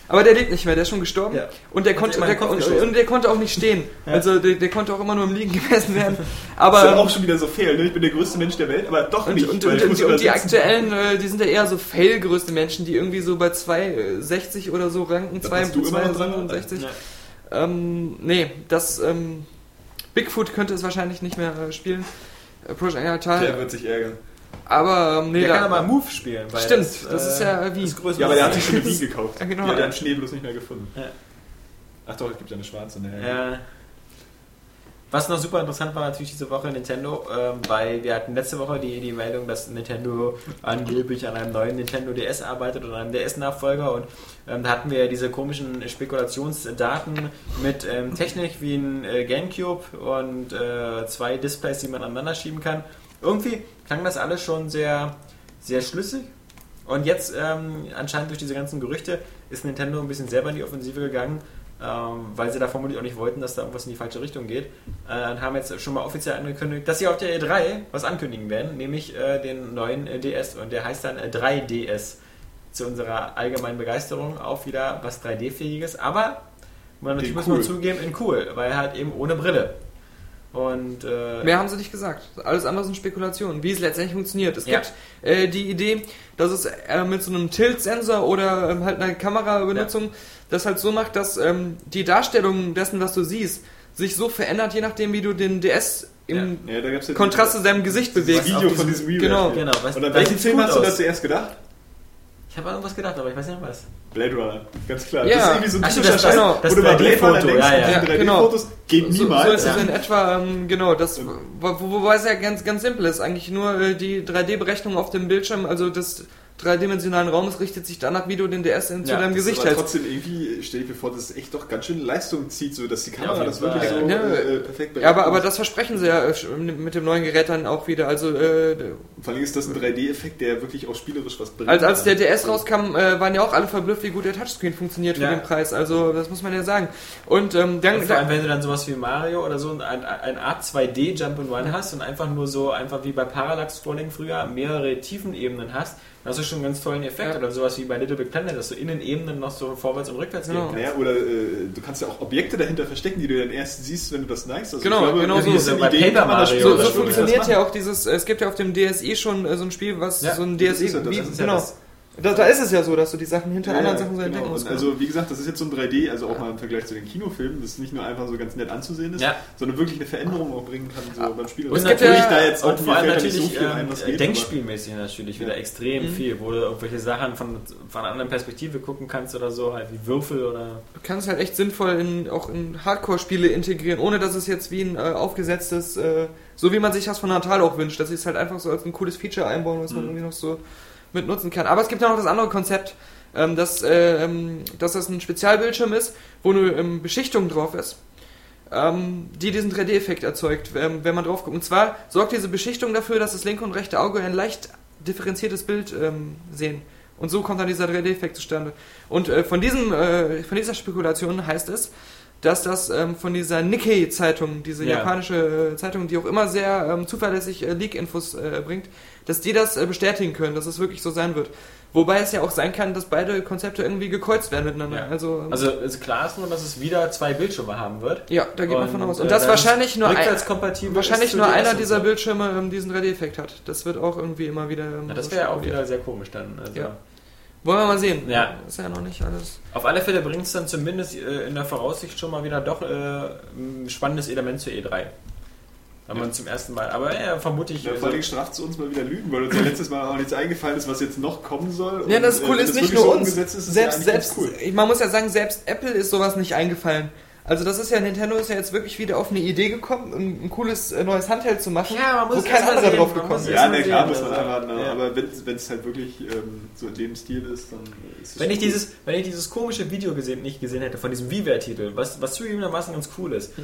aber der lebt nicht mehr, der ist schon gestorben. Ja. Und der konnte, der, und, und der konnte auch nicht stehen. Also der, der konnte auch immer nur im Liegen gemessen werden. Das ist Aber ja auch schon wieder so fail, ne? Ich bin der größte Mensch der Welt, aber doch und, nicht. und, und, und, die- aktuellen, äh, die sind ja eher so fail-größte Menschen, die irgendwie so bei 2,60 oder so ranken, Da 2, bist du immer noch dran, 2,67. Ja. Ähm, nee, das, ähm, Bigfoot könnte es wahrscheinlich nicht mehr äh, spielen. Äh, Project Natal. Der wird sich ärgern. Aber ähm, nee, Der da, kann aber Move spielen. Weil Stimmt, das, das ist äh, ja wie- Das größte Ja, aber der hat sich schon eine Wii gekauft. Ja, genau. Die hat er im Schnee bloß nicht mehr gefunden. Ja. Ach doch, es gibt ja eine schwarze. Ne? Ja. Was noch super interessant war natürlich diese Woche Nintendo, ähm, weil wir hatten letzte Woche die, die Meldung, dass Nintendo angeblich an einem neuen Nintendo DS arbeitet oder einem DS-Nachfolger und ähm, da hatten wir ja diese komischen Spekulationsdaten mit ähm, Technik wie ein äh, Gamecube und äh, zwei Displays, die man aneinander schieben kann. Irgendwie klang das alles schon sehr, sehr schlüssig. Und jetzt, ähm, anscheinend durch diese ganzen Gerüchte, ist Nintendo ein bisschen selber in die Offensive gegangen, ähm, weil sie da vermutlich auch nicht wollten, dass da irgendwas in die falsche Richtung geht. Äh, und haben jetzt schon mal offiziell angekündigt, dass sie auf der E3 was ankündigen werden, nämlich äh, den neuen äh, DS. Und der heißt dann äh, 3DS. Zu unserer allgemeinen Begeisterung auch wieder was 3D-fähiges. Aber man natürlich In muss man cool. zugeben, in cool, weil halt eben ohne Brille. Und äh, Mehr haben sie nicht gesagt. Alles andere sind Spekulationen, wie es letztendlich funktioniert. Es Ja. gibt äh, die Idee, dass es äh, mit so einem Tilt-Sensor oder ähm, halt einer Kamerabenutzung das halt so macht, dass ähm, die Darstellung dessen, was du siehst, sich so verändert, je nachdem, wie du den DS im Ja, gab's ja Kontrast zu seinem Gesicht das bewegst. Video von diesem- diesem genau. Genau, was, Und an welchen Film hast du das zuerst gedacht? Ich habe an irgendwas gedacht, aber ich weiß nicht mehr was. Blade Runner, ganz klar. Ja. Das ist irgendwie so ein Ach typischer das- Scheiß, genau. das wo du bei Blade Runner 3D-Foto, denkst, ja, ja. Ja, 3D-Fotos geht So, so niemals. ist es in etwa, ähm, genau, das, wo, wobei es ja ganz, ganz simpel ist. Eigentlich nur äh, die 3D-Berechnung auf dem Bildschirm, also des dreidimensionalen Raumes richtet sich danach, wie du den DS in, zu Ja, deinem Das ist Gesicht aber hältst. trotzdem irgendwie, stell ich mir vor, dass es echt doch ganz schön Leistung zieht, so dass die Ja, Kamera jeden das wirklich so ja. äh, perfekt Ja, aber, aber das versprechen sie ja äh, mit dem neuen Gerät dann auch wieder. Also äh, Vor allem ist das ein 3D-Effekt, der wirklich auch spielerisch was bringt. als, als der DS rauskam, äh, waren ja auch alle verblüfft, wie gut der Touchscreen funktioniert für Ja. den Preis. Also das muss man ja sagen. Und ähm, dann, Und vor allem, wenn du dann sowas wie Mario oder so ein, ein Art 2D Jump and Run hast und einfach nur so, einfach wie bei Parallax Scrolling früher, mehrere Tiefenebenen hast, hast du schon einen ganz tollen Effekt. Ja. Oder sowas wie bei Little Big Planet, dass du in den Ebenen noch so vorwärts und rückwärts Genau. gehen kannst. Ja, oder äh, du kannst ja auch Objekte dahinter verstecken, die du dann erst siehst, wenn du das neigst. Also Genau, genau mit so. diesen Bei Ideen Paper das Mario so, so das funktioniert ja auch dieses, es gibt ja auf dem DSI schon äh, so ein Spiel, was Ja, so ein das DSI, ist ja das, wie, das ist ja genau. das. Da, da ist es ja so, dass du die Sachen hinter Ja, anderen ja, Sachen so genau. entdecken musst. Und Also wie gesagt, das ist jetzt so ein 3D, also auch mal im Vergleich zu den Kinofilmen, das nicht nur einfach so ganz nett anzusehen ist, Ja. sondern wirklich eine Veränderung auch bringen kann so beim Spiel. Und Es gibt natürlich ja- da jetzt auch und vor allem natürlich so viel ein, ähm, was geht, aber- denkspielmäßig natürlich wieder Ja. extrem Mhm. viel, wo du irgendwelche Sachen von, von einer anderen Perspektive gucken kannst oder so, halt wie Würfel oder. Du kannst halt echt sinnvoll in, auch in Hardcore-Spiele integrieren, ohne dass es jetzt wie ein äh, aufgesetztes, äh, so wie man sich das von Natal auch wünscht, dass sie es halt einfach so als ein cooles Feature einbauen, was man Mhm. irgendwie noch so mit nutzen kann. Aber es gibt ja noch das andere Konzept, ähm, dass, äh, ähm, dass das ein Spezialbildschirm ist, wo eine ähm, Beschichtung drauf ist. Ähm, die diesen 3D-Effekt erzeugt, ähm, wenn man drauf guckt. Und zwar sorgt diese Beschichtung dafür, dass das linke und rechte Auge ein leicht differenziertes Bild ähm, sehen. Und so kommt dann dieser 3D-Effekt zustande. Und äh, von, diesem, äh, von dieser Spekulation heißt es, dass das ähm, von dieser Nikkei-Zeitung, diese Ja. japanische äh, Zeitung, die auch immer sehr ähm, zuverlässig äh, Leak-Infos äh, bringt, dass die das äh, bestätigen können, dass es wirklich so sein wird. Wobei es ja auch sein kann, dass beide Konzepte irgendwie gekreuzt werden miteinander. Ja. Also, Also es klar ist nur, dass es wieder zwei Bildschirme haben wird. ja, da geht man von aus. Und äh, das dass wahrscheinlich nur ein, wahrscheinlich ist nur einer und dieser. Bildschirme ähm, diesen 3D-Effekt hat. Das wird auch irgendwie immer wieder. ähm, Ja, das wäre auch spekuliert. wieder sehr komisch dann. Also. Ja. Wollen wir mal sehen. Ja. Ist ja noch nicht alles. Auf alle Fälle bringt es dann zumindest äh, in der Voraussicht schon mal wieder doch äh, ein spannendes Element zur E3. Wenn man zum ersten Mal, aber ja, vermute ich. Ja, also- vor allem straft zu uns mal wieder Lügen, weil uns ja letztes Mal auch nichts eingefallen ist, was jetzt noch kommen soll. Ja, Und, das äh, Coole wenn ist das nicht wirklich nur so uns. ist, ist selbst, ja eigentlich selbst, cool. man muss ja sagen, selbst Apple ist sowas nicht eingefallen. Also das ist ja, Nintendo ist ja jetzt wirklich wieder auf eine Idee gekommen, ein, ein cooles äh, neues Handheld zu machen, Ja, man muss wo es kein anderer drauf gekommen ist. Ja, ne, klar sehen, muss man also, einfach, ne, ja. aber wenn es halt wirklich ähm, so in dem Stil ist, dann ist es Wenn ich, gut. dieses, wenn ich dieses komische Video gesehen, nicht gesehen hätte von diesem WiiWare-Titel, was, was zugegebenermaßen ganz cool ist,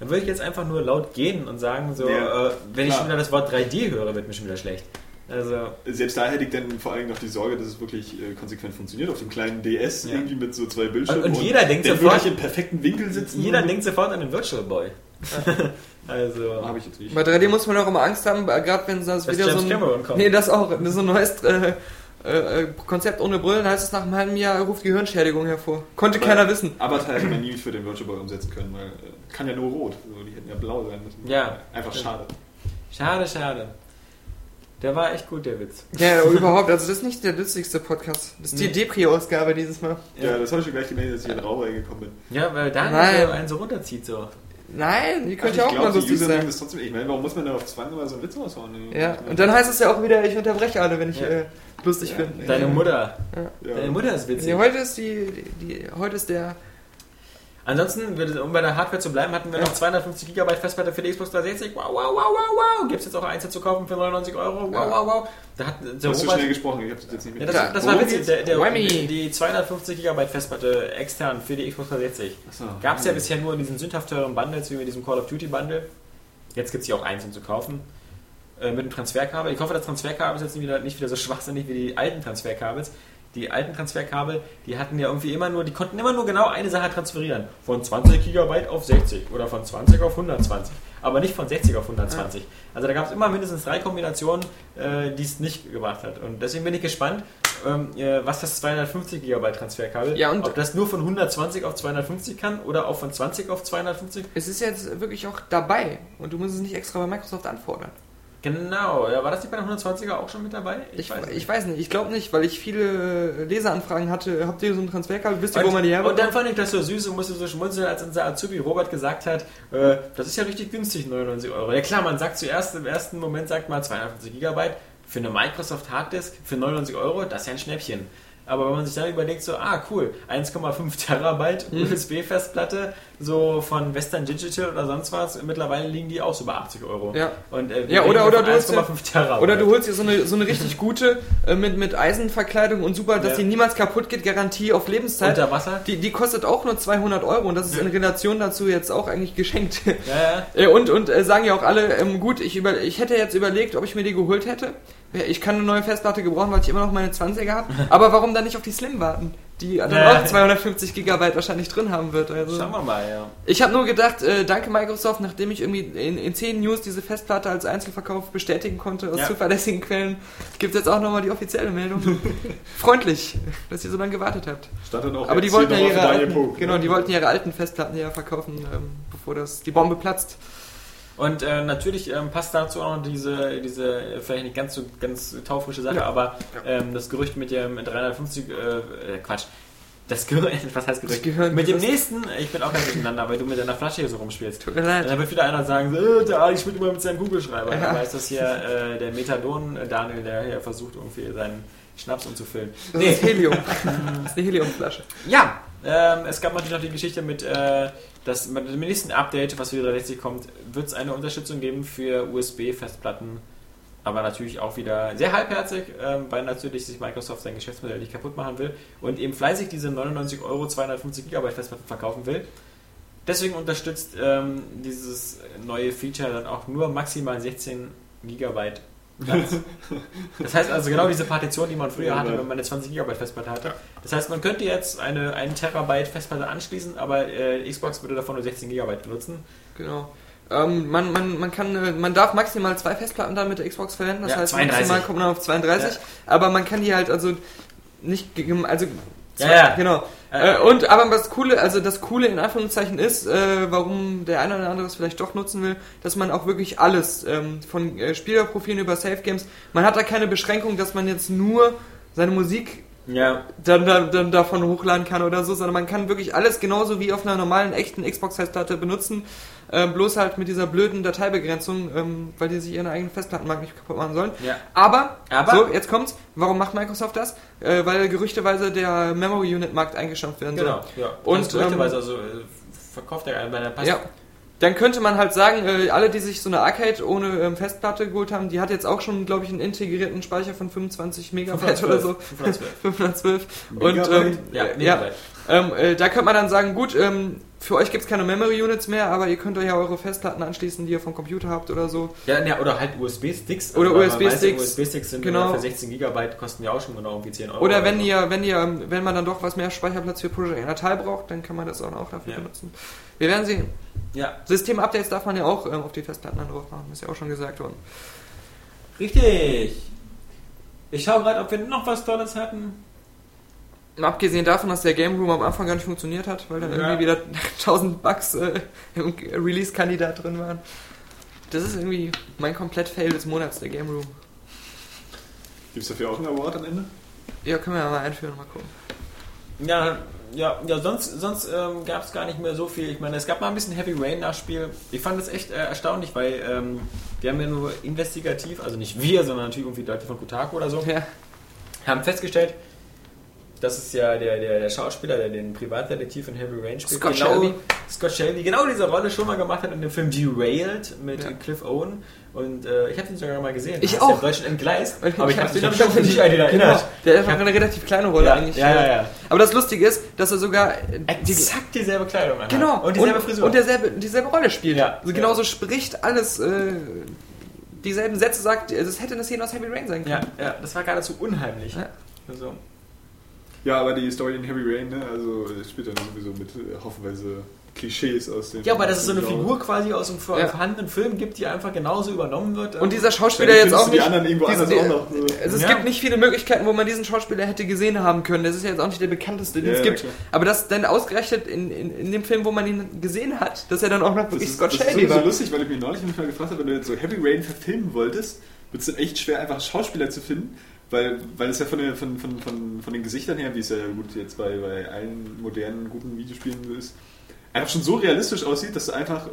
dann würde ich jetzt einfach nur laut gehen und sagen, so, Ja, äh, wenn ich klar. schon wieder das Wort 3D höre, wird mir schon wieder schlecht. Also, Selbst da hätte ich dann vor allem noch die Sorge, dass es wirklich äh, konsequent funktioniert auf dem kleinen DS Ja. irgendwie mit so zwei Bildschirmen. Und- und jeder denkt der sofort- wirklich im perfekten Winkel sitzen. jeder denkt sofort an den Virtual Boy. also, Habe ich jetzt nicht. Bei 3D muss man auch immer Angst haben, äh, gerade wenn das, Dass wieder so James ein... Cameron kommt. Nee, das auch. So ein neues äh, äh, Konzept ohne Brillen heißt es nach einem halben Jahr ruft Gehirnschädigung hervor. Konnte Aber- keiner wissen. Avatar hätte man nie für den Virtual Boy umsetzen können, weil äh, kann ja nur rot. So, die hätten ja blau sein müssen. Ja. Einfach schade. schade, schade. Der war echt gut, der Witz. Ja, überhaupt. Also das ist nicht der lustigste Podcast. Das ist die. Depri-Ausgabe dieses Mal. Ja, das habe ich schon gleich gemerkt, dass ich in Rauch reingekommen bin. Ja, weil da einen so runterzieht so. Nein, die Ach, könnt ja auch glaub, mal die lustig sein. ist trotzdem, ich meine, warum muss man da auf Zwang immer so einen Witz raushauen? Ja, und dann heißt es ja auch wieder, ich unterbreche alle, wenn ich Ja. äh, lustig Ja. bin. Deine Mutter. Ja. Deine Mutter ist witzig. Nee, heute ist die, die, die heute ist der Ansonsten, um bei der Hardware zu bleiben, hatten wir noch 250 GB Festplatte für die Xbox 360. Wow, wow, wow, wow, wow. Gibt es jetzt auch einzeln zu kaufen für 99 Euro. Wow, Ja. wow, wow. Da hat der Du hast zu Robert, schnell gesprochen, ich habe das jetzt nicht ja, mit. das, Ja, das worum war witzig. Der, der, die, die 250 GB Festplatte extern für die Xbox 360 Achso. gab es ja bisher nur in diesen sündhaft teuren Bundles, wie mit diesem Call of Duty Bundle. Jetzt gibt es die auch einzeln zu kaufen. Äh, mit dem Transferkabel. Ich hoffe, das Transferkabel ist jetzt nicht wieder, nicht wieder so schwachsinnig wie die alten Transferkabels, die alten Transferkabel, die hatten ja irgendwie immer nur, die konnten immer nur genau eine Sache transferieren. Von 20 GB auf 60 oder von 20 auf 120. Aber nicht von 60 auf 120. Also da gab es immer mindestens drei Kombinationen, äh, die es nicht gebracht hat. Und deswegen bin ich gespannt, ähm, äh, was das 250 GB Transferkabel, Ja, ob das nur von 120 auf 250 kann oder auch von 20 auf 250. Es ist jetzt wirklich auch dabei und du musst es nicht extra bei Microsoft anfordern. Genau, ja, war das nicht bei der 120er auch schon mit dabei? Ich, ich weiß nicht, ich glaube nicht, weil ich viele Leseranfragen hatte. Habt ihr so ein Transferkabel? Wisst ihr, wo man die und herbekommt? dann fand ich das so süß und musste so schmunzeln, als unser Azubi Robert gesagt hat, äh, das ist ja richtig günstig, 99 Euro. Ja klar, man sagt zuerst, im ersten Moment sagt man 250 Gigabyte für eine Microsoft Harddisk für 99 Euro, das ist ja ein Schnäppchen. Aber wenn man sich dann überlegt, so, ah cool, 1,5 Terabyte Mhm. USB-Festplatte, so von Western Digital oder sonst was, mittlerweile liegen die auch so bei 80 Euro. Ja. Und, äh, Ja, oder- oder du holst dir- 1,5 Terabyte. Oder du holst dir so eine, so eine richtig gute äh, mit, mit Eisenverkleidung und super, dass Ja. die niemals kaputt geht, Garantie auf Lebenszeit. Unter Wasser? Die, die kostet auch nur 200 Euro und das ist in Relation dazu jetzt auch eigentlich geschenkt. Ja, ja. Äh, und und äh, sagen ja auch alle, ähm, gut, ich, über, ich hätte jetzt überlegt, ob ich mir die geholt hätte. Ja, Ich kann eine neue Festplatte gebrauchen, weil ich immer noch meine 20er habe. Aber warum dann nicht auf die Slim warten? Die dann Ja. auch 250 Gigabyte wahrscheinlich drin haben wird. Also. Schauen wir mal, ja. Ich habe nur gedacht, äh, danke Microsoft, nachdem ich irgendwie in, in 10 News diese Festplatte als Einzelverkauf bestätigen konnte aus Ja. zuverlässigen Quellen, gibt es jetzt auch nochmal die offizielle Meldung. Freundlich, dass ihr so lange gewartet habt. Dann auch Aber die wollten ja ihre alten, Pog, genau, ne? die wollten ihre alten Festplatten ja verkaufen, ähm, bevor das die Bombe platzt. Und äh, natürlich ähm, passt dazu auch noch diese, diese äh, vielleicht nicht ganz so ganz taufrische Sache, aber ähm, das Gerücht mit dem 350, äh, äh, Quatsch, das Gerücht, was heißt Gerücht? Gehirn- mit dem nächsten, ich bin auch ganz durcheinander, weil du mit deiner Flasche hier so rumspielst. Tut mir leid. Dann wird wieder einer sagen, äh, der Ali spielt immer mit seinem Kugelschreiber. Ja. Dabei ist das hier äh, der Methadon-Daniel, der hier versucht, irgendwie seinen Schnaps umzufüllen. Das ist Helium. das ist eine Heliumflasche. Ja, ähm, es gab natürlich noch die Geschichte mit, äh, dass mit dem nächsten Update, was für die 360 kommt, wird es eine Unterstützung geben für USB-Festplatten. Aber natürlich auch wieder sehr halbherzig, ähm, weil natürlich sich Microsoft sein Geschäftsmodell nicht kaputt machen will und eben fleißig diese 99 Euro 250 GB Festplatten verkaufen will. Deswegen unterstützt ähm, dieses neue Feature dann auch nur maximal 16 GB Platz. Das heißt also genau diese Partition, die man früher hatte, wenn man eine 20 GB Festplatte hatte. Das heißt, man könnte jetzt eine 1 Terabyte Festplatte anschließen, aber äh, Xbox würde davon nur 16 GB benutzen. Genau. Ähm, man, man, man, kann, äh, man darf maximal zwei Festplatten dann mit der Xbox verwenden, das Ja, heißt 32. maximal kommt man auf 32, Ja. aber man kann die halt also nicht, gem- also Ja, ja. genau. Äh, und aber das coole, also das coole in Anführungszeichen ist, äh, warum der eine oder andere es vielleicht doch nutzen will, dass man auch wirklich alles ähm, von äh, Spielerprofilen über Safe Games, man hat da keine Beschränkung, dass man jetzt nur seine Musik Ja, dann, dann, dann davon hochladen kann oder so, sondern man kann wirklich alles genauso wie auf einer normalen, echten Xbox-Festplatte benutzen, äh, bloß halt mit dieser blöden Dateibegrenzung, ähm, weil die sich ihren eigenen Festplattenmarkt nicht kaputt machen sollen. ja. Aber, Aber- so, jetzt kommt's, warum macht Microsoft das? Äh, weil gerüchteweise der Memory-Unit-Markt eingestampft werden soll. Genau. Ja. Und, Und gerüchteweise, ähm, also äh, verkauft der bei der Pass. Ja. Dann könnte man halt sagen, äh, alle, die sich so eine Arcade ohne ähm, Festplatte geholt haben, die hat jetzt auch schon, glaube ich, einen integrierten Speicher von 25 Megabyte oder so. 512. 512. Und Megabyte? ähm, Ja, ja, ähm, äh, da könnte man dann sagen, gut, ähm, für euch gibt's keine Memory Units mehr, aber ihr könnt euch ja eure Festplatten anschließen, die ihr vom Computer habt oder so. Ja, ja, oder halt USB-Sticks. Oder weiß, USB-Sticks. USB-Sticks sind Genau. für 16 GB, kosten ja auch schon genau irgendwie 10 Euro. Oder wenn ihr, wenn ihr, wenn man dann doch was mehr Speicherplatz für Project Natal braucht, dann kann man das auch noch dafür Ja. benutzen. Wir werden sehen. Ja, System-Updates darf man ja auch ähm, auf die Festplatten dann drauf machen, ist ja auch schon gesagt worden. richtig. Ich schaue gerade, ob wir noch was Tolles hatten. Mal Abgesehen davon, dass der Game Room am Anfang gar nicht funktioniert hat, weil dann Ja. irgendwie wieder 1000 Bugs äh, im Release-Kandidat drin waren. Das ist irgendwie mein komplett Fail des Monats, der Game Room. Gibt es dafür auch einen Award am Ende? Ja, können wir ja mal einführen, mal gucken. Ja, ja, ja sonst, sonst ähm, gab es gar nicht mehr so viel. Ich meine, es gab mal ein bisschen Heavy Rain Nachspiel. Ich fand das echt äh, erstaunlich, weil ähm, wir haben ja nur investigativ, also nicht wir, sondern natürlich irgendwie Leute von Kotaku oder so, Ja, haben festgestellt, das ist ja der, der, der Schauspieler, der den Privatdetektiv in Heavy Rain spielt. Scott genau, Shelby. Scott Shelby, genau diese Rolle schon mal gemacht hat in dem Film Derailed mit Ja. Cliff Owen. Und äh, ich habe den sogar mal gesehen. Ich auch. ja Deutschen entgleist. Ich Aber ich hab habe den mich schon nicht an den Genau, erinnert. der Ich hat hab- eine relativ kleine Rolle Ja, eigentlich. ja, ja, ja. Aber das Lustige ist, dass er sogar äh, die, Exakt dieselbe Kleidung anhat. genau Und dieselbe Frisur. und derselbe, dieselbe Rolle spielt. Ja. Also genauso spricht alles, äh, dieselben Sätze sagt, also es hätte eine Szene aus Heavy Rain sein ja, können. ja, das war geradezu unheimlich. Ja. Also, Ja, aber die Story in Heavy Rain, ne, also das spielt dann sowieso mit äh, haufenweise Klischees aus dem. Ja, aber dass es so eine. Figur quasi aus einem Ja. vorhandenen Film gibt, die einfach genauso übernommen wird. Und dieser Dann Schauspieler jetzt auch du die nicht. anderen irgendwo diesen- anders auch noch. So. Also es Ja. gibt nicht viele Möglichkeiten, wo man diesen Schauspieler hätte gesehen haben können. Das ist ja jetzt auch nicht der bekannteste, den Ja, es gibt. klar. Aber das dann ausgerechnet in, in, in dem Film, wo man ihn gesehen hat, dass er dann auch noch Das wirklich ist, Scott das ist Shelby sowieso war. lustig, weil ich mich neulich mal gefragt habe, wenn du jetzt so Heavy Rain verfilmen wolltest, wird es dann echt schwer, einfach Schauspieler zu finden, weil, weil es ja von, der, von, von, von, von den Gesichtern her, wie es ja gut jetzt bei, bei allen modernen, guten Videospielen so ist, einfach schon so realistisch aussieht, dass du einfach äh,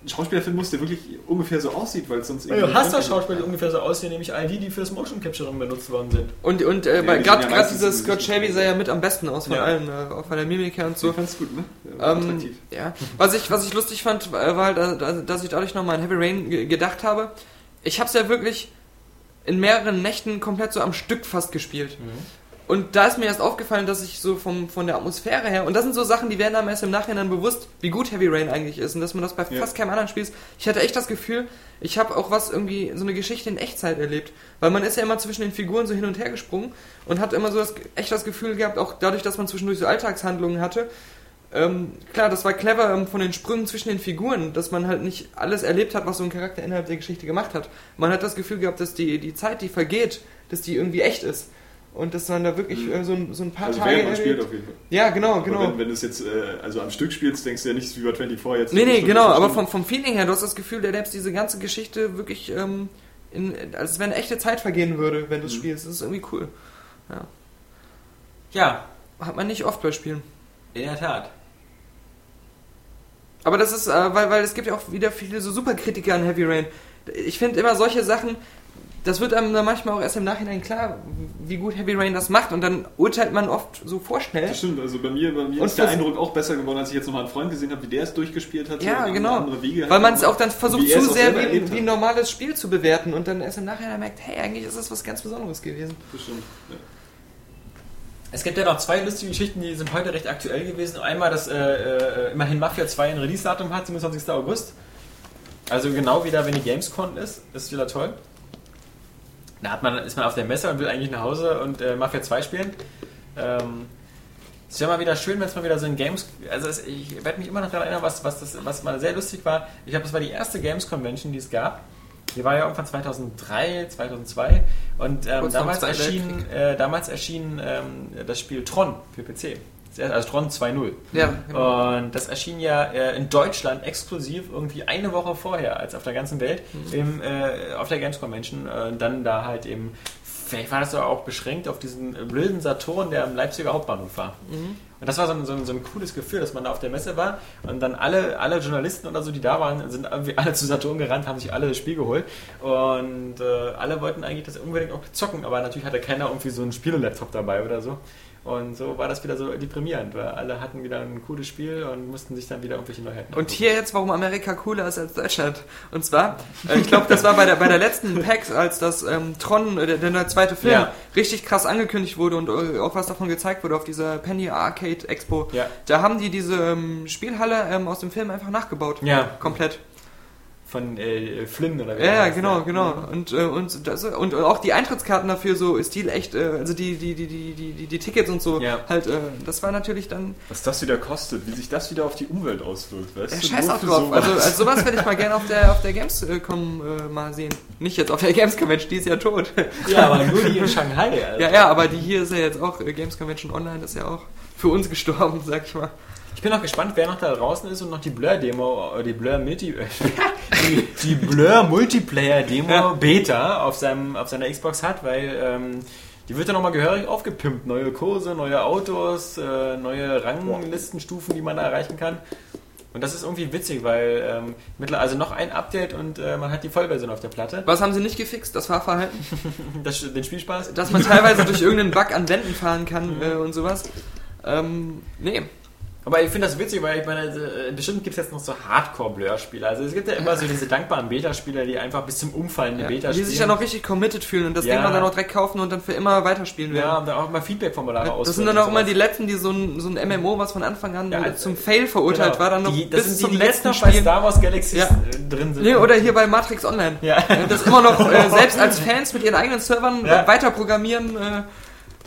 einen Schauspieler finden musst, der wirklich ungefähr so aussieht, weil es sonst du hast doch Schauspieler, die ungefähr so aussehen, nämlich all die, die fürs Motion Capturing benutzt worden sind. Und, und äh, Ja, gerade ja dieser so Scott. Shelby sah ja mit am besten aus von Ja. allen, äh, auch von der Mimik her und So so. ganz gut, ne? Ja, Ähm, ja. Was ich, was ich lustig fand, war halt, äh, dass ich dadurch nochmal an Heavy Rain ge- gedacht habe. Ich habe es ja wirklich in mehreren Nächten komplett so am Stück fast gespielt. Und da ist mir erst aufgefallen, dass ich so vom, von der Atmosphäre her, und das sind so Sachen, die werden einem erst im Nachhinein bewusst, wie gut Heavy Rain eigentlich ist und dass man das bei Ja. fast keinem anderen Spiel ist. Ich hatte echt das Gefühl, ich habe auch was irgendwie, so eine Geschichte in Echtzeit erlebt. Weil man ist ja immer zwischen den Figuren so hin und her gesprungen und hat immer so das, echt das Gefühl gehabt, auch dadurch, dass man zwischendurch so Alltagshandlungen hatte, ähm, klar, das war clever ähm, von den Sprüngen zwischen den Figuren, dass man halt nicht alles erlebt hat, was so ein Charakter innerhalb der Geschichte gemacht hat. Man hat das Gefühl gehabt, dass die, die Zeit, die vergeht, dass die irgendwie echt ist. Und dass man da wirklich Mhm. äh, so, ein, so ein paar Also Tage man spielt auf jeden Fall. Ja, genau, Aber genau. Wenn, wenn du es jetzt äh, also am Stück spielst, denkst du ja nicht wie bei 24 jetzt. Nee, nee, Stunde genau, aber vom, vom Feeling her, du hast das Gefühl, der lebst diese ganze Geschichte wirklich, ähm, in, als wenn echte Zeit vergehen würde, wenn du es Mhm. spielst. Das ist irgendwie cool. Ja, Hat man nicht oft bei Spielen. in der Tat. Aber das ist, äh, weil, weil es gibt ja auch wieder viele so Superkritiker an Heavy Rain. Ich finde immer solche Sachen, das wird einem dann manchmal auch erst im Nachhinein klar, wie gut Heavy Rain das macht und dann urteilt man oft so vorschnell. Das stimmt, also bei mir, bei mir Und ist der Eindruck auch besser geworden, als ich jetzt nochmal einen Freund gesehen habe, wie der es durchgespielt hat. Ja, genau. Weil man es auch dann versucht er zu sehr wie, wie ein normales Spiel zu bewerten und dann erst im Nachhinein merkt, hey, eigentlich ist das was ganz Besonderes gewesen. Das stimmt. Ja. Es gibt ja noch zwei lustige Geschichten, die sind heute recht aktuell gewesen. Einmal, dass äh, äh, immerhin Mafia 2 ein Release-Datum hat, 27. August. Also genau wieder, wenn die Gamescom ist. Ist wieder toll. Da hat man, ist man auf der Messe und will eigentlich nach Hause und äh, Mafia 2 spielen. Ähm, es wäre mal wieder schön, wenn es mal wieder so ein Games... Also es, ich werde mich immer noch daran erinnern, was, was, das, was mal sehr lustig war. Ich glaube, das war die erste Games-Convention, die es gab. Die war ja irgendwann 2003, 2002. Und ähm, damals, erschien, äh, damals erschien ähm, das Spiel Tron für PC. Also Tron 2.0. Ja, genau. Und das erschien ja äh, in Deutschland exklusiv irgendwie eine Woche vorher als auf der ganzen Welt im, äh, auf der Games Convention. Äh, dann da halt eben, vielleicht war das doch auch beschränkt auf diesen wilden Saturn, der am Leipziger Hauptbahnhof war. Und das war so ein, so, ein, so ein cooles Gefühl, dass man da auf der Messe war und dann alle, alle Journalisten oder so, die da waren, sind alle zu Saturn gerannt, haben sich alle das Spiel geholt und äh, alle wollten eigentlich das unbedingt auch zocken, aber natürlich hatte keiner irgendwie so einen Spielelaptop dabei oder so. Und so war das wieder so deprimierend, weil alle hatten wieder ein cooles Spiel und mussten sich dann wieder irgendwelche Neuheiten Und hier jetzt, warum Amerika cooler ist als Deutschland. Und zwar, äh, ich glaube, das war bei der, bei der letzten PAX, als das ähm, Tron, äh, der, der zweite Film, Ja. richtig krass angekündigt wurde und äh, auch was davon gezeigt wurde auf dieser Penny Arcade Expo. Ja. Da haben die diese ähm, Spielhalle ähm, aus dem Film einfach nachgebaut. Ja. Komplett. Von äh, Flynn oder wie Ja, ja, heißt, genau, ne? genau. Und, äh, und, das, und auch die Eintrittskarten dafür so stil echt, äh, also die, die, die, die, die, die, die Tickets und so, Ja. halt, äh, das war natürlich dann Was das wieder kostet, wie sich das wieder auf die Umwelt auswirkt, weißt äh, du? scheiß für drauf. sowas. Also, also sowas würde ich mal gerne auf der, auf der Gamescom äh, mal sehen. Nicht jetzt auf der Games Convention, die ist ja tot. Ja, aber nur die in Shanghai. Also. ja, ja, aber die hier ist ja jetzt auch, äh, Games Convention Online ist ja auch für uns gestorben, sag ich mal. Ich bin noch gespannt, wer noch da draußen ist und noch die Blur-Demo, äh, die Blur Multi, die, die Blur Multiplayer-Demo Ja. Beta auf, seinem, auf seiner Xbox hat, weil ähm, die wird dann nochmal gehörig aufgepimpt. Neue Kurse, neue Autos, äh, neue Ranglistenstufen, die man da erreichen kann. Und das ist irgendwie witzig, weil ähm, mittlerweile also noch ein Update und äh, man hat die Vollversion auf der Platte. Was haben sie nicht gefixt? Das Fahrverhalten? Das, den Spielspaß. Dass man teilweise durch irgendeinen Bug an Wänden fahren kann äh, und sowas. Ähm, nee. Aber ich finde das witzig, weil ich meine, äh, bestimmt gibt es jetzt noch so Hardcore-Blur-Spieler. Also es gibt ja immer so diese dankbaren Beta-Spieler, die einfach bis zum Umfallen eine Ja, Beta die spielen. sich ja noch richtig committed fühlen und das Ja. Ding dann auch direkt kaufen und dann für immer weiterspielen werden. Ja, und dann auch mal Feedback-Formulare Das sind dann auch immer die letzten, die so ein, so ein MMO, was von Anfang an Ja, äh, also, zum Fail verurteilt Genau. war, dann noch die, das bis sind zum die, die letzten noch bei Spiel. Star Wars Galaxies Ja. äh, drin sind. Nee, oder hier bei Matrix Online. Ja. Das immer noch äh, selbst als Fans mit ihren eigenen Servern Ja. weiter programmieren. Äh,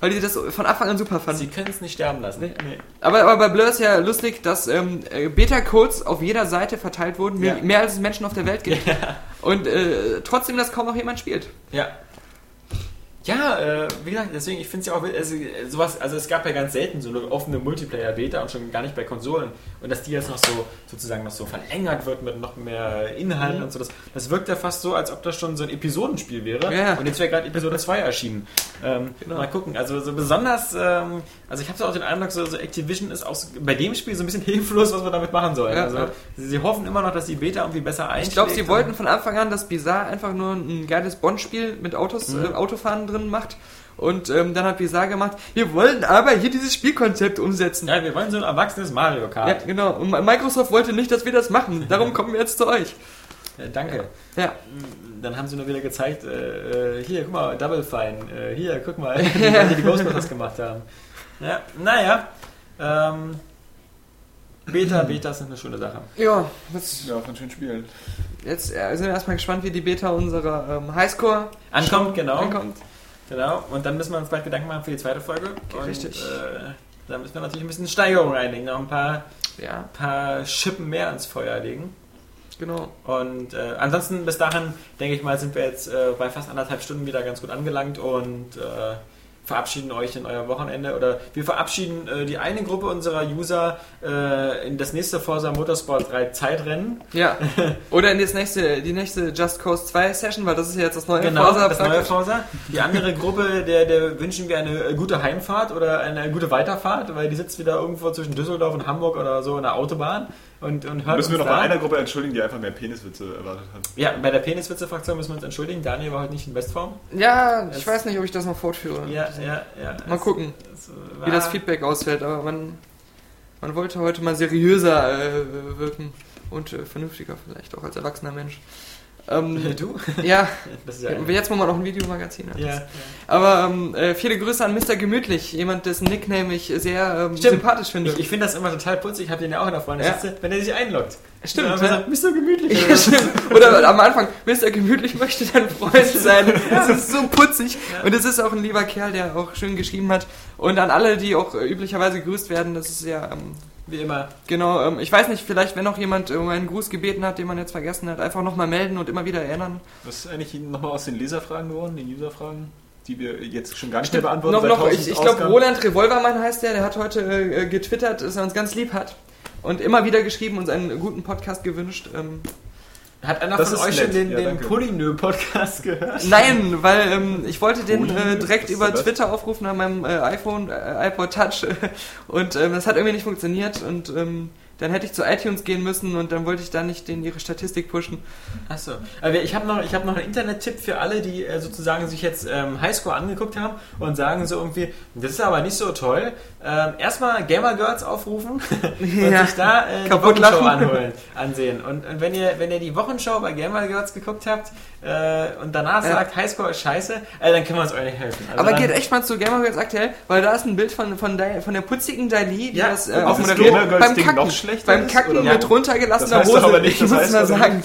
weil die das von Anfang an super fanden. Sie können es nicht sterben lassen. Nee. Aber, aber bei Blur ist ja lustig, dass ähm, äh, Beta-Codes auf jeder Seite verteilt wurden, mehr, Ja. mehr als es Menschen auf der Welt gibt. Und äh, trotzdem das kaum noch jemand spielt. Ja. Ja, äh, wie gesagt, deswegen, ich finde es ja auch, also, sowas, also es gab ja ganz selten so eine offene Multiplayer-Beta und schon gar nicht bei Konsolen. Und dass die jetzt noch so, sozusagen noch so verlängert wird mit noch mehr Inhalten Mhm. und so, das, das wirkt ja fast so, als ob das schon so ein Episodenspiel wäre. Ja. Und jetzt wäre gerade Episode 2 erschienen. Ähm, Genau. Mal gucken, also so besonders, ähm, also ich habe so auch den Eindruck, so, so Activision ist auch so, bei dem Spiel so ein bisschen hilflos, was wir damit machen sollen. Ja, also ja. sie, sie hoffen immer noch, dass die Beta irgendwie besser einschlägt. Ich glaube, sie wollten von Anfang an, dass Bizarre einfach nur ein geiles Bond-Spiel mit Autos, Mhm. äh, Autofahren drin macht. Und ähm, dann hat Bizarre gemacht, wir wollen aber hier dieses Spielkonzept umsetzen. Ja, wir wollen so ein erwachsenes Mario Ja, Kart. genau. Und Microsoft wollte nicht, dass wir das machen. Darum kommen wir jetzt zu euch. Ja, danke. Ja. Dann haben sie nur wieder gezeigt, äh, äh, hier, guck mal, Double Fine, äh, hier, guck mal, wie Leute die Ghostbusters gemacht haben. Ja, naja, ähm, Beta, Betas sind eine schöne Sache. Ja, jetzt, Ja, von schönen Spielen. jetzt äh, sind wir erstmal gespannt, wie die Beta unserer ähm, Highscore Ankommt, genau. ankommt. Genau, und dann müssen wir uns bald Gedanken machen für die zweite Folge. Und, Richtig. Äh, da müssen wir natürlich ein bisschen Steigerung reinlegen, noch ein paar, Ja, paar Schippen mehr ins Feuer legen. genau. Und äh, ansonsten bis dahin, denke ich mal, sind wir jetzt äh, bei fast anderthalb Stunden wieder ganz gut angelangt und äh, verabschieden euch in euer Wochenende oder wir verabschieden äh, die eine Gruppe unserer User äh, in das nächste Forza Motorsport 3 Zeitrennen. Ja. Oder in das nächste, die nächste Just Cause 2 Session, weil das ist ja jetzt das neue Genau, Forza das neue. Forza. Die andere Gruppe, der, der wünschen wir eine äh, gute Heimfahrt oder eine gute Weiterfahrt, weil die sitzt wieder irgendwo zwischen Düsseldorf und Hamburg oder so in der Autobahn und, und hört Müssen wir uns noch bei einer Gruppe entschuldigen, die einfach mehr Peniswitze erwartet hat. Ja, bei der Peniswitze-Fraktion müssen wir uns entschuldigen. Daniel war heute nicht in Bestform. Ja, ich Es- weiß nicht, ob ich das noch fortführe. Ja, ja, ja. Mal Es- gucken, es wie das Feedback ausfällt, aber man, man wollte heute mal seriöser äh, wirken und äh, vernünftiger vielleicht, auch als erwachsener Mensch. Ähm, Du? ja, Das ist ja. jetzt wo man auch ein Videomagazin hat. ja. Aber ähm, äh, viele Grüße an Mr. Gemütlich, jemand, dessen Nickname ich sehr ähm, sympathisch finde. Ich, ich finde das immer total putzig. Ich habe den ja auch in der Ja. Freundesliste, wenn er sich einloggt. Stimmt, Ja, ja. sagt, bist du gemütlich? Ja. Oder am Anfang, Mr. Gemütlich möchte dein Freund sein. Das ist so putzig. Und es ist auch ein lieber Kerl, der auch schön geschrieben hat. Und an alle, die auch äh, üblicherweise gegrüßt werden, das ist ja, ähm, Wie immer. genau, ähm, ich weiß nicht, vielleicht, wenn noch jemand um einen Gruß gebeten hat, den man jetzt vergessen hat, einfach nochmal melden und immer wieder erinnern. Was ist eigentlich nochmal aus den Leserfragen geworden, den Userfragen, die wir jetzt schon gar nicht mehr beantworten? Noch, noch, 1000 ich, ich glaube? Roland Revolvermann heißt der, der hat heute äh, getwittert, dass er uns ganz lieb hat. Und immer wieder geschrieben, uns einen guten Podcast gewünscht. Ähm, Hat einer Das von euch schon den, Ja, den. Polynö-Podcast gehört? Nein, weil ähm, ich wollte den äh, direkt über das? Twitter aufrufen an meinem äh, iPhone, äh, iPod Touch und ähm, das hat irgendwie nicht funktioniert und ähm, dann hätte ich zu iTunes gehen müssen und dann wollte ich da nicht in ihre Statistik pushen. Achso. Ich habe noch, ich hab noch einen Internet-Tipp für alle, die äh, sozusagen sich jetzt ähm, Highscore angeguckt haben und sagen so irgendwie, das ist aber nicht so toll. Ähm, erstmal Gamer Girls aufrufen und Ja. sich da äh, die lachen. anholen, ansehen. Und, und wenn ihr wenn ihr die Wochenschau bei Gamer Girls geguckt habt äh, und danach Ja. sagt, Highscore ist scheiße, äh, dann können wir uns euch nicht helfen. Also Aber geht echt mal zu Gamer Girls aktuell, weil da ist ein Bild von, von, der, von der putzigen Dali, die Ja, das äh. Gamer Girls beim Kacken, schlechter beim ist, Kacken oder? mit runtergelassener Das heißt Hose. aber nicht, ich muss mal sagen.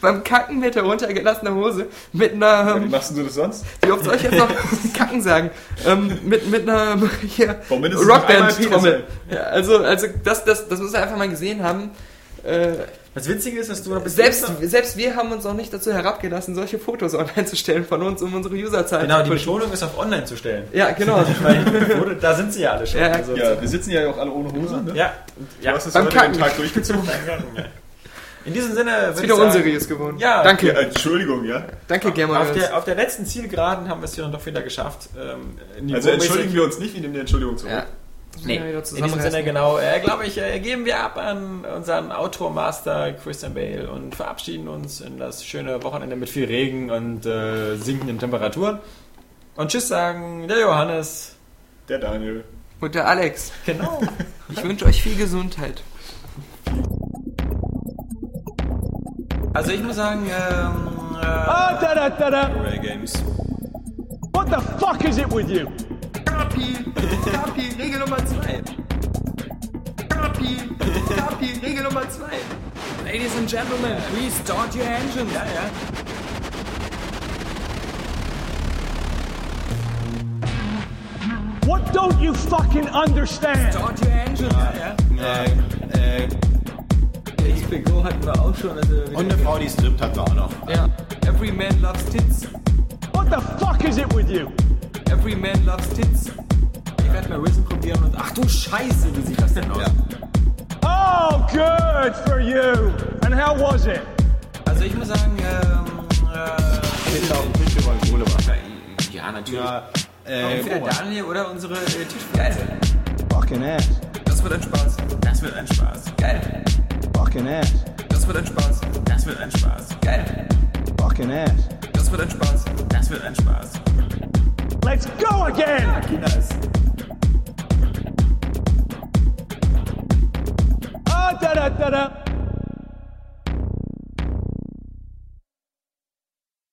beim Kacken mit der runtergelassenen Hose mit einer, Wie ähm, machst du das sonst? wie oft soll ich jetzt noch Kacken sagen? Ähm, mit, mit einer hier, Rockband-Trommel. sein? Ja, also, also das, das, das muss er einfach mal gesehen haben. Äh, das Witzige ist, dass du noch selbst, selbst wir haben uns auch nicht dazu herabgelassen, solche Fotos online zu stellen von uns, um unsere Userzahl Genau, die. Betonung ist auf online zu stellen. Ja, genau. Weil da sind sie ja alle schon. Ja, also, Ja, wir sitzen ja auch alle ohne Hose, ne? ja, Du ja. hast es heute Kacken. den Tag durchgezogen. In diesem Sinne ist würde wieder sagen, unseriös geworden. Ja, danke. Ja, Entschuldigung, ja. Danke, Gamer Auf der, auf der letzten Zielgeraden haben wir es hier dann doch wieder geschafft. Ähm, Also entschuldigen wir uns nicht, wir nehmen die Entschuldigung zurück. Ja. Nee, in diesem Sinne genau, äh, glaube ich, äh, geben wir ab an unseren Autormaster Christian Bale und verabschieden uns in das schöne Wochenende mit viel Regen und äh, sinkenden Temperaturen. Und Tschüss sagen der Johannes. Der Daniel. Und der Alex. Genau. Ich wünsche euch viel Gesundheit. Also ich muss sagen, ähm, äh, Ah, da, da, da, Games. What the fuck is it with you? Kapi, Kapi, Regel Nummer 2. Kapi, Kapi, Regel Nummer 2. Ladies and Gentlemen, please start your engines. Ja, ja. What don't you fucking understand? Don't you Angel, ja. Äh, äh, HBO hatten wir auch schon. Also und eine Frau, die strippt, hatten wir auch noch. Ja. Every man loves tits. What the fuck is it with you? Every man loves tits. ich werde mal Risen probieren und ach du Scheiße, wie sieht das denn aus? Oh, good for you. And how was it? Also ich muss sagen, ähm, äh, ja, natürlich. Ja, Äh, Entweder Daniel oder unsere äh, Tisch. Geil. Fucking ass. Das wird ein Spaß. das wird ein Spaß. Geil. Fucking ass. Das wird ein Spaß. Das wird ein Spaß. Geil. Fucking ass. Das wird ein Spaß. Das wird ein Spaß. Let's go again. Ah, da da da da.